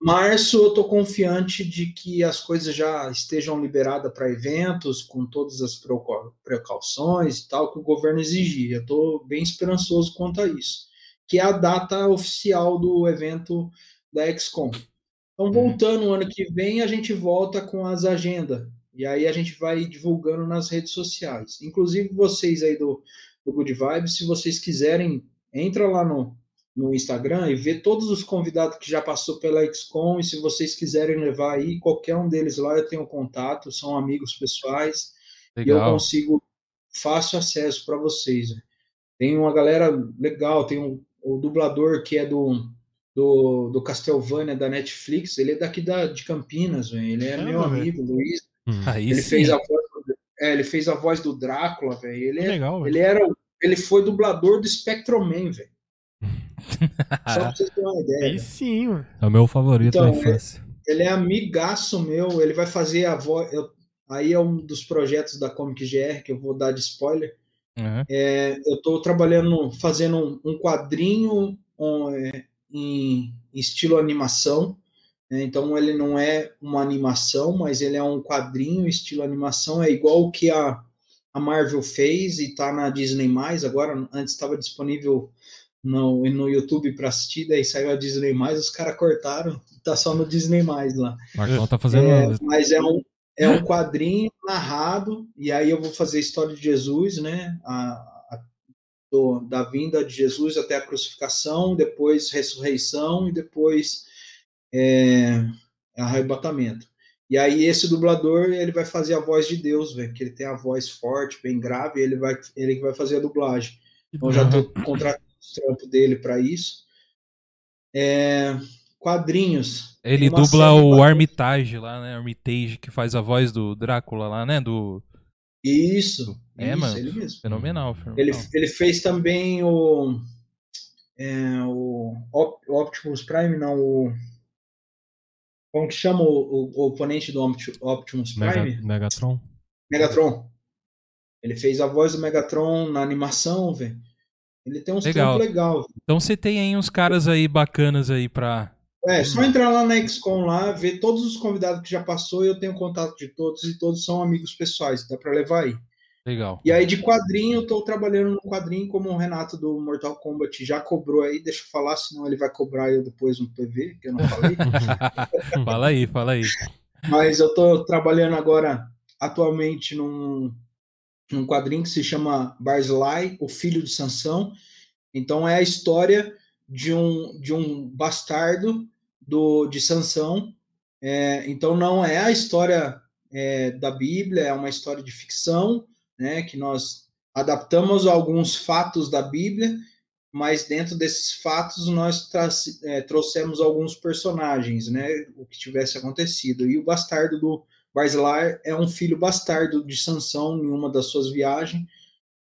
Março eu tô confiante de que as coisas já estejam liberadas para eventos, com todas as precau- precauções e tal que o governo exigir. Eu tô bem esperançoso quanto a isso. Que é a data oficial do evento da XCOM. Então, voltando o ano que vem, a gente volta com as agendas. E aí a gente vai divulgando nas redes sociais. Inclusive, vocês aí do, do Good Vibes, se vocês quiserem, entra lá no, no Instagram e vê todos os convidados que já passou pela XCOM. E se vocês quiserem levar aí, qualquer um deles lá, eu tenho contato, são amigos pessoais. E eu Legal. consigo fácil acesso para vocês. né? Tem uma galera legal, tem um, o dublador que é do, do, do Castlevania da Netflix, ele é daqui da, de Campinas, velho. ele é Caramba, meu amigo, Luiz. Hum. Aí Ele sim. fez a voz do, é, ele fez a voz do Drácula, velho. Ele, é- legal, ele era ele foi dublador do Spectroman, velho. Só pra vocês terem uma ideia. Aí sim, mano. É o meu favorito Então, da infância. Ele é amigaço meu, ele vai fazer a voz. eu- Aí é um dos projetos da Comic GR que eu vou dar de spoiler. Uhum. eu estou trabalhando, fazendo um, um quadrinho um, é, em estilo animação. né? Então ele não é uma animação, mas ele é um quadrinho estilo animação. É igual o que a, a Marvel fez e está na Disney agora. Antes estava disponível no, no YouTube para assistir, daí saiu a Disney os caras cortaram. Tá só no Disney lá. Marcão tá fazendo. É, mas é um, é um quadrinho narrado, e aí eu vou fazer a história de Jesus, né? A, a- do- da vinda de Jesus até a crucificação, depois ressurreição e depois é, arrebatamento. E aí esse dublador ele vai fazer a voz de Deus, velho, que ele tem a voz forte, bem grave, ele vai ele vai fazer a dublagem. Então já estou contratando trampo dele para isso. É, quadrinhos. Ele dubla o quadrinhos. Armitage lá, né? Armitage, que faz a voz do Drácula lá, né? Do Isso, É, isso, mano. ele mesmo. Fenomenal, Ele, fenomenal. ele fez também o, é, o Op- o Optimus Prime, não, o. Como que chama o, o- o oponente do Opti- Optimus Mega- Prime? Megatron. Megatron. Ele fez a voz do Megatron na animação, velho. Ele tem uns Legal. legal. Então você tem aí uns caras aí bacanas aí pra. É, só entrar lá na XCOM lá, ver todos os convidados que já passou, eu tenho contato de todos e todos são amigos pessoais, dá pra levar aí. Legal. E aí de quadrinho, eu tô trabalhando no quadrinho como o Renato do Mortal Kombat já cobrou aí, deixa eu falar, senão ele vai cobrar eu depois no PV, que eu não falei. fala aí, fala aí. Mas eu tô trabalhando agora atualmente num, num quadrinho que se chama Barzilai, o filho de Sansão. Então é a história de um, de um bastardo do, de Sansão. É, então não é a história é, da Bíblia, é uma história de ficção, né, que nós adaptamos alguns fatos da Bíblia, mas dentro desses fatos nós é, trouxemos alguns personagens, né, o que tivesse acontecido. E o bastardo do Barzilai é um filho bastardo de Sansão em uma das suas viagens.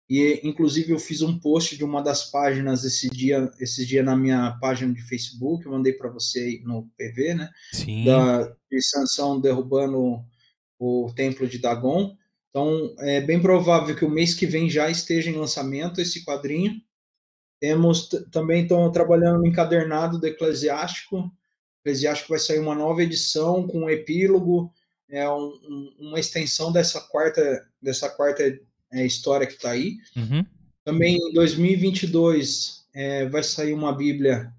E inclusive eu fiz um post de uma das páginas esse dia, esse dia na minha página de Facebook, eu mandei para você aí no PV, né? Sim. da, de Sansão derrubando o, o templo de Dagon. Então, é bem provável que o mês que vem já esteja em lançamento esse quadrinho. Temos também estão trabalhando no encadernado do Eclesiástico. Eclesiástico vai sair uma nova edição com um epílogo, é um- um- uma extensão dessa quarta dessa quarta é, história que está aí. Uhum. Também em 2022 é, vai sair uma Bíblia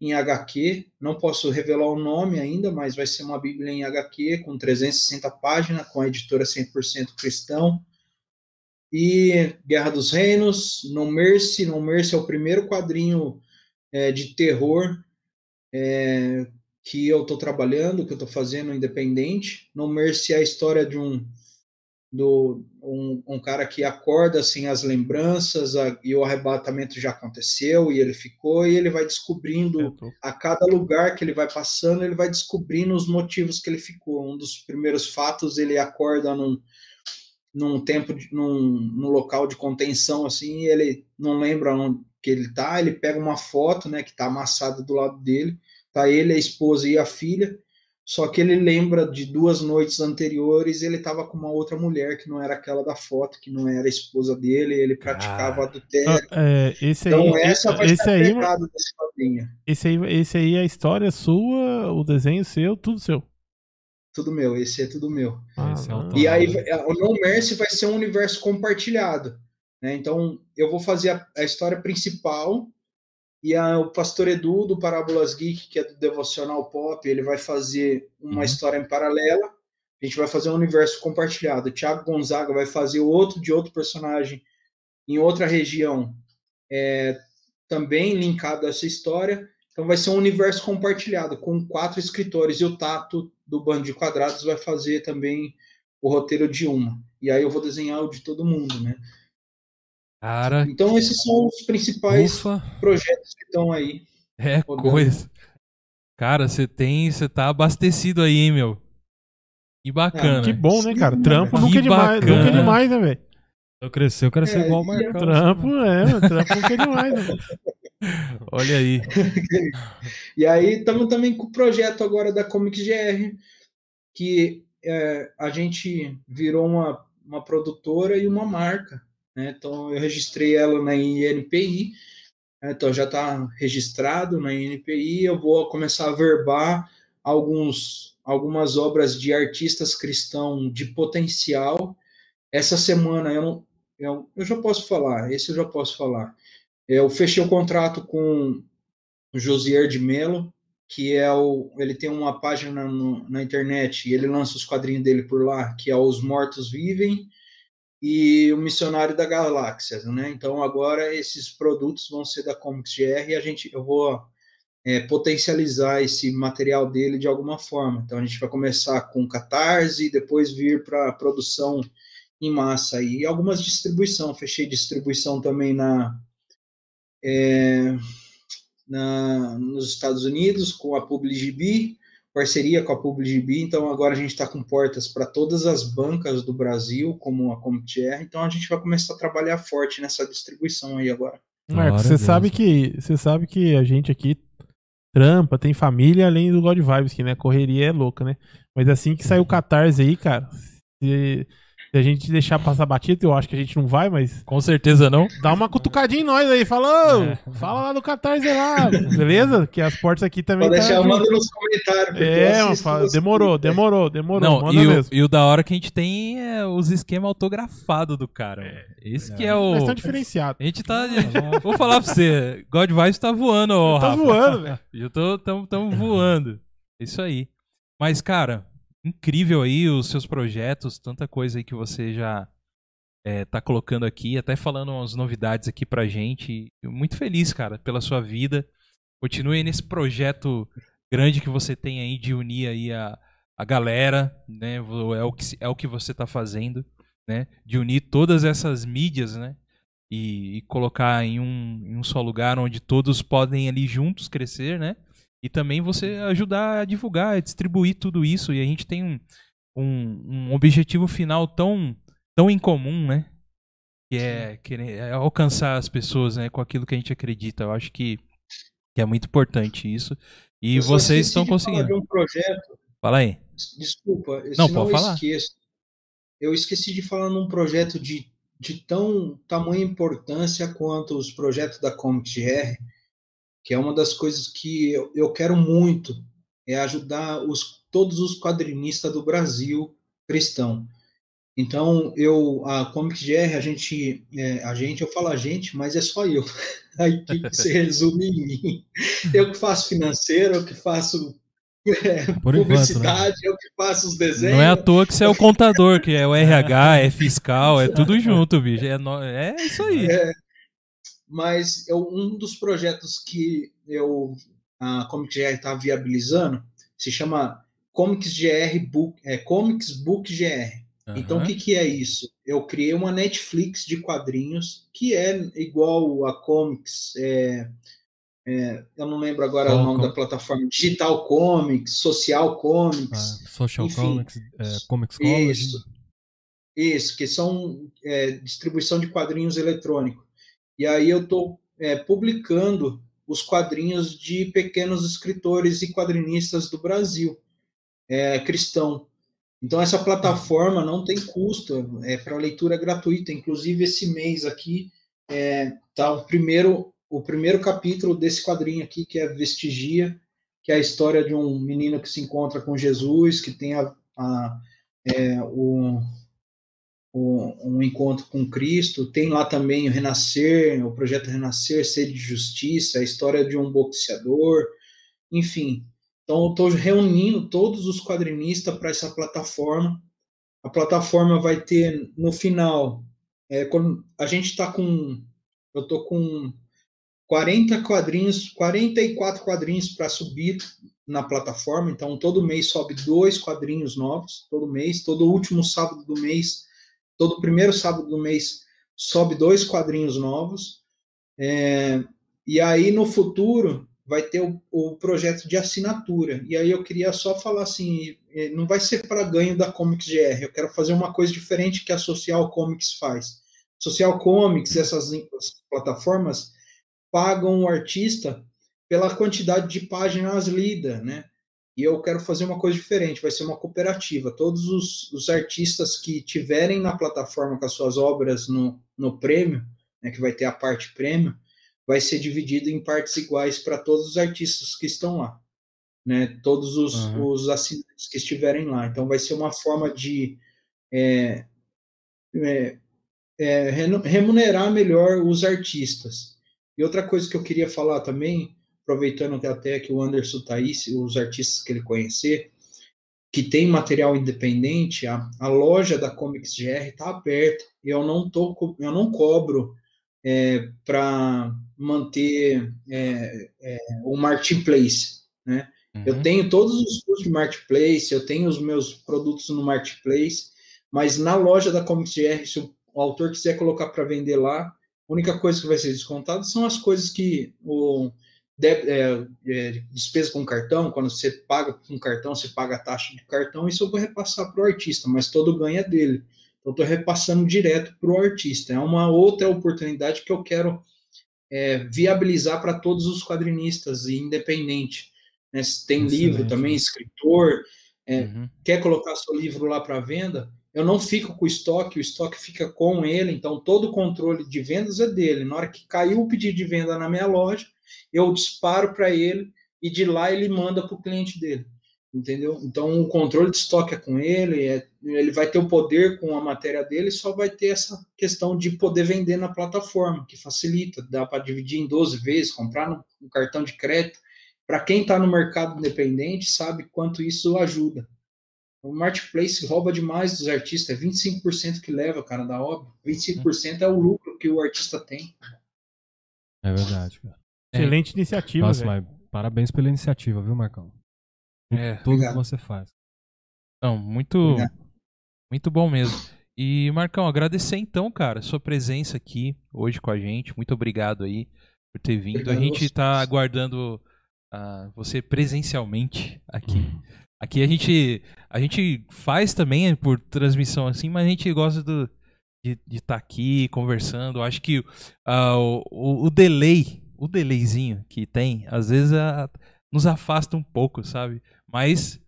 em HQ. Não posso revelar o nome ainda, mas vai ser uma Bíblia em HQ com 360 páginas, com a editora 100% cristão. E Guerra dos Reinos, No Mercy. No Mercy é o primeiro quadrinho é, de terror é, que eu estou trabalhando, que eu estou fazendo independente. No Mercy é a história de um do um, um cara que acorda sem as lembranças a, e o arrebatamento já aconteceu e ele ficou e ele vai descobrindo a cada lugar que ele vai passando ele vai descobrindo os motivos que ele ficou um dos primeiros fatos ele acorda num, num tempo de, num, num local de contenção assim e ele não lembra onde que ele tá ele pega uma foto né que tá amassada do lado dele tá ele a esposa e a filha Só que ele lembra de duas noites anteriores, ele estava com uma outra mulher que não era aquela da foto, que não era a esposa dele, ele praticava Ah. adultério. É, esse aí, Então essa vai esse ser a aí, pegada desse quadrinho. esse aí, esse aí é a história sua, o desenho seu, tudo seu. Tudo meu, esse é tudo meu. É Ah, top. E aí o No Mercy vai ser um universo compartilhado. Né? Então eu vou fazer a, a história principal e a- o Pastor Edu do Parábolas Geek, que é do Devocional Pop, ele vai fazer uma Uhum. história em paralela. A gente vai fazer um universo compartilhado. O Thiago Gonzaga vai fazer outro de outro personagem em outra região, é, também linkado a essa história. Então vai ser um universo compartilhado com quatro escritores e o Tato do Bando de Quadrados vai fazer também o roteiro de uma. E aí eu vou desenhar o de todo mundo, né? Cara, Então esses são os principais Ufa. projetos que estão aí. é rodando. coisa. Cara, você tem. Você tá abastecido aí, hein, meu? Que bacana. Que bom, né, cara? Sim, Trampo que nunca é demais, bacana. nunca é demais, né, velho? Eu cresci, eu quero ser É, igual o Marcão. Trampo, é, mano, trampo nunca é demais, né? Olha aí. E aí estamos também com o projeto agora da Comics GR, que é, a gente virou uma, uma produtora e uma marca. Né? Então eu registrei ela na INPI, né? então já está registrado na INPI. Eu vou começar a verbar alguns, algumas obras de artistas cristãos de potencial. Essa semana eu não, eu, eu já posso falar, esse eu já posso falar. Eu fechei o contrato com o Josier de Melo, que é o. Ele tem uma página no, na internet e ele lança os quadrinhos dele por lá, que é Os Mortos Vivem e o Missionário da Galáxia, né? Então agora esses produtos vão ser da Comics GR e a gente, eu vou é, potencializar esse material dele de alguma forma. Então a gente vai começar com Catarse, depois vir para produção em massa e algumas distribuição. Fechei distribuição também na é, na, nos Estados Unidos com a PubliGB, parceria com a PubliGB, então agora a gente está com portas para todas as bancas do Brasil, como a CompTR, então a gente vai começar a trabalhar forte nessa distribuição aí agora. Marcos, você sabe que você sabe que a gente aqui trampa, tem família além do God Vibes, que né, correria é louca, né? Mas assim que sair o Catarse aí, cara, se, se a gente deixar passar batido, eu acho que a gente não vai, mas Com certeza não. dá uma cutucadinha em nós aí, fala, ô, É. fala lá do Catarse lá, beleza? Que as portas aqui também Pode tá deixar, manda nos comentários. É, mano, fala, demorou, demorou, demorou, Não, manda e o, mesmo. e o da hora que a gente tem é os esquemas autografados do cara. mano. Esse que é o. Mas tão diferenciado. A gente tá. Vou falar pra você, God Vibes tá voando, ó. Tá voando, velho. Eu tô tamo, tamo voando. Isso aí. Mas, cara, incrível aí os seus projetos, tanta coisa aí que você já é, tá colocando aqui, até falando umas novidades aqui pra gente. Muito feliz, cara, pela sua vida. Continue nesse projeto grande que você tem aí de unir aí a, a galera, né? É o, que, é o que você tá fazendo, né? De unir todas essas mídias, né? E, e colocar em um, em um só lugar onde todos podem ali juntos crescer, né? E também você ajudar a divulgar, a distribuir tudo isso. E a gente tem um, um, um objetivo final tão, tão em comum, né? Que é, querer- é alcançar as pessoas né, com aquilo que a gente acredita. Eu acho que, que é muito importante isso. E Eu vocês estão conseguindo. de um projeto, Fala aí. desculpa, eu- Não, senão pode eu falar. esqueço. Eu esqueci de falar num projeto de, de tão tamanha importância quanto os projetos da Comics GR, que é uma das coisas que eu, eu quero muito, é ajudar os, todos os quadrinistas do Brasil cristão. Então, eu, a Comics GR, a gente, é, a gente, eu falo a gente, mas é só eu. A equipe se resume em mim. Eu que faço financeiro, eu que faço é, Por enquanto, né? publicidade, eu que faço os desenhos. Não é à toa que você é o contador, que é o RH, é fiscal, é tudo junto, bicho. É, no- é isso aí. Mas eu, um dos projetos que eu a Comics GR está viabilizando se chama Comics GR Book, é, Comics Book GR. Então, o que, que é isso? Eu criei uma Netflix de quadrinhos que é igual a Comics, é, é, eu não lembro agora o nome com- da plataforma, Digital Comics, Social Ah, Comics, Social Enfim. Comics, é, Comics College. Isso. Isso, que são é, distribuição de quadrinhos eletrônico. E aí eu estou publicando os quadrinhos de pequenos escritores e quadrinistas do Brasil. é, cristão. Então essa plataforma não tem custo, é para leitura gratuita. Inclusive esse mês aqui é, tá o primeiro o primeiro capítulo desse quadrinho aqui que é Vestigia, que é a história de um menino que se encontra com Jesus, que tem a, a é, o, o, um encontro com Cristo. Tem lá também o Renascer, o projeto Renascer, Sede de Justiça, a história de um boxeador, enfim. Então, eu estou reunindo todos os quadrinistas para essa plataforma. A plataforma vai ter, no final, é, quando a gente está com. Eu estou com 40 quadrinhos, 44 quadrinhos para subir na plataforma. Então, todo mês sobe dois quadrinhos novos, todo mês. Todo último sábado do mês, todo primeiro sábado do mês, sobe dois quadrinhos novos. É, e aí, no futuro, vai ter o, o, projeto de assinatura. E aí eu queria só falar assim, é, não vai ser para ganho da Comics GR, eu quero fazer uma coisa diferente que a Social Comics faz. Social Comics, essas plataformas, pagam o artista pela quantidade de páginas lidas, né? E eu quero fazer uma coisa diferente, vai ser uma cooperativa. Todos os, os artistas que tiverem na plataforma com as suas obras no, no prêmio, né, que vai ter a parte prêmio, vai ser dividido em partes iguais para todos os artistas que estão lá, né? Todos os, uhum. os assinantes que estiverem lá. Então vai ser uma forma de é, é, é, remunerar melhor os artistas. E outra coisa que eu queria falar também, aproveitando que até que o Anderson tá aí, os artistas que ele conhecer, que tem material independente, a, a loja da Comics GR está aberta. Eu não tô, eu não cobro é, para manter é, é, o marketplace, né? Uhum. Eu tenho todos os custos de marketplace, eu tenho os meus produtos no marketplace, mas na loja da Comics GR, se o, o autor quiser colocar para vender lá, a única coisa que vai ser descontada são as coisas que o é, é, despesa com cartão, quando você paga com cartão, você paga a taxa de cartão, isso eu vou repassar para o artista, mas todo ganho é dele. Então, estou repassando direto para o artista. É uma outra oportunidade que eu quero é, viabilizar para todos os quadrinistas e independente. Né? Tem Excelente. livro também, escritor, é, uhum. quer colocar seu livro lá para venda, eu não fico com o estoque, o estoque fica com ele, então todo o controle de vendas é dele. Na hora que caiu o pedido de venda na minha loja, eu disparo para ele e de lá ele manda para o cliente dele entendeu? Então o controle de estoque é com ele, é, ele vai ter o poder com a matéria dele, só vai ter essa questão de poder vender na plataforma, que facilita, dá para dividir em 12 vezes, comprar no, no cartão de crédito. Para quem está no mercado independente, sabe quanto isso ajuda. O marketplace rouba demais dos artistas, é 25% que leva, cara, da obra. 25% é o lucro que o artista tem. É verdade, cara. Excelente é. iniciativa. Nossa, mas parabéns pela iniciativa, viu, Marcão? É, tudo obrigado. que você faz. Não, muito, muito bom mesmo. E, Marcão, agradecer então, cara, sua presença aqui hoje com a gente. Muito obrigado aí por ter vindo. Obrigado a gente está aguardando uh, você presencialmente aqui. Uhum. Aqui a gente, a gente faz também por transmissão assim, mas a gente gosta do, de estar tá aqui conversando. Acho que uh, o, o, delay, o delayzinho que tem, às vezes uh, nos afasta um pouco, sabe? Mas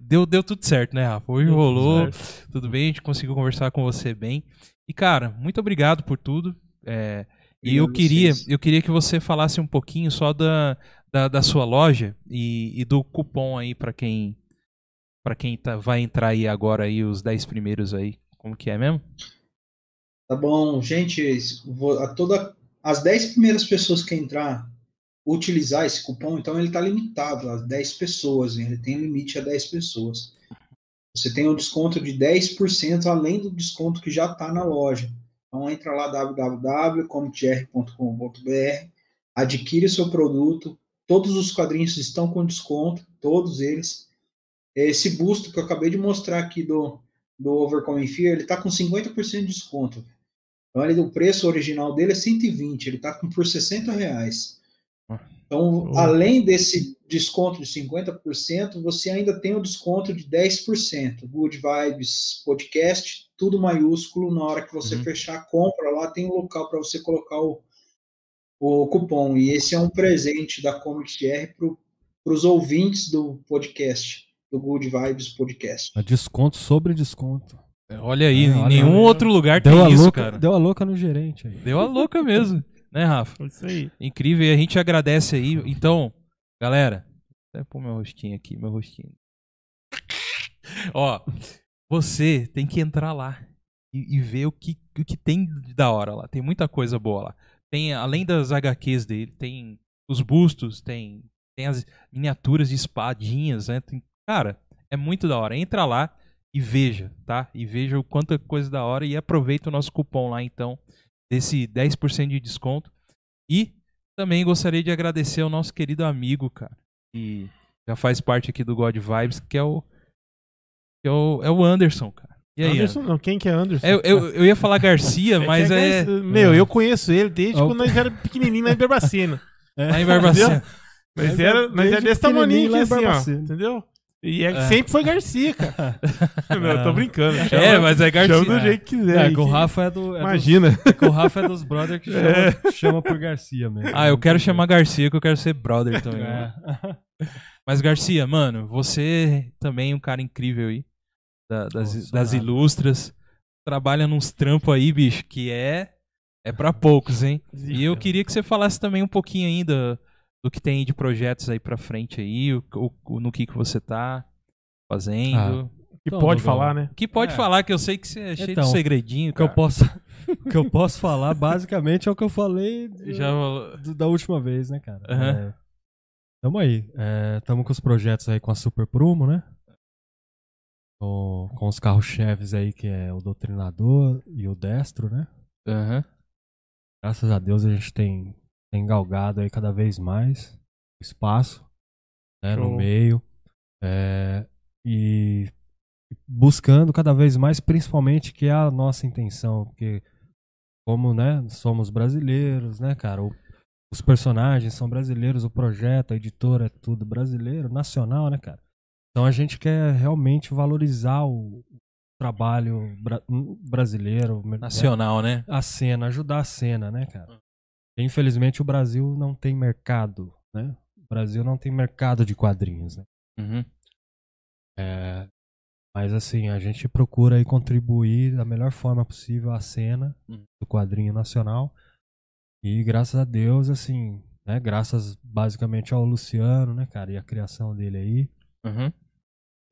deu, deu tudo certo, né, Rafa? Hoje rolou, tudo bem, a gente conseguiu conversar com você bem. E, cara, muito obrigado por tudo. É, e eu queria, eu queria que você falasse um pouquinho só da, da, da sua loja e, e, do cupom aí para quem para quem tá, vai entrar aí agora aí os 10 primeiros aí. Como que é mesmo? Tá bom, gente, vou, a toda as 10 primeiras pessoas que entrar utilizar esse cupom, então ele está limitado a 10 pessoas, ele tem limite a 10 pessoas. Você tem um desconto de 10% além do desconto que já está na loja. Então entra lá www.comitr.com.br, adquire seu produto, todos os quadrinhos estão com desconto, todos eles. Esse busto que eu acabei de mostrar aqui do, do Overcoming Fear, ele está com 50% de desconto. Então ele, o preço original dele é 120, ele está por 60 reais. Então, além desse desconto de 50%, você ainda tem o desconto de 10%. Good Vibes Podcast, tudo maiúsculo. Na hora que você uhum. fechar a compra, lá tem um local para você colocar o, o cupom. E esse é um presente da Comics GR para os ouvintes do podcast. do Good Vibes Podcast. É Desconto sobre desconto. Olha aí, É, em olha nenhum outro lugar Deu tem a, isso, louca, cara. deu a louca no gerente aí. Deu a louca mesmo, né, Rafa? É Isso aí. Incrível, e a gente agradece aí. Então, galera, até pôr meu rostinho aqui, meu rostinho. Ó, você tem que entrar lá e, e ver o que, o que tem da hora lá. Tem muita coisa boa lá. Tem, além das HQs dele, tem os bustos, tem, tem as miniaturas de espadinhas, né? Tem- cara, é muito da hora. Entra lá e veja, tá? E veja o quanto é coisa da hora e aproveita o nosso cupom lá, então, desse 10% de desconto. E também gostaria de agradecer ao nosso querido amigo, cara, que já faz parte aqui do God Vibes, que é o, que é o, é o Anderson, cara. E aí, Anderson, não, quem que é Anderson? eu, eu, eu ia falar Garcia, que mas é. Garcia. Meu, eu conheço ele desde É quando nós era pequenininho lá em Barbacena. Lá em Barbacena. Mas era, é era desde desse tamaninho pequenininho lá aqui assim, ó. Entendeu? E é- É. sempre foi Garcia, cara. Não, eu tô brincando. É, Chama- mas é Garcia. Chama do jeito que quiser. É, aí, que o Rafa é do. É Imagina. Dos, que o Rafa é dos brothers que chama, chama por Garcia mesmo. Ah, eu quero chamar Garcia, que eu quero ser brother também. É. Mas, Garcia, mano, você também é um cara incrível aí. da- das, sou das ilustras. Trabalha nos trampos aí, bicho, que é. É pra poucos, hein? E eu queria que você falasse também um pouquinho ainda do que tem de projetos aí pra frente aí, o, o- no que, que você tá fazendo. Que Então, pode falar, né? que pode É. falar, que eu sei que você é cheio Então, de segredinho, O que eu posso, que eu posso falar, basicamente, é o que eu falei do- Já do- da última vez, né, cara? Aham. É, tamo aí. É, tamo com os projetos aí com a Super Prumo, né? Com, com os carros-cheves aí, que é o Doutrinador e o Destro, né? Aham. Graças a Deus a gente tem, tem galgado aí cada vez mais espaço né, no meio. É, e buscando cada vez mais, principalmente, que é a nossa intenção. Porque como né, somos brasileiros, né, cara? o- os personagens são brasileiros, o projeto, a editora é tudo brasileiro, nacional, né, cara? Então a gente quer realmente valorizar o trabalho bra- brasileiro, né? Nacional, né? a cena, ajudar a cena, né, cara? Infelizmente o Brasil não tem mercado, né? O Brasil não tem mercado de quadrinhos, né? Uhum. É, mas assim, a gente procura aí contribuir da melhor forma possível à cena Hum. do quadrinho nacional. E graças a Deus, assim, né? Graças basicamente ao Luciano, né, cara? E a criação dele aí. Uhum.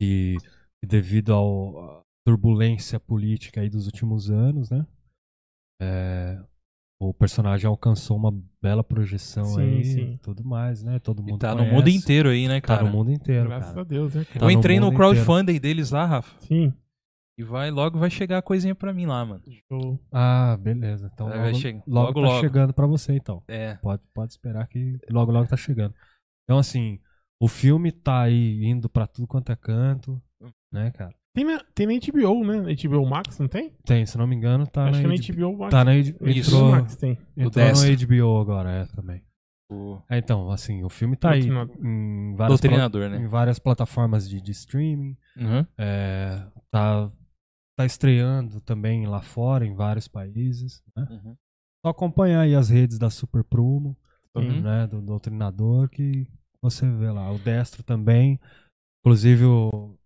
E, e devido à turbulência política aí dos últimos anos, né? é, o personagem alcançou uma bela projeção Sim, aí sim. e tudo mais, né? Todo mundo E tá no conhece. mundo inteiro aí, né, Tá cara? no mundo inteiro, Graças cara. a Deus, né? Tá cara? Eu no entrei no mundo crowdfunding deles lá, Rafa. Sim. E vai, logo vai chegar a coisinha pra mim lá, mano. Show. Ah, beleza. Então Vai logo, chegar. logo, Logo, tá logo. chegando pra você, então. É. Pode, pode esperar que logo, logo tá chegando. Então, assim, o filme tá aí indo pra tudo quanto é canto, né, cara? Tem na, tem na HBO, né? HBO Max, não tem? Tem, se não me engano, tá Acho na, que é na HBO Max. Tá na entrou. HBO Max tem. entrou Destro. no HBO agora, é, também. O É, então, assim, o filme tá aí em várias, pla- doutrinador, em né? várias plataformas de, de streaming. Uhum. É, tá, tá estreando também lá fora, em vários países. Né? Uhum. Só acompanhar aí as redes da Super Prumo, Uhum. né, do Doutrinador, que você vê lá. O Destro também. Inclusive, o,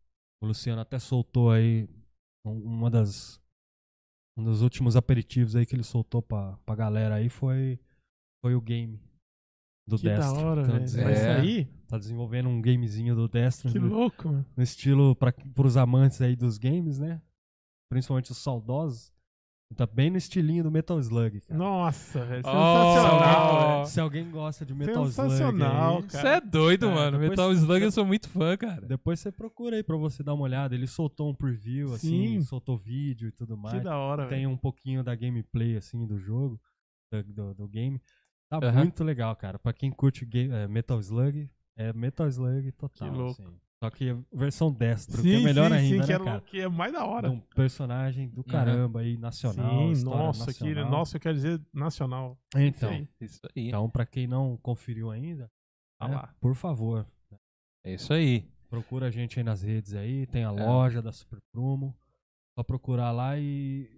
o Luciano até soltou aí um- uma das. Um dos últimos aperitivos aí que ele soltou pra, pra galera aí foi, foi o game do Que da Destro. hora, Tá velho. desen- Vai É. sair? Tá desenvolvendo um gamezinho do Destro Que no, louco, mano. no estilo para os amantes aí dos games, né? Principalmente os saudosos. Tá bem no estilinho do Metal Slug. Cara. Nossa, velho. Oh. Sensacional, velho. Se alguém gosta de Metal Sensacional, Slug, aí, Você é doido, É, mano. Metal Slug eu sou muito fã, cara. depois você procura aí pra você dar uma olhada. Ele soltou um preview, assim, Sim. soltou vídeo e tudo Que mais. da hora, Tem velho. um pouquinho da gameplay, assim, do jogo, do, do, do game. Tá Aham. muito legal, cara. Pra quem curte ga- é, Metal Slug, é Metal Slug total. Que louco. assim. Só que versão destro, Sim, que é melhor sim, ainda, sim, né, que, era, cara? o- que é mais da hora. um personagem do caramba aí, nacional. sim, história nossa, que, nacional. nossa, eu quero dizer nacional. Então, Isso Isso aí. então, pra quem não conferiu ainda, Tá né, lá. por favor, É isso aí. procura a gente aí nas redes aí, tem a É. loja da Super Promo. Só procurar lá e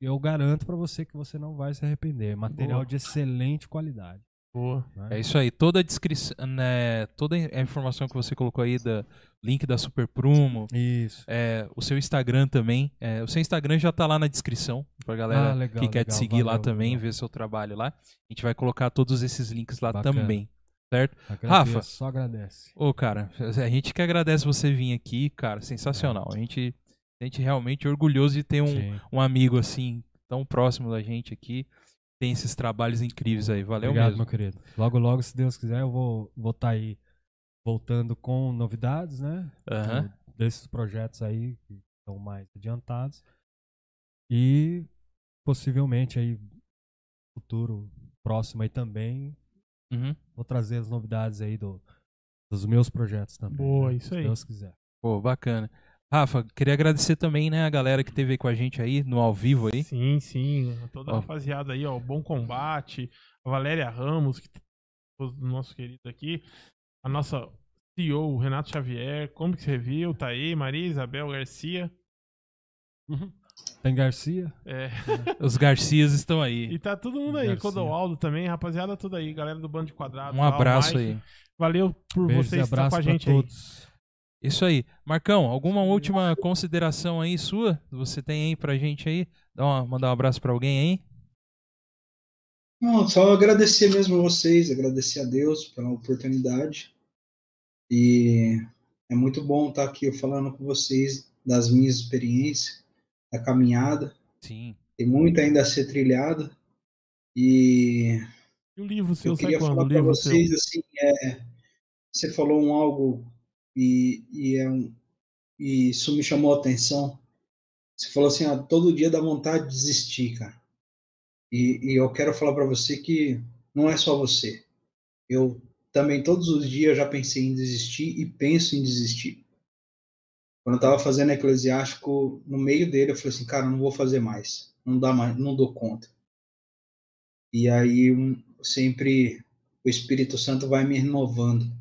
eu garanto pra você que você não vai se arrepender. Material Boa. de excelente qualidade. Boa. É isso aí. Toda a descrição, né, toda a informação que você colocou aí, da link da Super Prumo, Isso. é, o seu Instagram também. é, o seu Instagram já tá lá na descrição pra galera Ah, legal, que quer te legal, seguir lá valeu, também, legal. ver seu trabalho lá. A gente vai colocar todos esses links lá Bacana. também, certo? Agradeço, Rafa. Só agradece. Ô, cara, a gente que agradece você vir aqui, cara, sensacional. A gente a gente realmente é orgulhoso de ter um, Sim. um amigo assim, tão próximo da gente aqui. Tem esses trabalhos incríveis aí. Valeu Obrigado, mesmo. meu querido. Logo, logo, se Deus quiser, eu vou estar vou tá aí voltando com novidades, né? Do- Desses projetos aí que estão mais adiantados. E possivelmente aí, futuro próximo aí também, Uhum. vou trazer as novidades aí do, dos meus projetos também. Boa, né? isso Se aí. Deus quiser. Pô, bacana. Rafa, queria agradecer também, né, a galera que esteve aí com a gente aí, no ao vivo aí. Sim, sim. Toda a rapaziada aí, ó. o Bom Combate, a Valéria Ramos, que o nosso querido aqui, a nossa CEO, o Renato Xavier, Comics Review, tá aí, Maria Isabel Garcia. Tem Garcia. É, Os Garcias estão aí. e tá todo mundo aí, Garcia. Codoaldo também, rapaziada, tudo aí, galera do Bando de Quadrados. Um abraço aí. Valeu por Beijos e vocês estar abraços com a pra gente aí. Isso aí. Marcão, alguma última consideração aí sua? Você tem aí pra gente aí? Dá uma, mandar um abraço pra alguém aí? Não, só agradecer mesmo a vocês, agradecer a Deus pela oportunidade. E é muito bom estar aqui falando com vocês das minhas experiências, da caminhada. Sim. Tem muito ainda a ser trilhado. E E o livro seu eu queria falar para livro seu? vocês assim, é, você falou um algo e, e, é um, e isso me chamou a atenção. Você falou assim, ó, todo dia dá vontade de desistir, cara. E, e eu quero falar para você que não é só você. Eu também todos os dias já pensei em desistir e penso em desistir. Quando eu estava fazendo eclesiástico, no meio dele eu falei assim, cara, não vou fazer mais, não dá mais, não dou conta. E aí um, sempre o Espírito Santo vai me renovando.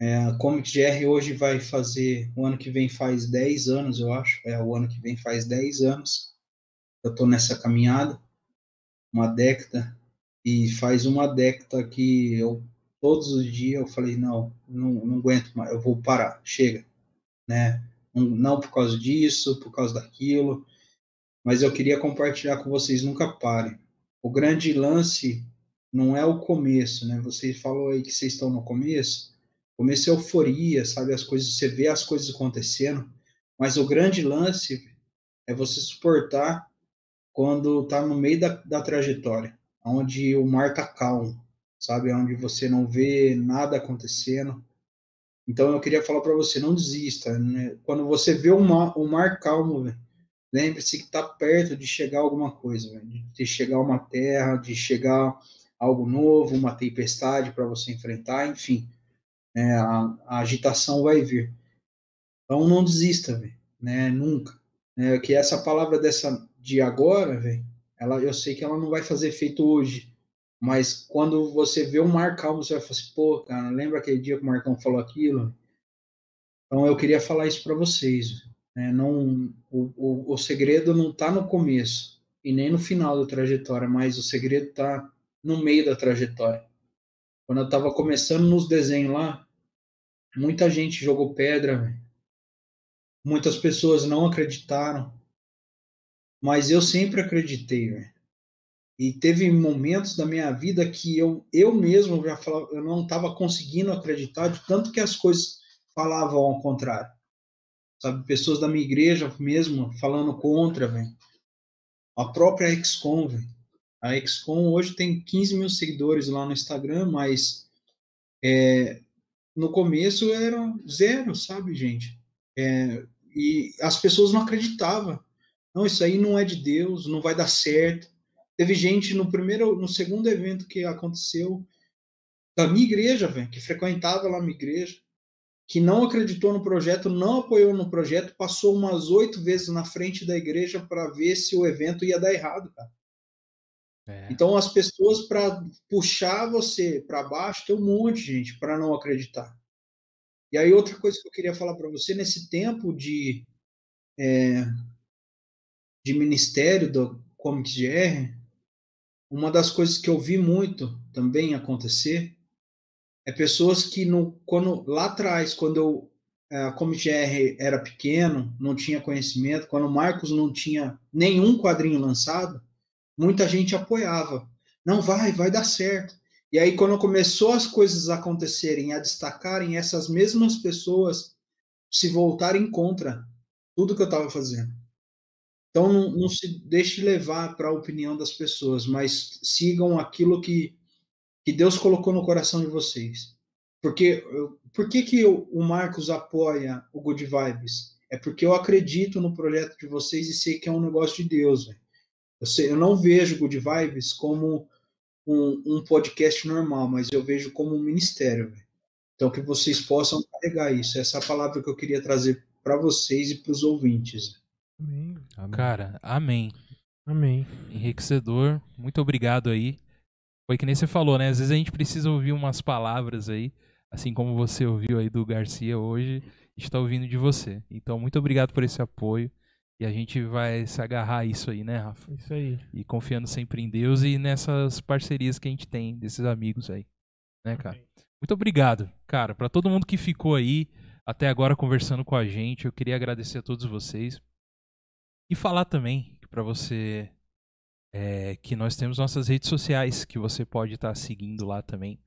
É, a Comic GR hoje vai fazer, o ano que vem faz 10 anos, eu acho. É, o ano que vem faz 10 anos. Eu estou nessa caminhada, uma década, e faz uma década que eu, todos os dias, eu falei, não, não, não aguento mais, eu vou parar, chega. Né? Não, não por causa disso, por causa daquilo, mas eu queria compartilhar com vocês, nunca parem. O grande lance não é o começo, né? Você falou aí que vocês estão no começo. Começo é euforia, sabe? As coisas, você vê as coisas acontecendo. Mas o grande lance é você suportar quando tá no meio da, da trajetória, onde o mar tá calmo, sabe? Onde você não vê nada acontecendo. Então eu queria falar para você, não desista. Né? Quando você vê o mar, o mar calmo, lembre-se que está perto de chegar alguma coisa, véio, de chegar uma terra, de chegar algo novo, uma tempestade para você enfrentar, enfim, é, a, a, agitação vai vir. Então não desista, véio, né? Nunca. É, que essa palavra dessa de agora, véio, ela, eu sei que ela não vai fazer efeito hoje, mas quando você vê o mar calmo, você vai falar assim, pô, cara, lembra aquele dia que o Marcão falou aquilo? Então eu queria falar isso para vocês. Né? Não, o, o, o segredo não está no começo e nem no final da trajetória, mas o segredo está no meio da trajetória. Quando eu estava começando nos desenhos lá, muita gente jogou pedra, véio. muitas pessoas não acreditaram, mas eu sempre acreditei, véio. E teve momentos da minha vida que eu, eu mesmo já falava, eu não estava conseguindo acreditar de tanto que as coisas falavam ao contrário. Sabe, pessoas da minha igreja mesmo falando contra. A própria XCOM, velho. A XCOM hoje tem 15 mil seguidores lá no Instagram, mas é, no começo era zero, sabe, gente? É, e as pessoas não acreditavam. Não, isso aí não é de Deus, não vai dar certo. Teve gente no primeiro, no segundo evento que aconteceu da minha igreja, velho, que frequentava lá a minha igreja, que não acreditou no projeto, não apoiou no projeto, passou umas oito vezes na frente da igreja para ver se o evento ia dar errado, cara. É. Então as pessoas para puxar você para baixo tem um monte de gente para não acreditar. E aí outra coisa que eu queria falar para você nesse tempo de é, de ministério do Comics GR, uma das coisas que eu vi muito também acontecer é pessoas que no, quando lá atrás, quando eu a Comic GR era pequeno, não tinha conhecimento, quando o Marcos não tinha nenhum quadrinho lançado, muita gente apoiava. Não vai, vai dar certo. E aí quando começou as coisas a acontecerem, a destacarem, essas mesmas pessoas se voltarem contra tudo que eu estava fazendo. Então não, não se deixe levar para a opinião das pessoas, mas sigam aquilo que, que Deus colocou no coração de vocês. Porque por que, que o Marcos apoia o Good Vibes? É porque eu acredito no projeto de vocês e sei que é um negócio de Deus. Eu, sei, eu não vejo Good Vibes como um, um, podcast normal, mas eu vejo como um ministério. Véio. Então que vocês possam carregar isso. Essa é a palavra que eu queria trazer para vocês e para os ouvintes. Amém. Cara, amém. Amém. Enriquecedor. Muito obrigado aí. Foi que nem você falou, né? Às vezes a gente precisa ouvir umas palavras aí assim como você ouviu aí do Garcia hoje, está ouvindo de você. Então, muito obrigado por esse apoio. E a gente vai se agarrar a isso aí, né, Rafa? Isso aí. E confiando sempre em Deus e nessas parcerias que a gente tem desses amigos aí. Né, cara? Okay. Muito obrigado, cara, para todo mundo que ficou aí até agora conversando com a gente. Eu queria agradecer a todos vocês. E falar também para você é, que nós temos nossas redes sociais que você pode estar tá seguindo lá também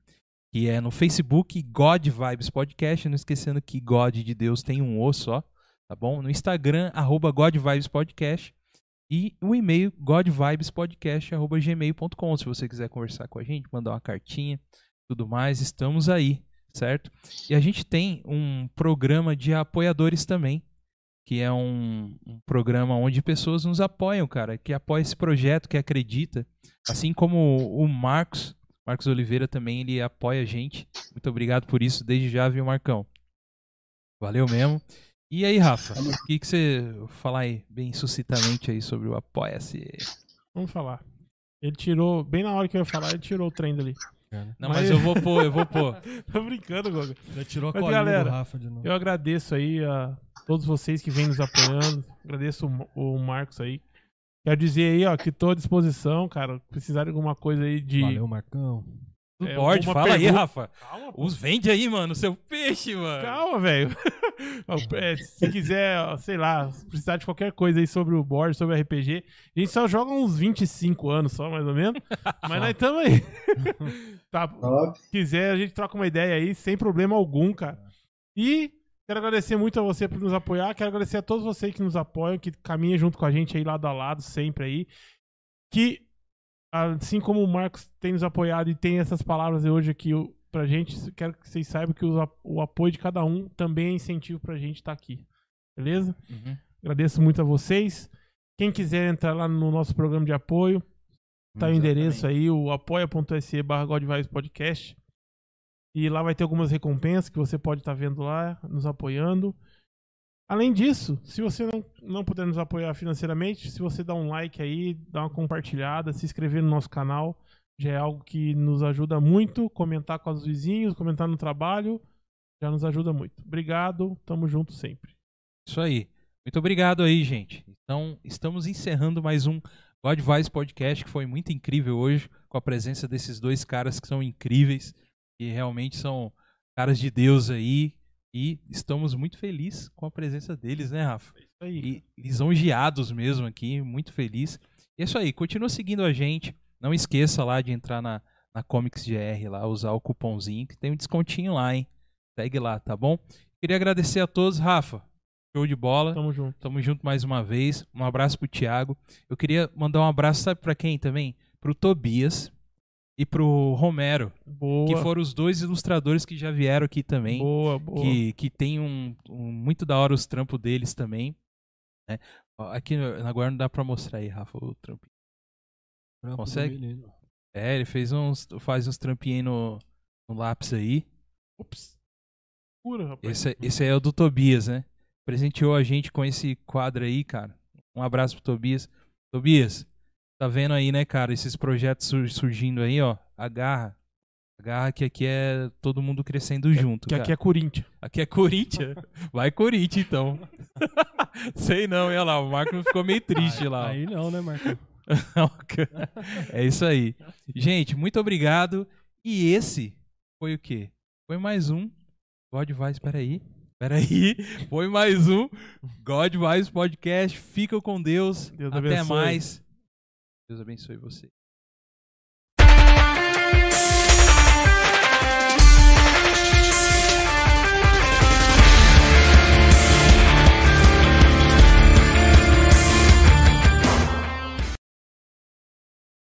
que é no Facebook God Vibes Podcast, não esquecendo que God de Deus tem um O só, tá bom? No Instagram, arroba God Vibes Podcast e o e-mail godvibespodcast.gmail.com se você quiser conversar com a gente, mandar uma cartinha, tudo mais, estamos aí, certo? E a gente tem um programa de apoiadores também, que é um, um, programa onde pessoas nos apoiam, cara, que apoia esse projeto, que acredita, assim como o Marcos, Marcos Oliveira também, ele apoia a gente. Muito obrigado por isso, desde já, viu, Marcão? Valeu mesmo. E aí, Rafa, o que, que você falar aí, bem suscitamente aí sobre o Apoia-se? Vamos falar. Ele tirou, bem na hora que eu ia falar, ele tirou o trem dali. Não, mas... mas, eu vou pôr, eu vou pôr. Tô brincando, Goga. Já tirou a mas, galera, do Rafa de novo. Eu agradeço aí a todos vocês que vêm nos apoiando. Agradeço o, o Marcos aí. Quero dizer aí, ó, que tô à disposição, cara. Precisar de alguma coisa aí de. Valeu, Marcão. É, Pode, fala pergunta... aí, Rafa. Calma, pô. Os vende aí, mano, seu peixe, mano. Calma, velho. é, se quiser, sei lá, precisar de qualquer coisa aí sobre o board, sobre o RPG, a gente só joga uns 25 anos só, mais ou menos. Mas nós estamos aí. tá, se quiser, a gente troca uma ideia aí, sem problema algum, cara. E Quero agradecer muito a você por nos apoiar. Quero agradecer a todos vocês que nos apoiam, que caminham junto com a gente aí lado a lado, sempre aí. Que, assim como o Marcos tem nos apoiado e tem essas palavras hoje aqui pra gente, quero que vocês saibam que o apoio de cada um também é incentivo pra gente estar tá aqui. Beleza? Uhum. Agradeço muito a vocês. Quem quiser entrar lá no nosso programa de apoio, tá Exatamente. o endereço aí, o apoia.se barra Podcast. E lá vai ter algumas recompensas que você pode estar tá vendo lá, nos apoiando. Além disso, se você não, não puder nos apoiar financeiramente, se você dá um like aí, dá uma compartilhada, se inscrever no nosso canal, já é algo que nos ajuda muito. Comentar com os vizinhos, comentar no trabalho, já nos ajuda muito. Obrigado, tamo junto sempre. Isso aí. Muito obrigado aí, gente. Então, estamos encerrando mais um God Vice Podcast, que foi muito incrível hoje, com a presença desses dois caras que são incríveis que realmente são caras de Deus aí. E estamos muito felizes com a presença deles, né, Rafa? É isso aí. E lisonjeados mesmo aqui, muito feliz. E é isso aí, continua seguindo a gente. Não esqueça lá de entrar na, na Comics GR lá, usar o cupomzinho, que tem um descontinho lá, hein? Segue lá, tá bom? Queria agradecer a todos, Rafa. Show de bola. Tamo junto. Tamo junto mais uma vez. Um abraço pro Thiago. Eu queria mandar um abraço, sabe pra quem também? Pro Tobias, e pro Romero. Boa. Que foram os dois ilustradores que já vieram aqui também. Boa, boa. Que, que tem um, um muito da hora os trampos deles também. Né? Aqui agora não dá pra mostrar aí, Rafa, o trampo. trampo Consegue? É, ele fez uns. faz uns trampinhos no, no lápis aí. Ups. Pura, rapaz. Esse, esse aí é o do Tobias, né? Presenteou a gente com esse quadro aí, cara. Um abraço pro Tobias. Tobias, Tá vendo aí, né, cara, esses projetos surgindo aí, ó. Agarra. Agarra que aqui é todo mundo crescendo é junto. Que cara. aqui é Corinthians. Aqui é Corinthians? Vai Corinthians, então. Sei não, olha lá, o Marco ficou meio triste lá. Aí não, né, Marco? é isso aí. Gente, muito obrigado. E esse foi o quê? Foi mais um God Vibes, peraí. Peraí, foi mais um God Podcast. Fica com Deus. Deus Até abençoe. mais. Deus abençoe você.